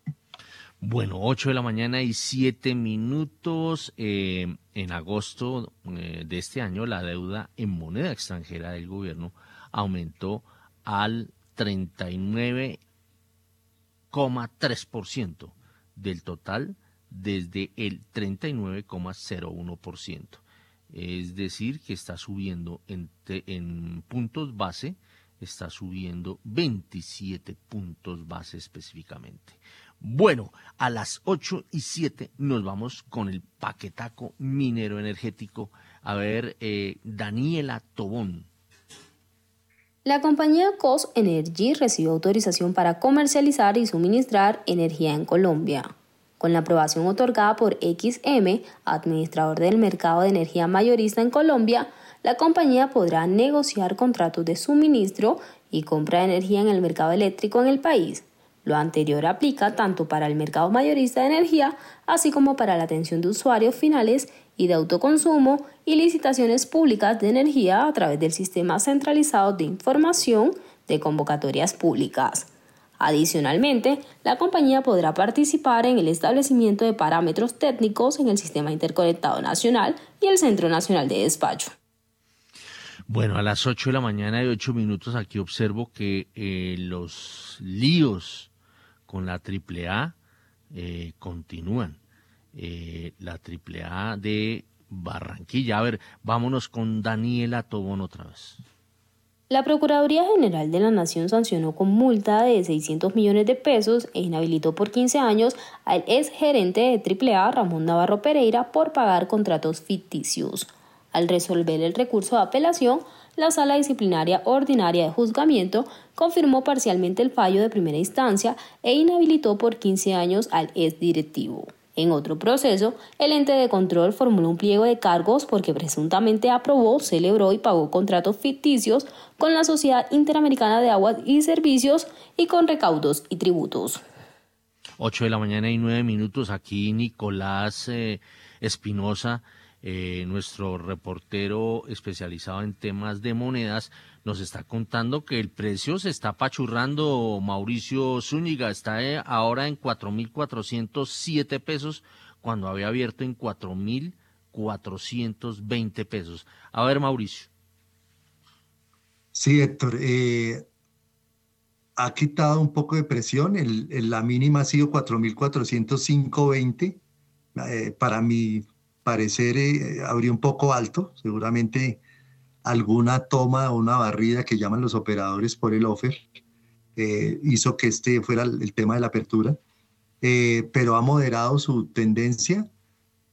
Bueno, 8 de la mañana y 7 minutos. Eh, en agosto eh, de este año, la deuda en moneda extranjera del gobierno aumentó al 39,3% del total desde el 39,01%. Es decir, que está subiendo en, puntos base, está subiendo 27 puntos base específicamente. Bueno, a las 8 y 7 nos vamos con el paquetaco minero energético. A ver, eh, Daniela Tobón. La compañía COS Energy recibió autorización para comercializar y suministrar energía en Colombia. Con la aprobación otorgada por XM, administrador del mercado de energía mayorista en Colombia, la compañía podrá negociar contratos de suministro y compra de energía en el mercado eléctrico en el país. Lo anterior aplica tanto para el mercado mayorista de energía, así como para la atención de usuarios finales y de autoconsumo y licitaciones públicas de energía a través del Sistema Centralizado de Información de Convocatorias Públicas. Adicionalmente, la compañía podrá participar en el establecimiento de parámetros técnicos en el Sistema Interconectado Nacional y el Centro Nacional de Despacho. Bueno, a las 8 de la mañana y 8 minutos aquí observo que eh, los líos con la AAA eh, continúan. Eh, la AAA de Barranquilla. A ver, vámonos con Daniela Tobón otra vez. La Procuraduría General de la Nación sancionó con multa de 600 millones de pesos e inhabilitó por 15 años al ex gerente de AAA, Ramón Navarro Pereira, por pagar contratos ficticios. Al resolver el recurso de apelación, la Sala Disciplinaria Ordinaria de Juzgamiento confirmó parcialmente el fallo de primera instancia e inhabilitó por 15 años al ex directivo. En otro proceso, el ente de control formuló un pliego de cargos porque presuntamente aprobó, celebró y pagó contratos ficticios con la Sociedad Interamericana de Aguas y Servicios y con recaudos y tributos. 8 de la mañana y 9 minutos. Aquí Nicolás eh, Espinosa eh, nuestro reportero especializado en temas de monedas, nos está contando que el precio se está pachurrando, Mauricio Zúñiga, está eh, ahora en 4.407 pesos cuando había abierto en 4.420 pesos. A ver, Mauricio. Sí, Héctor, eh, ha quitado un poco de presión, la mínima ha sido 4.405.20. Eh, para mi parecer abrió un poco alto, seguramente alguna toma o una barrida que llaman los operadores por el offer eh, hizo que este fuera el, tema de la apertura, eh, pero ha moderado su tendencia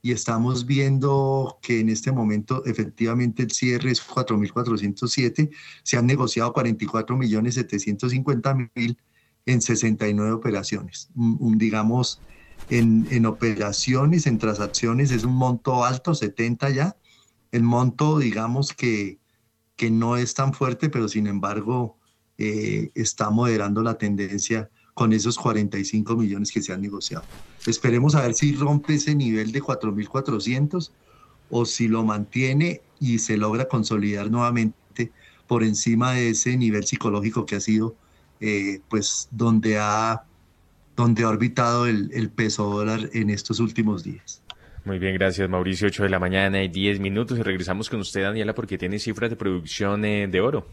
y estamos viendo que en este momento efectivamente el cierre es 4.407, se han negociado 44.750.000 en 69 operaciones, un, digamos en, operaciones, en transacciones, es un monto alto, 70 ya. El monto, digamos que, que no es tan fuerte, pero sin embargo eh, está moderando la tendencia con esos 45 millones que se han negociado. Esperemos a ver si rompe ese nivel de 4.400 o si lo mantiene y se logra consolidar nuevamente por encima de ese nivel psicológico que ha sido, eh, pues, donde ha donde ha orbitado el, peso dólar en estos últimos días. Muy bien, gracias Mauricio. 8 de la mañana y 10 minutos y regresamos con usted, Daniela, porque tiene cifras de producción eh, de oro.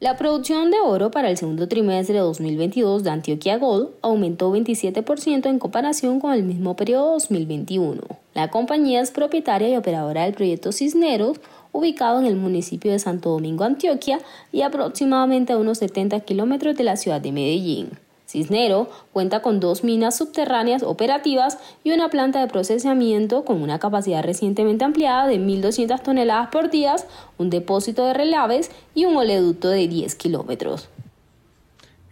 La producción de oro para el segundo trimestre de 2022 de Antioquia Gold aumentó 27% en comparación con el mismo periodo 2021. La compañía es propietaria y operadora del proyecto Cisneros, ubicado en el municipio de Santo Domingo, Antioquia, y aproximadamente a unos 70 kilómetros de la ciudad de Medellín. Cisnero cuenta con dos minas subterráneas operativas y una planta de procesamiento con una capacidad recientemente ampliada de 1.200 toneladas por día, un depósito de relaves y un oleoducto de 10 kilómetros.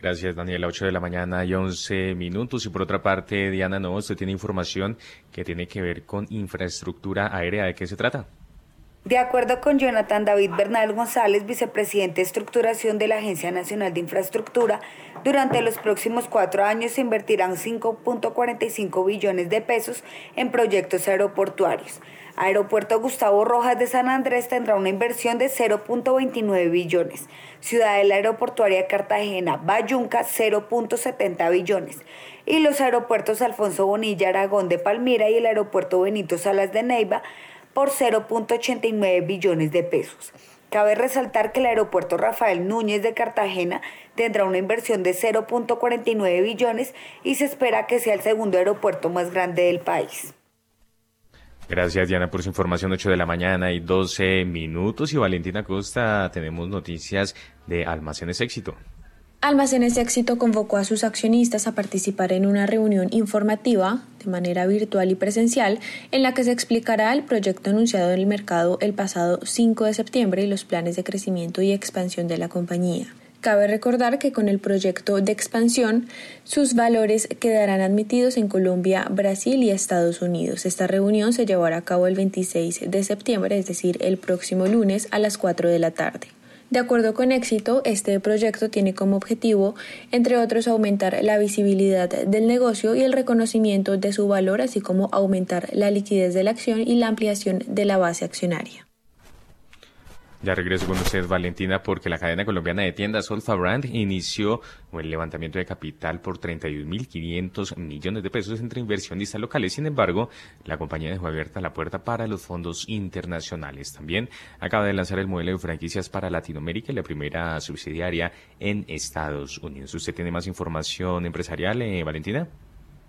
Gracias, Daniela. 8 de la mañana y 11 minutos. Y por otra parte, Diana No, usted tiene información que tiene que ver con infraestructura aérea. ¿De qué se trata? De acuerdo con Jonathan David Bernal González, vicepresidente de estructuración de la Agencia Nacional de Infraestructura, durante los próximos cuatro años se invertirán 5.45 billones de pesos en proyectos aeroportuarios. Aeropuerto Gustavo Rojas de San Andrés tendrá una inversión de 0.29 billones. Ciudadela Aeroportuaria Cartagena, Bayunca, 0.70 billones. Y los aeropuertos Alfonso Bonilla Aragón de Palmira y el aeropuerto Benito Salas de Neiva por 0.89 billones de pesos. Cabe resaltar que el aeropuerto Rafael Núñez de Cartagena tendrá una inversión de 0.49 billones y se espera que sea el segundo aeropuerto más grande del país. Gracias Diana por su información, 8 de la mañana y 12 minutos. Y Valentina Costa, tenemos noticias de Almacenes Éxito. Almacenes Éxito convocó a sus accionistas a participar en una reunión informativa de manera virtual y presencial en la que se explicará el proyecto anunciado en el mercado el pasado 5 de septiembre y los planes de crecimiento y expansión de la compañía. Cabe recordar que con el proyecto de expansión, sus valores quedarán admitidos en Colombia, Brasil y Estados Unidos. Esta reunión se llevará a cabo el 26 de septiembre, es decir, el próximo lunes a las 4 de la tarde. De acuerdo con éxito, este proyecto tiene como objetivo, entre otros, aumentar la visibilidad del negocio y el reconocimiento de su valor, así como aumentar la liquidez de la acción y la ampliación de la base accionaria. Ya regreso con usted, Valentina, porque la cadena colombiana de tiendas Olfa Brand inició el levantamiento de capital por 31.500 millones de pesos entre inversionistas locales. Sin embargo, la compañía dejó abierta la puerta para los fondos internacionales. También acaba de lanzar el modelo de franquicias para Latinoamérica y la primera subsidiaria en Estados Unidos. ¿Usted tiene más información empresarial, eh, Valentina?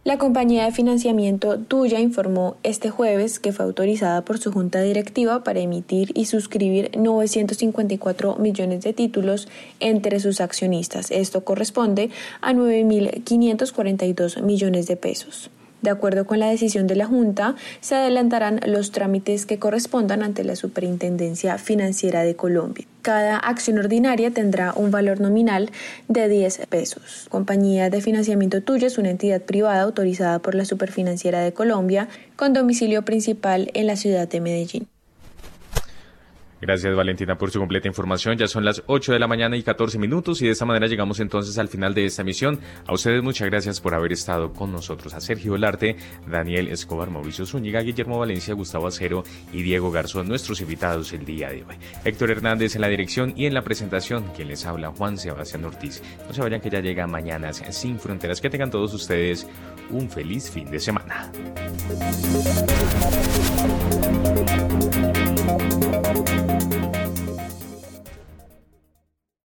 La compañía de financiamiento Tuya informó este jueves que fue autorizada por su junta directiva para emitir y suscribir 954 millones de títulos entre sus accionistas. Esto corresponde a 9.542 millones de pesos. De acuerdo con la decisión de la Junta, se adelantarán los trámites que correspondan ante la Superintendencia Financiera de Colombia. Cada acción ordinaria tendrá un valor nominal de 10 pesos. Compañía de Financiamiento Tuya es una entidad privada autorizada por la Superfinanciera de Colombia con domicilio principal en la ciudad de Medellín. Gracias Valentina por su completa información. Ya son las 8 de la mañana y 14 minutos y de esta manera llegamos entonces al final de esta emisión. A ustedes muchas gracias por haber estado con nosotros. A Sergio Olarte, Daniel Escobar, Mauricio Zúñiga, Guillermo Valencia, Gustavo Acero y Diego Garzón, nuestros invitados el día de hoy. Héctor Hernández en la dirección y en la presentación, quien les habla Juan Sebastián Ortiz. No se vayan que ya llega mañana sin fronteras. Que tengan todos ustedes un feliz fin de semana.